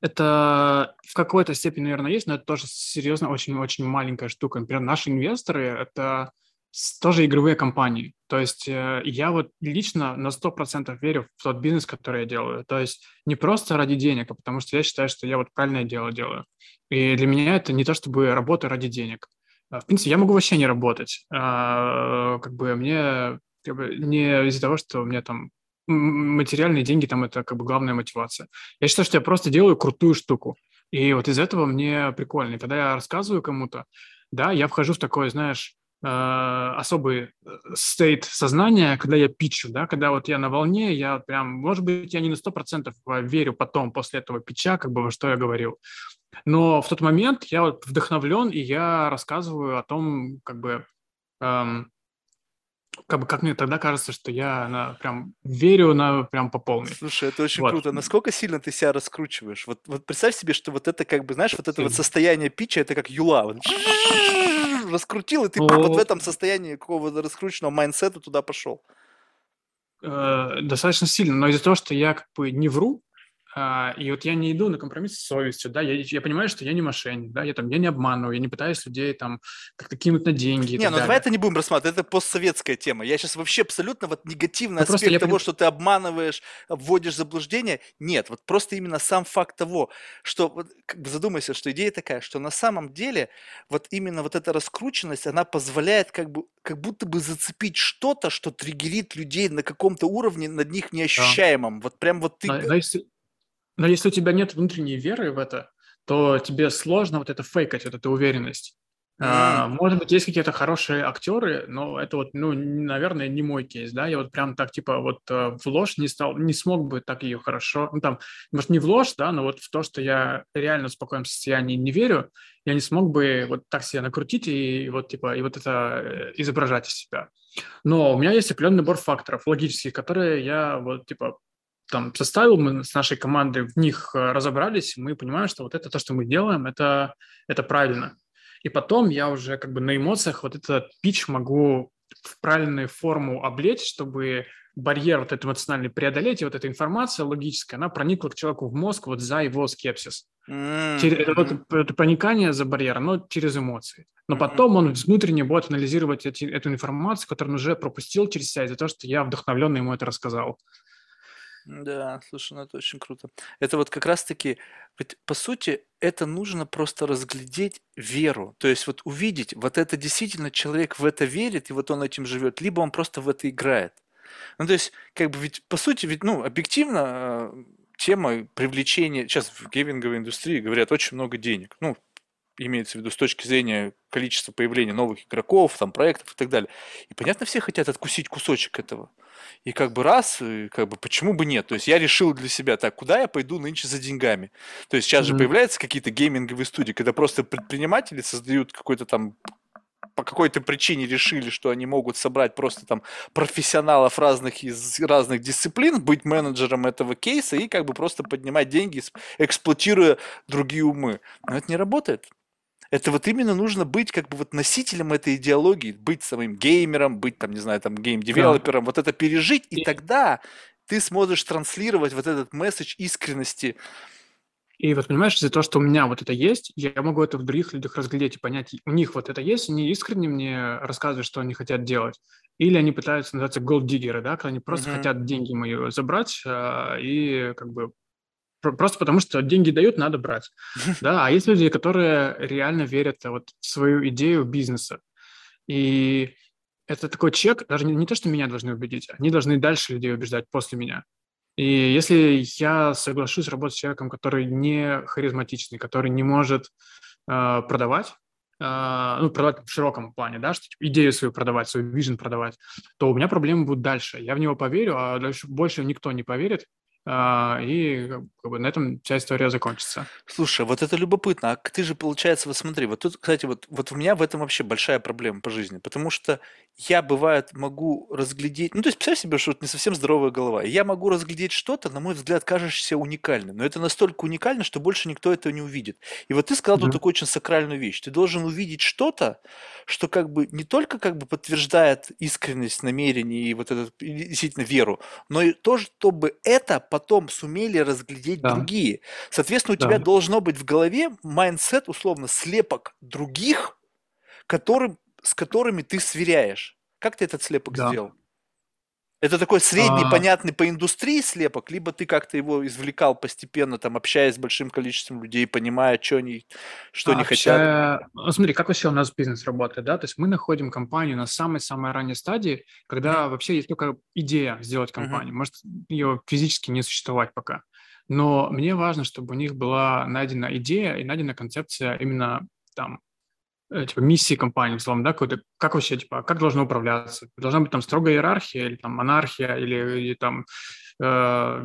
Это в какой-то степени, наверное, есть, но это тоже серьезно очень-очень маленькая штука. Например, наши инвесторы – это тоже игровые компании. То есть э, я вот лично на 100% верю в тот бизнес, который я делаю. То есть не просто ради денег, а потому что я считаю, что я вот правильное дело делаю. И для меня это не то чтобы работа ради денег. А, в принципе, я могу вообще не работать. А, как бы мне как бы, не из-за того, что у меня там материальные деньги там это как бы главная мотивация. Я считаю, что я просто делаю крутую штуку. И вот из этого мне прикольно. И когда я рассказываю кому-то, да, я вхожу в такой, знаешь, э, особый стейт сознания, когда я пичу, да, когда вот я на волне, я прям, может быть, я не на сто процентов верю потом, после этого пича, как бы, во что я говорил. Но в тот момент я вот вдохновлен, и я рассказываю о том, как бы, эм, как бы как мне тогда кажется, что я на, прям верю на прям по полной. Слушай, это очень вот. круто. Насколько сильно ты себя раскручиваешь? Вот, вот представь себе, что вот это как бы, знаешь, вот это вот состояние пича, это как юла. Вот, раскрутил, и ты О... вот в этом состоянии какого-то раскрученного mindset а туда пошел. Э, достаточно сильно, но из-за того, что я как бы не вру, и вот я не иду на компромисс с совестью, да, я, я понимаю, что я не мошенник, да, я там, я не обманываю, я не пытаюсь людей там как-то кинуть на деньги. Не, ну давай это не будем рассматривать, это постсоветская тема. Я сейчас вообще абсолютно вот негативный ну, аспект того, поним... что ты обманываешь, вводишь в заблуждение. Нет, вот просто именно сам факт того, что вот, как бы задумайся, что идея такая, что на самом деле вот именно вот эта раскрученность, она позволяет как бы как будто бы зацепить что-то, что триггерит людей на каком-то уровне над них неощущаемом. Да. Вот прям вот ты... Но, но если, но если у тебя нет внутренней веры в это, то тебе сложно вот это фейкать, вот эту уверенность. Mm. А, может быть, есть какие-то хорошие актеры, но это вот, ну, наверное, не мой кейс, да, я вот прям так, типа, вот э, в ложь не стал, не смог бы так ее хорошо, ну, там, может, не в ложь, да, но вот в то, что я реально в спокойном состоянии не верю, я не смог бы вот так себя накрутить и вот, типа, и вот это э, изображать из себя. Но у меня есть определенный набор факторов логических, которые я вот, типа, там составил, мы с нашей командой в них э, разобрались, мы понимаем, что вот это то, что мы делаем, это, это правильно. И потом я уже как бы на эмоциях вот этот пич могу в правильную форму облечь, чтобы барьер вот этот эмоциональный преодолеть, и вот эта информация логическая, она проникла к человеку в мозг вот за его скепсис. Mm-hmm. Через, это, вот, это проникание за барьер, но через эмоции. Но потом он внутренне будет анализировать эти, эту информацию, которую он уже пропустил через себя из-за того, что я вдохновленно ему это рассказал. Да, слушай, ну это очень круто. Это вот как раз-таки, ведь по сути, это нужно просто разглядеть веру. То есть вот увидеть, вот это действительно человек в это верит, и вот он этим живет, либо он просто в это играет. Ну, то есть, как бы ведь, по сути, ведь, ну, объективно, э, тема привлечения, сейчас в гейминговой индустрии говорят очень много денег. Ну, имеется в виду с точки зрения количества появления новых игроков, там, проектов и так далее. И понятно, все хотят откусить кусочек этого. И как бы раз, как бы почему бы нет? То есть я решил для себя, так, куда я пойду нынче за деньгами? То есть сейчас mm-hmm. же появляются какие-то гейминговые студии, когда просто предприниматели создают какой-то там по какой-то причине решили, что они могут собрать просто там профессионалов разных из разных дисциплин, быть менеджером этого кейса и как бы просто поднимать деньги, эксплуатируя другие умы. Но это не работает. Это вот именно нужно быть как бы вот носителем этой идеологии, быть самым геймером, быть там, не знаю, там гейм-девелопером, да. вот это пережить, и, и тогда ты сможешь транслировать вот этот месседж искренности. И вот понимаешь, из-за того, что у меня вот это есть, я могу это в других людях разглядеть и понять, у них вот это есть, они искренне мне рассказывают, что они хотят делать. Или они пытаются называться gold digger ы, да, когда они просто mm-hmm. хотят деньги мои забрать а, и как бы Просто потому, что деньги дают, надо брать. Да, а есть люди, которые реально верят вот, в свою идею бизнеса. И это такой чек, даже не, не то, что меня должны убедить, они должны дальше людей убеждать после меня. И если я соглашусь работать с человеком, который не харизматичный, который не может э, продавать, э, ну, продавать в широком плане, да, что типа, идею свою продавать, свой вижен продавать, то у меня проблемы будут дальше. Я в него поверю, а дальше больше никто не поверит, и как бы на этом вся история закончится. Слушай, вот это любопытно. А ты же, получается, вот смотри, вот тут, кстати, вот, вот у меня в этом вообще большая проблема по жизни, потому что я, бывает, могу разглядеть, ну, то есть, представь себе, что это не совсем здоровая голова, я могу разглядеть что-то, на мой взгляд, кажущееся уникальным, но это настолько уникально, что больше никто этого не увидит. И вот ты сказал mm-hmm. тут такую очень сакральную вещь. Ты должен увидеть что-то, что как бы не только как бы подтверждает искренность намерений и вот эту действительно веру, но и то, чтобы это потом сумели разглядеть да. другие. Соответственно, у да. тебя должно быть в голове mindset, условно, слепок других, которым, с которыми ты сверяешь. Как ты этот слепок да. сделал? Это такой средний, а... понятный по индустрии слепок, либо ты как-то его извлекал постепенно, там, общаясь с большим количеством людей, понимая, что они, что они хотят. Ну, смотри, как вообще у нас бизнес работает, да? То есть мы находим компанию на самой-самой ранней стадии, когда mm. вообще есть только идея сделать компанию. Mm-hmm. Может ее физически не существовать пока. Но мне важно, чтобы у них была найдена идея и найдена концепция именно там типа, миссии компании, условно, да, какой-то, как вообще, типа, как должно управляться? Должна быть там строгая иерархия или там монархия или, или там э,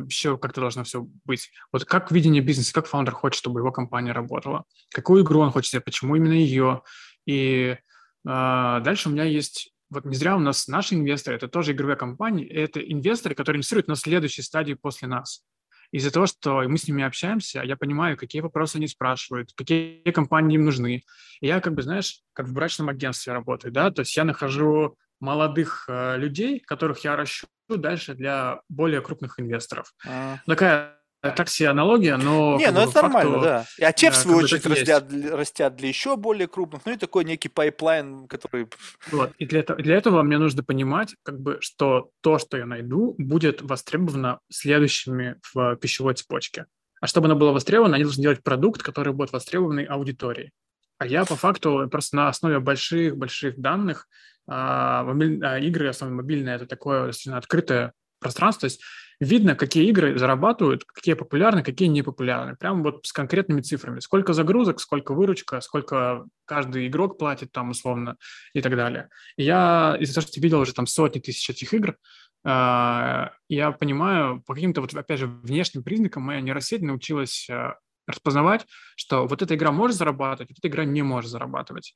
еще как-то должно все быть. Вот как видение бизнеса, как фаундер хочет, чтобы его компания работала? Какую игру он хочет почему именно ее? И э, дальше у меня есть вот не зря у нас наши инвесторы, это тоже игровые компании, это инвесторы, которые инвестируют на следующей стадии после нас. Из-за того, что мы с ними общаемся, я понимаю, какие вопросы они спрашивают, какие компании им нужны. И я, как бы, знаешь, как в брачном агентстве работаю, да, то есть я нахожу молодых э, людей, которых я ращу дальше для более крупных инвесторов. А. Такая так себе аналогия, но... Не, ну это факту, нормально, да. А те, в свою очередь, растят, растят для еще более крупных, ну и такой некий pipeline, который... Вот, и для, для этого мне нужно понимать, как бы, что то, что я найду, будет востребовано следующими в пищевой цепочке. А чтобы оно было востребовано, они должны делать продукт, который будет востребованный аудиторией. А я по факту просто на основе больших-больших данных а, мобиль, а, игры, основно мобильные, это такое достаточно открытое пространство. То есть видно, какие игры зарабатывают, какие популярны, какие не популярны. Прямо вот с конкретными цифрами. Сколько загрузок, сколько выручка, сколько каждый игрок платит там условно и так далее. И я из-за того, что видел уже там сотни тысяч этих игр, а, я понимаю, по каким-то вот, опять же, внешним признакам моя нейросеть научилась а, распознавать, что вот эта игра может зарабатывать, вот эта игра не может зарабатывать.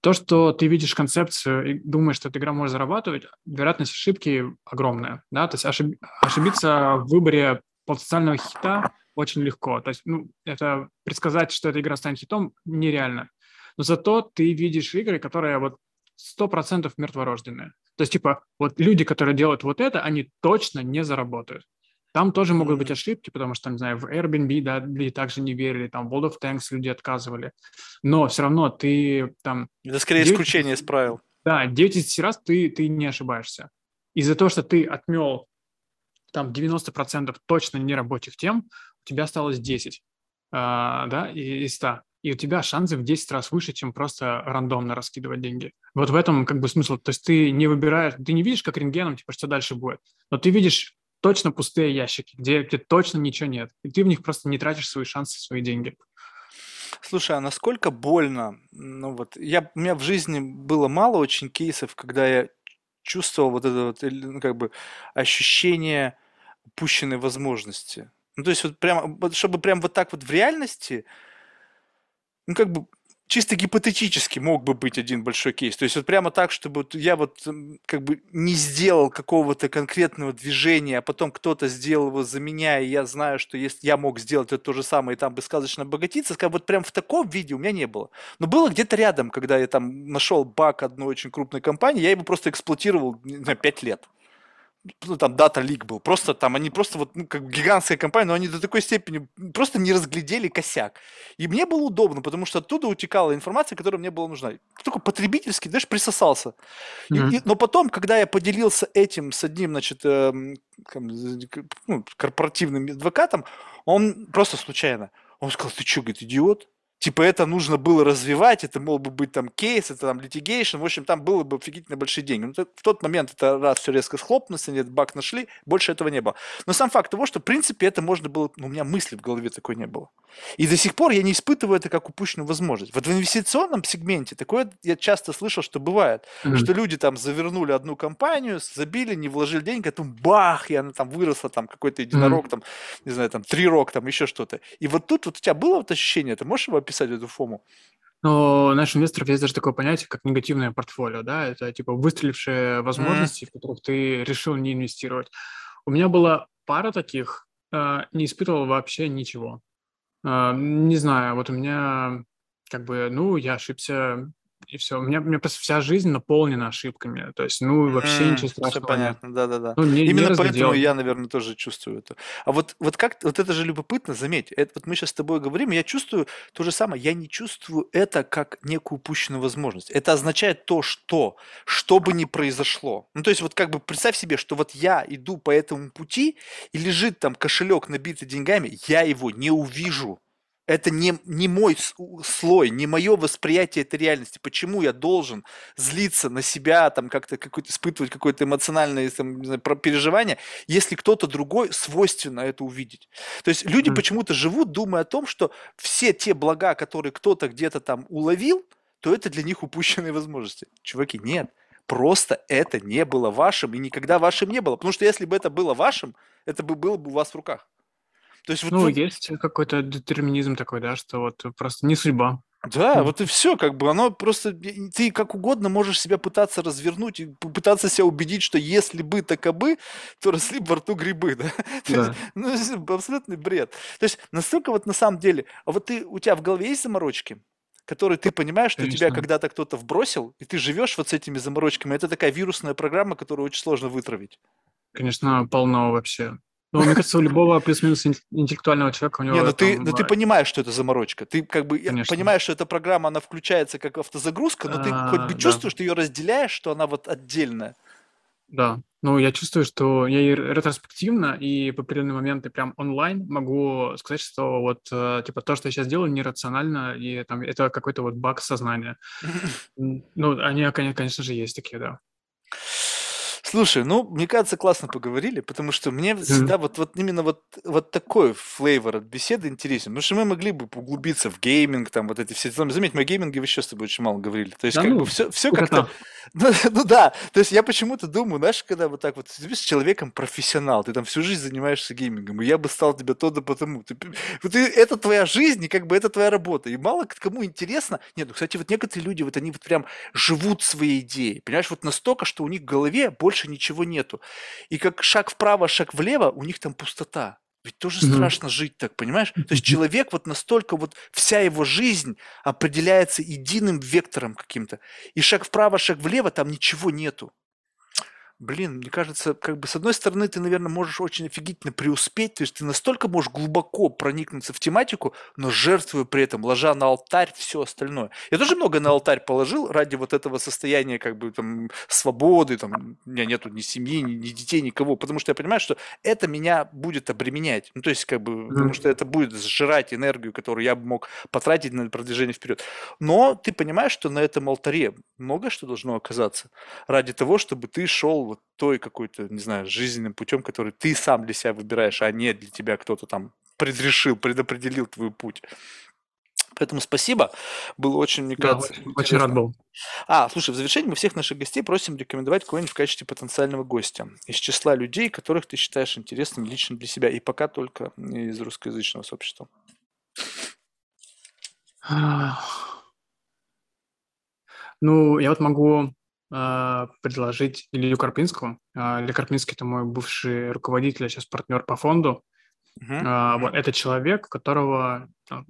То, что ты видишь концепцию и думаешь, что эта игра может зарабатывать, вероятность ошибки огромная. Да? То есть ошиб... ошибиться в выборе потенциального хита очень легко. То есть ну, это предсказать, что эта игра станет хитом, нереально. Но зато ты видишь игры, которые вот сто процентов мертворожденные. То есть, типа, вот люди, которые делают вот это, они точно не заработают. Там тоже могут быть ошибки, потому что, не знаю, в Airbnb, да, люди также не верили, там, в World of Tanks люди отказывали. Но все равно ты там... Это скорее 9... исключение из правил. Да, 9 из 10 раз ты, ты не ошибаешься. Из-за того, что ты отмел там 90% точно нерабочих тем, у тебя осталось 10, а, да, из 100. И у тебя шансы в 10 раз выше, чем просто рандомно раскидывать деньги. Вот в этом как бы смысл. То есть ты не выбираешь, ты не видишь как рентгеном, типа, что дальше будет. Но ты видишь точно пустые ящики, где, где точно ничего нет. И ты в них просто не тратишь свои шансы, свои деньги. Слушай, а насколько больно? Ну вот, я, у меня в жизни было мало очень кейсов, когда я чувствовал вот это вот, ну, как бы ощущение упущенной возможности. Ну, то есть вот прям, чтобы прям вот так вот в реальности, ну, как бы чисто гипотетически мог бы быть один большой кейс. То есть вот прямо так, чтобы я вот как бы не сделал какого-то конкретного движения, а потом кто-то сделал его за меня, и я знаю, что если я мог сделать это то же самое, и там бы сказочно обогатиться, как вот прям в таком виде у меня не было. Но было где-то рядом, когда я там нашел баг одной очень крупной компании, я его просто эксплуатировал на 5 лет ну, там Data Leak был, просто там они просто вот, ну, как гигантская компания, но они до такой степени просто не разглядели косяк. И мне было удобно, потому что оттуда утекала информация, которая мне была нужна. Только потребительский, знаешь, присосался. Mm-hmm. И, и, но потом, когда я поделился этим с одним, значит, э, ну, корпоративным адвокатом, он просто случайно, он сказал, ты что, говорит, идиот? Типа это нужно было развивать, это мог бы быть там кейс, это там litigation, в общем, там было бы офигительно большие деньги. Но в тот момент это раз все резко схлопнулось, этот баг нашли, больше этого не было. Но сам факт того, что в принципе это можно было, ну, у меня мысли в голове такой не было. И до сих пор я не испытываю это как упущенную возможность. Вот в инвестиционном сегменте такое я часто слышал, что бывает, mm-hmm. что люди там завернули одну компанию, забили, не вложили деньги, а там бах, и она там выросла, там какой-то единорог, mm-hmm. там, не знаю, там три рок, там еще что-то. И вот тут вот у тебя было вот ощущение, ты можешь его описать эту ФОМу? Но знаешь, у инвесторов есть даже такое понятие, как негативное портфолио, да, это типа выстрелившие возможности, mm-hmm. в которых ты решил не инвестировать. У меня была пара таких, э, не испытывал вообще ничего. Э, не знаю, вот у меня как бы, ну, я ошибся и все. У меня, у меня просто вся жизнь наполнена ошибками. То есть, ну, вообще mm, ничего страшного. Все понятно, да-да-да. Ну, не, Именно не поэтому я, наверное, тоже чувствую это. А вот, вот как, вот это же любопытно, заметь, это, вот мы сейчас с тобой говорим, я чувствую то же самое, я не чувствую это как некую упущенную возможность. Это означает то, что, что бы ни произошло. Ну, то есть, вот как бы представь себе, что вот я иду по этому пути, и лежит там кошелек набитый деньгами, я его не увижу это не, не мой слой, не мое восприятие этой реальности. Почему я должен злиться на себя, там как-то какой-то, испытывать какое-то эмоциональное там, знаю, переживание, если кто-то другой свойственно это увидеть. То есть люди mm. почему-то живут, думая о том, что все те блага, которые кто-то где-то там уловил, то это для них упущенные возможности. Чуваки, нет. Просто это не было вашим и никогда вашим не было. Потому что если бы это было вашим, это бы было бы у вас в руках. То есть вот, ну, вот... есть какой-то детерминизм такой, да, что вот просто не судьба. Да, mm. вот и все, как бы оно просто ты как угодно можешь себя пытаться развернуть и пытаться себя убедить, что если бы такобы, то росли бы во рту грибы, да? да. ну, абсолютный бред. То есть настолько вот на самом деле, а вот ты у тебя в голове есть заморочки, которые ты понимаешь, что Конечно. тебя когда-то кто-то вбросил, и ты живешь вот с этими заморочками. Это такая вирусная программа, которую очень сложно вытравить. Конечно, полно вообще. Ну, мне кажется, у любого плюс-минус интеллектуального человека у него... Не, ну ты, ну ты понимаешь, что это заморочка. Ты как бы Конечно. понимаешь, что эта программа, она включается как автозагрузка, но ты хоть бы а, чувствуешь, что ее разделяешь, что она вот отдельная. Да, ну я чувствую, что я и ретроспективно, и по определенные моменты прям онлайн могу сказать, что вот э, типа то, что я сейчас делаю, нерационально, и там это какой-то вот баг сознания. Ну, они, конечно же, есть такие, да. Слушай, ну, мне кажется, классно поговорили, потому что мне всегда вот, вот именно вот, вот такой flavor от беседы интересен. Потому что мы могли бы углубиться в гейминг, там вот эти все... Заметь, мы о гейминге вообще с тобой очень мало говорили. То есть да как ну, бы все, все как-то... Ну, ну да, то есть я почему-то думаю, знаешь, когда вот так вот ты с человеком профессионал, ты там всю жизнь занимаешься геймингом, и я бы стал тебя то да потому. Ты, ты, это твоя жизнь, и как бы это твоя работа. И мало кому интересно. Нет, ну, кстати, вот некоторые люди, вот они вот прям живут своей идеей. Понимаешь, вот настолько, что у них в голове больше ничего нету. И как шаг вправо, шаг влево, у них там пустота. Ведь тоже mm-hmm. страшно жить так, понимаешь? То есть человек вот настолько вот вся его жизнь определяется единым вектором каким-то. И шаг вправо, шаг влево, там ничего нету. Блин, мне кажется, как бы с одной стороны ты, наверное, можешь очень офигительно преуспеть, то есть ты настолько можешь глубоко проникнуться в тематику, но жертвуя при этом, ложа на алтарь все остальное. Я тоже много на алтарь положил ради вот этого состояния как бы там свободы, там у меня нету ни семьи, ни, ни детей, никого, потому что я понимаю, что это меня будет обременять, ну то есть как бы, mm-hmm. потому что это будет сжирать энергию, которую я бы мог потратить на продвижение вперед. Но ты понимаешь, что на этом алтаре много что должно оказаться ради того, чтобы ты шел вот той какой-то, не знаю, жизненным путем, который ты сам для себя выбираешь, а не для тебя кто-то там предрешил, предопределил твой путь. Поэтому спасибо. Было очень, мне да, кажется, очень, очень рад был. А, слушай, в завершении мы всех наших гостей просим рекомендовать кого-нибудь в качестве потенциального гостя из числа людей, которых ты считаешь интересным лично для себя, и пока только из русскоязычного сообщества. Ну, я вот могу предложить Илью Карпинского. Э, Илья Карпинский – это мой бывший руководитель, а сейчас партнер по фонду. Uh-huh. Вот это человек, которого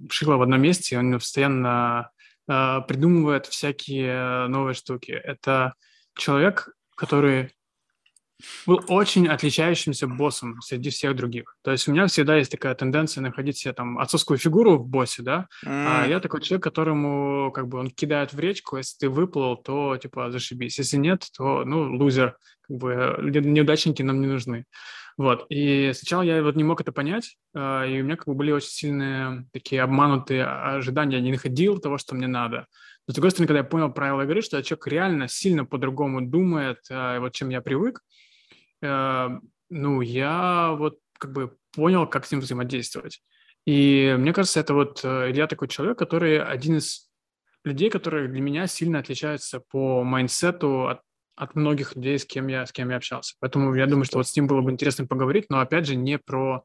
шило в одном месте, он постоянно придумывает всякие новые штуки. Это человек, который был очень отличающимся боссом среди всех других. То есть у меня всегда есть такая тенденция находить себе там отцовскую фигуру в боссе, да, mm. а я такой человек, которому как бы он кидает в речку, если ты выплыл, то типа зашибись, если нет, то ну лузер, как бы неудачники нам не нужны. Вот, и сначала я вот не мог это понять, а, и у меня как бы были очень сильные такие обманутые ожидания, я не находил того, что мне надо. Но с другой стороны, когда я понял правила игры, что человек реально сильно по-другому думает, а, вот чем я привык, Э, ну, я вот как бы понял, как с ним взаимодействовать. И мне кажется, это вот э, Илья такой человек, который один из людей, которые для меня сильно отличаются по майндсету от, от многих людей, с кем, я, с кем я общался. Поэтому я думаю, что вот с ним было бы интересно поговорить, но опять же не про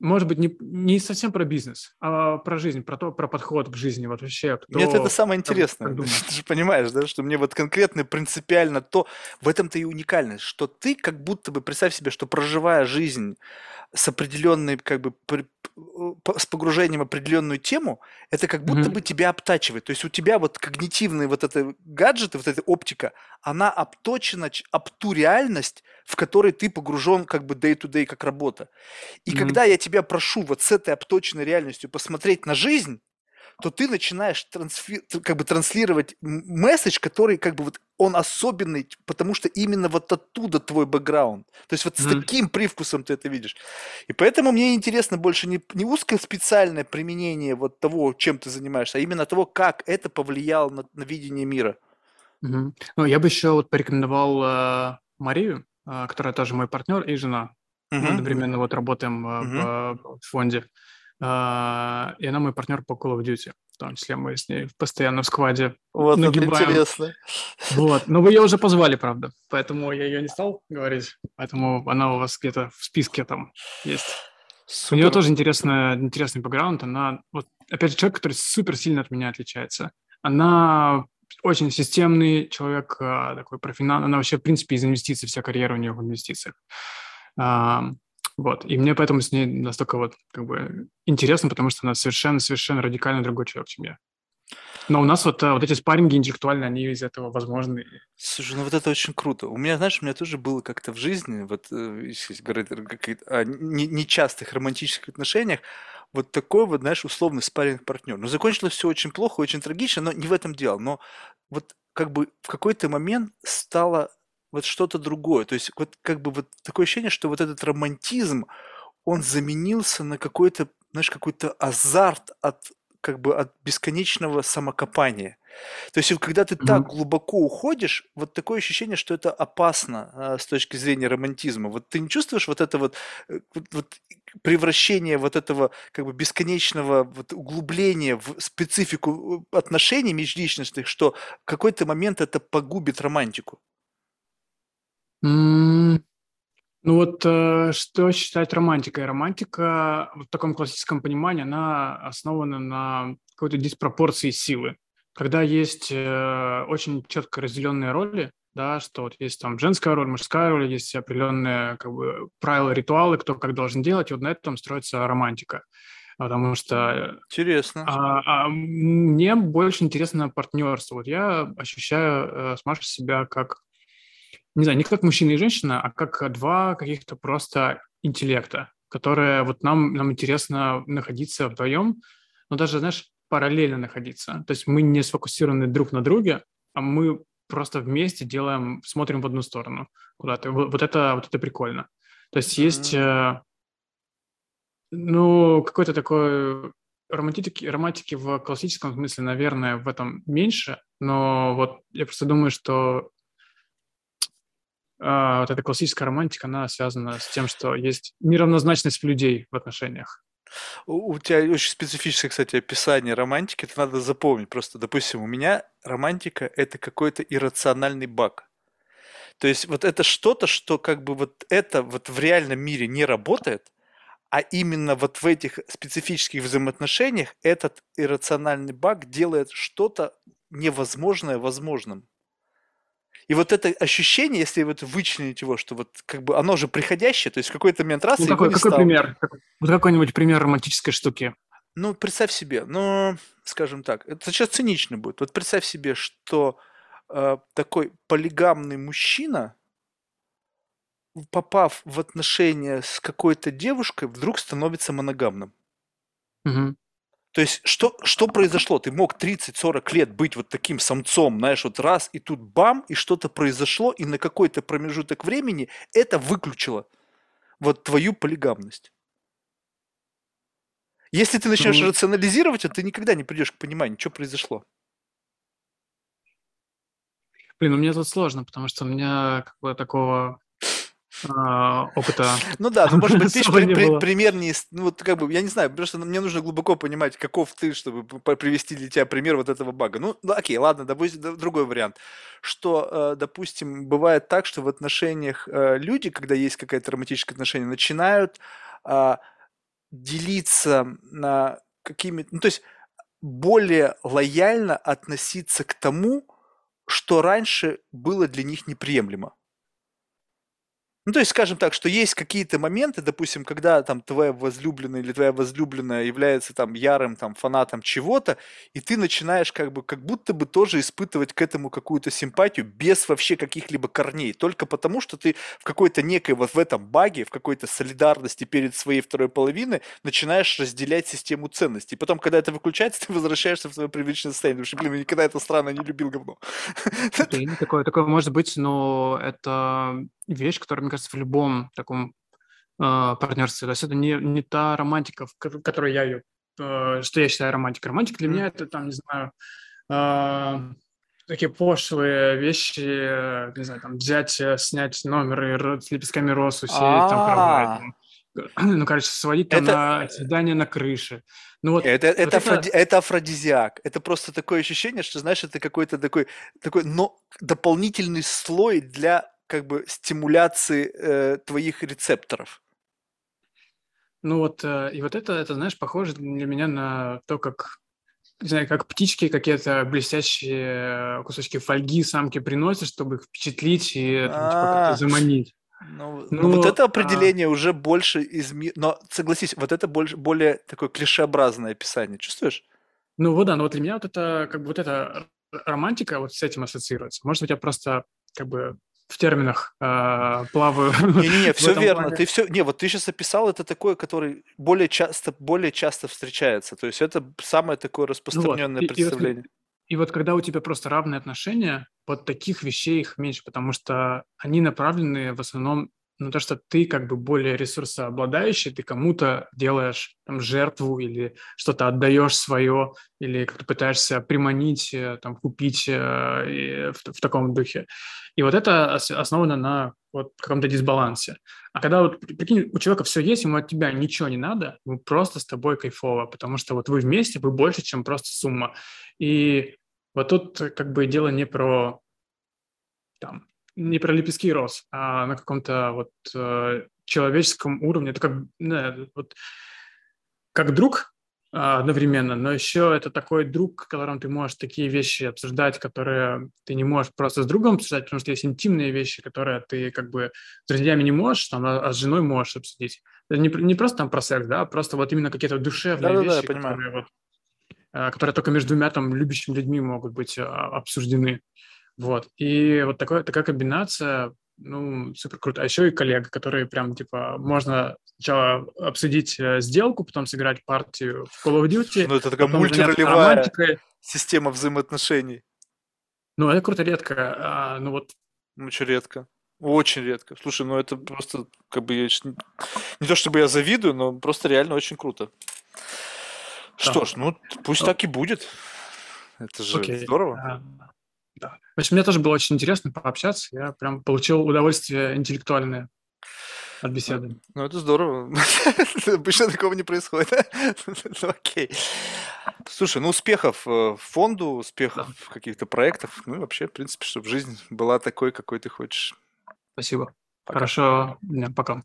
может быть, не, не совсем про бизнес, а про жизнь, про то, про подход к жизни, вот вообще. Кто, Нет, это самое интересное. Как ты же понимаешь, да, что мне вот конкретно, принципиально то, в этом-то и уникальность, что ты как будто бы, представь себе, что проживая жизнь с определенной, как бы, с погружением в определенную тему, это как будто mm-hmm. бы тебя обтачивает. То есть у тебя вот когнитивные вот это гаджеты, вот эта оптика, она обточена об ту реальность, в которой ты погружен как бы day-to-day как работа. И mm-hmm. когда я тебя прошу вот с этой обточенной реальностью посмотреть на жизнь, то ты начинаешь трансфи- как бы транслировать месседж, который как бы вот он особенный, потому что именно вот оттуда твой бэкграунд. То есть вот mm-hmm. с таким привкусом ты это видишь. И поэтому мне интересно больше не, не узкое специальное применение вот того, чем ты занимаешься, а именно того, как это повлияло на, на видение мира. Mm-hmm. Ну, я бы еще вот порекомендовал э, Марию, э, которая тоже мой партнер и жена. Mm-hmm. Мы одновременно вот работаем mm-hmm. в, в фонде. А, и она мой партнер по Call of Duty. В том числе мы с ней постоянно в скваде Вот это интересно. Вот. Но вы ее уже позвали, правда. Поэтому я ее не стал говорить. Поэтому она у вас где-то в списке там есть. Супер. У нее тоже интересная, интересный бэкграунд. Она, вот, опять же, человек, который супер сильно от меня отличается. Она очень системный человек, а, такой про финансы. Она вообще, в принципе, из инвестиций, вся карьера у нее в инвестициях. Вот. И мне поэтому с ней настолько вот как бы интересно, потому что она совершенно-совершенно радикально другой человек, чем я. Но у нас вот, э, вот эти спарринги интеллектуальные, они из этого возможны. Слушай, ну вот это очень круто. У меня, знаешь, у меня тоже было как-то в жизни, вот, э, если говорить о нечастых романтических отношениях, вот такой вот, знаешь, условный спарринг партнер. Но закончилось все очень плохо, очень трагично, но не в этом дело. Но вот как бы в какой-то момент стало вот что-то другое. То есть вот как бы вот такое ощущение, что вот этот романтизм, он заменился на какой-то, знаешь, какой-то азарт от как бы от бесконечного самокопания. То есть, когда ты mm-hmm. так глубоко уходишь, вот такое ощущение, что это опасно а, с точки зрения романтизма. Вот ты не чувствуешь вот это вот, э, вот, вот превращение вот этого как бы бесконечного вот углубления в специфику э, отношений межличностных, что в какой-то момент это погубит романтику? Ну вот э, что считать романтикой? Романтика в таком классическом понимании, она основана на какой-то диспропорции силы. Когда есть э, очень четко разделенные роли, да, что вот есть там женская роль, мужская роль, есть определенные как бы правила, ритуалы, кто как должен делать, и вот на этом строится романтика. Потому что... Интересно. А, а, мне больше интересно партнерство. Вот я ощущаю э, с Машей себя как не знаю, не как мужчина и женщина, а как два каких-то просто интеллекта, которые вот нам, нам интересно находиться вдвоем, но даже, знаешь, параллельно находиться. То есть мы не сфокусированы друг на друге, а мы просто вместе делаем, смотрим в одну сторону куда-то. Вот, вот это, вот это прикольно. То есть mm-hmm. есть, э, ну, какой-то такой романтики, романтики в классическом смысле, наверное, в этом меньше, но вот я просто думаю, что э, вот эта классическая романтика, она связана с тем, что есть неравнозначность людей в отношениях. У тебя очень специфическое, кстати, описание романтики, это надо запомнить. Просто, допустим, у меня романтика – это какой-то иррациональный баг. То есть вот это что-то, что как бы вот это вот в реальном мире не работает, а именно вот в этих специфических взаимоотношениях этот иррациональный баг делает что-то невозможное возможным. И вот это ощущение, если вот вычленить его, что вот как бы оно же приходящее, то есть в какой-то момент раз... Ну, какой, какой пример? Вот какой-нибудь пример романтической штуки? Ну, представь себе, ну, скажем так, это сейчас цинично будет. Вот представь себе, что э, такой полигамный мужчина, попав в отношения с какой-то девушкой, вдруг становится моногамным. Угу. То есть, что, что произошло? Ты мог 30-40 лет быть вот таким самцом, знаешь, вот раз, и тут бам, и что-то произошло, и на какой-то промежуток времени это выключило вот твою полигамность. Если ты начнешь ну, рационализировать это, ты никогда не придешь к пониманию, что произошло. Блин, у меня тут сложно, потому что у меня как бы такого опыта. Ну да, ну может быть, ты при, при, пример не... Ну вот как бы, я не знаю, просто мне нужно глубоко понимать, каков ты, чтобы привести для тебя пример вот этого бага. Ну, ну окей, ладно, допустим, другой вариант. Что, э, допустим, бывает так, что в отношениях э, люди, когда есть какое-то романтическое отношение, начинают а, делиться на какими-то... Ну то есть более лояльно относиться к тому, что раньше было для них неприемлемо. Ну, то есть, скажем так, что есть какие-то моменты, допустим, когда там твоя возлюбленная или твоя возлюбленная является там ярым там фанатом чего-то, и ты начинаешь как бы как будто бы тоже испытывать к этому какую-то симпатию без вообще каких-либо корней, только потому, что ты в какой-то некой вот в этом баге, в какой-то солидарности перед своей второй половиной начинаешь разделять систему ценностей. И потом, когда это выключается, ты возвращаешься в свое привычное состояние, потому что, блин, я никогда это странно не любил говно. Такое, такое может быть, но это вещь, которая, мне кажется, в любом таком э, партнерстве. То есть это не, не та романтика, в которой я ее, э, что я считаю романтикой. Романтика для mm. меня это, там, не знаю, э, такие пошлые вещи, не знаю, там, взять, э, снять номер с лепестками роз, усеять там кровать. Ну, короче, сводить там это... на свидание на крыше. Ну, вот, это, вот это, это... Афроди... это афродизиак. Это просто такое ощущение, что, знаешь, это какой-то такой, такой но дополнительный слой для как бы стимуляции э, твоих рецепторов. Ну вот, э, и вот это, это, знаешь, похоже для меня на то, как, не знаю, как птички какие-то блестящие кусочки фольги самки приносят, чтобы их впечатлить и там, типа, как-то заманить. Ну, ну, ну вот это а определение а... уже больше из Но согласись, вот это больше, более такое клишеобразное описание. Чувствуешь? Ну вот да, но вот для меня вот это как бы вот эта романтика вот с этим ассоциируется. Может быть, я просто как бы в терминах э, плаваю. Не-не-не, все верно. Плане. Ты все, не, вот ты сейчас описал это такое, который более часто, более часто встречается. То есть это самое такое распространенное ну вот. представление. И, и, вот, и вот когда у тебя просто равные отношения, вот таких вещей их меньше, потому что они направлены в основном ну, то, что ты как бы более ресурсообладающий, ты кому-то делаешь там, жертву или что-то отдаешь свое, или как-то пытаешься приманить, э, там, купить э, в, в таком духе. И вот это основано на вот каком-то дисбалансе. А когда вот, прикинь, у человека все есть, ему от тебя ничего не надо, ему просто с тобой кайфово, потому что вот вы вместе, вы больше, чем просто сумма. И вот тут как бы дело не про там, не про лепестки роз, а на каком-то вот э, человеческом уровне. Это как, не, вот, как друг э, одновременно, но еще это такой друг, которым ты можешь такие вещи обсуждать, которые ты не можешь просто с другом обсуждать, потому что есть интимные вещи, которые ты как бы с друзьями не можешь, там, а, а с женой можешь обсудить. Это не, не просто там про секс, да, а просто вот именно какие-то душевные да, вещи, да, которые, вот, э, которые только между двумя там любящими людьми могут быть э, обсуждены. Вот. И вот такое, такая комбинация ну, супер круто. А еще и коллега, которые прям, типа, можно сначала обсудить э, сделку, потом сыграть партию в Call of Duty. Ну, это такая мультиролевая система взаимоотношений. Ну, это круто редко. А, ну, вот... Очень редко. Очень редко. Слушай, ну это просто, как бы, я, не то чтобы я завидую, но просто реально очень круто. Да. Что ж, ну пусть ну... так и будет. Это же Окей. здорово. Да. В общем, мне тоже было очень интересно пообщаться. Я прям получил удовольствие интеллектуальное от беседы. Ну, ну это здорово. Обычно такого не происходит. ну, окей. Слушай, ну успехов э, фонду, успехов да. в каких-то проектах. Ну и вообще, в принципе, чтобы жизнь была такой, какой ты хочешь. Спасибо. Пока. Хорошо. Пока.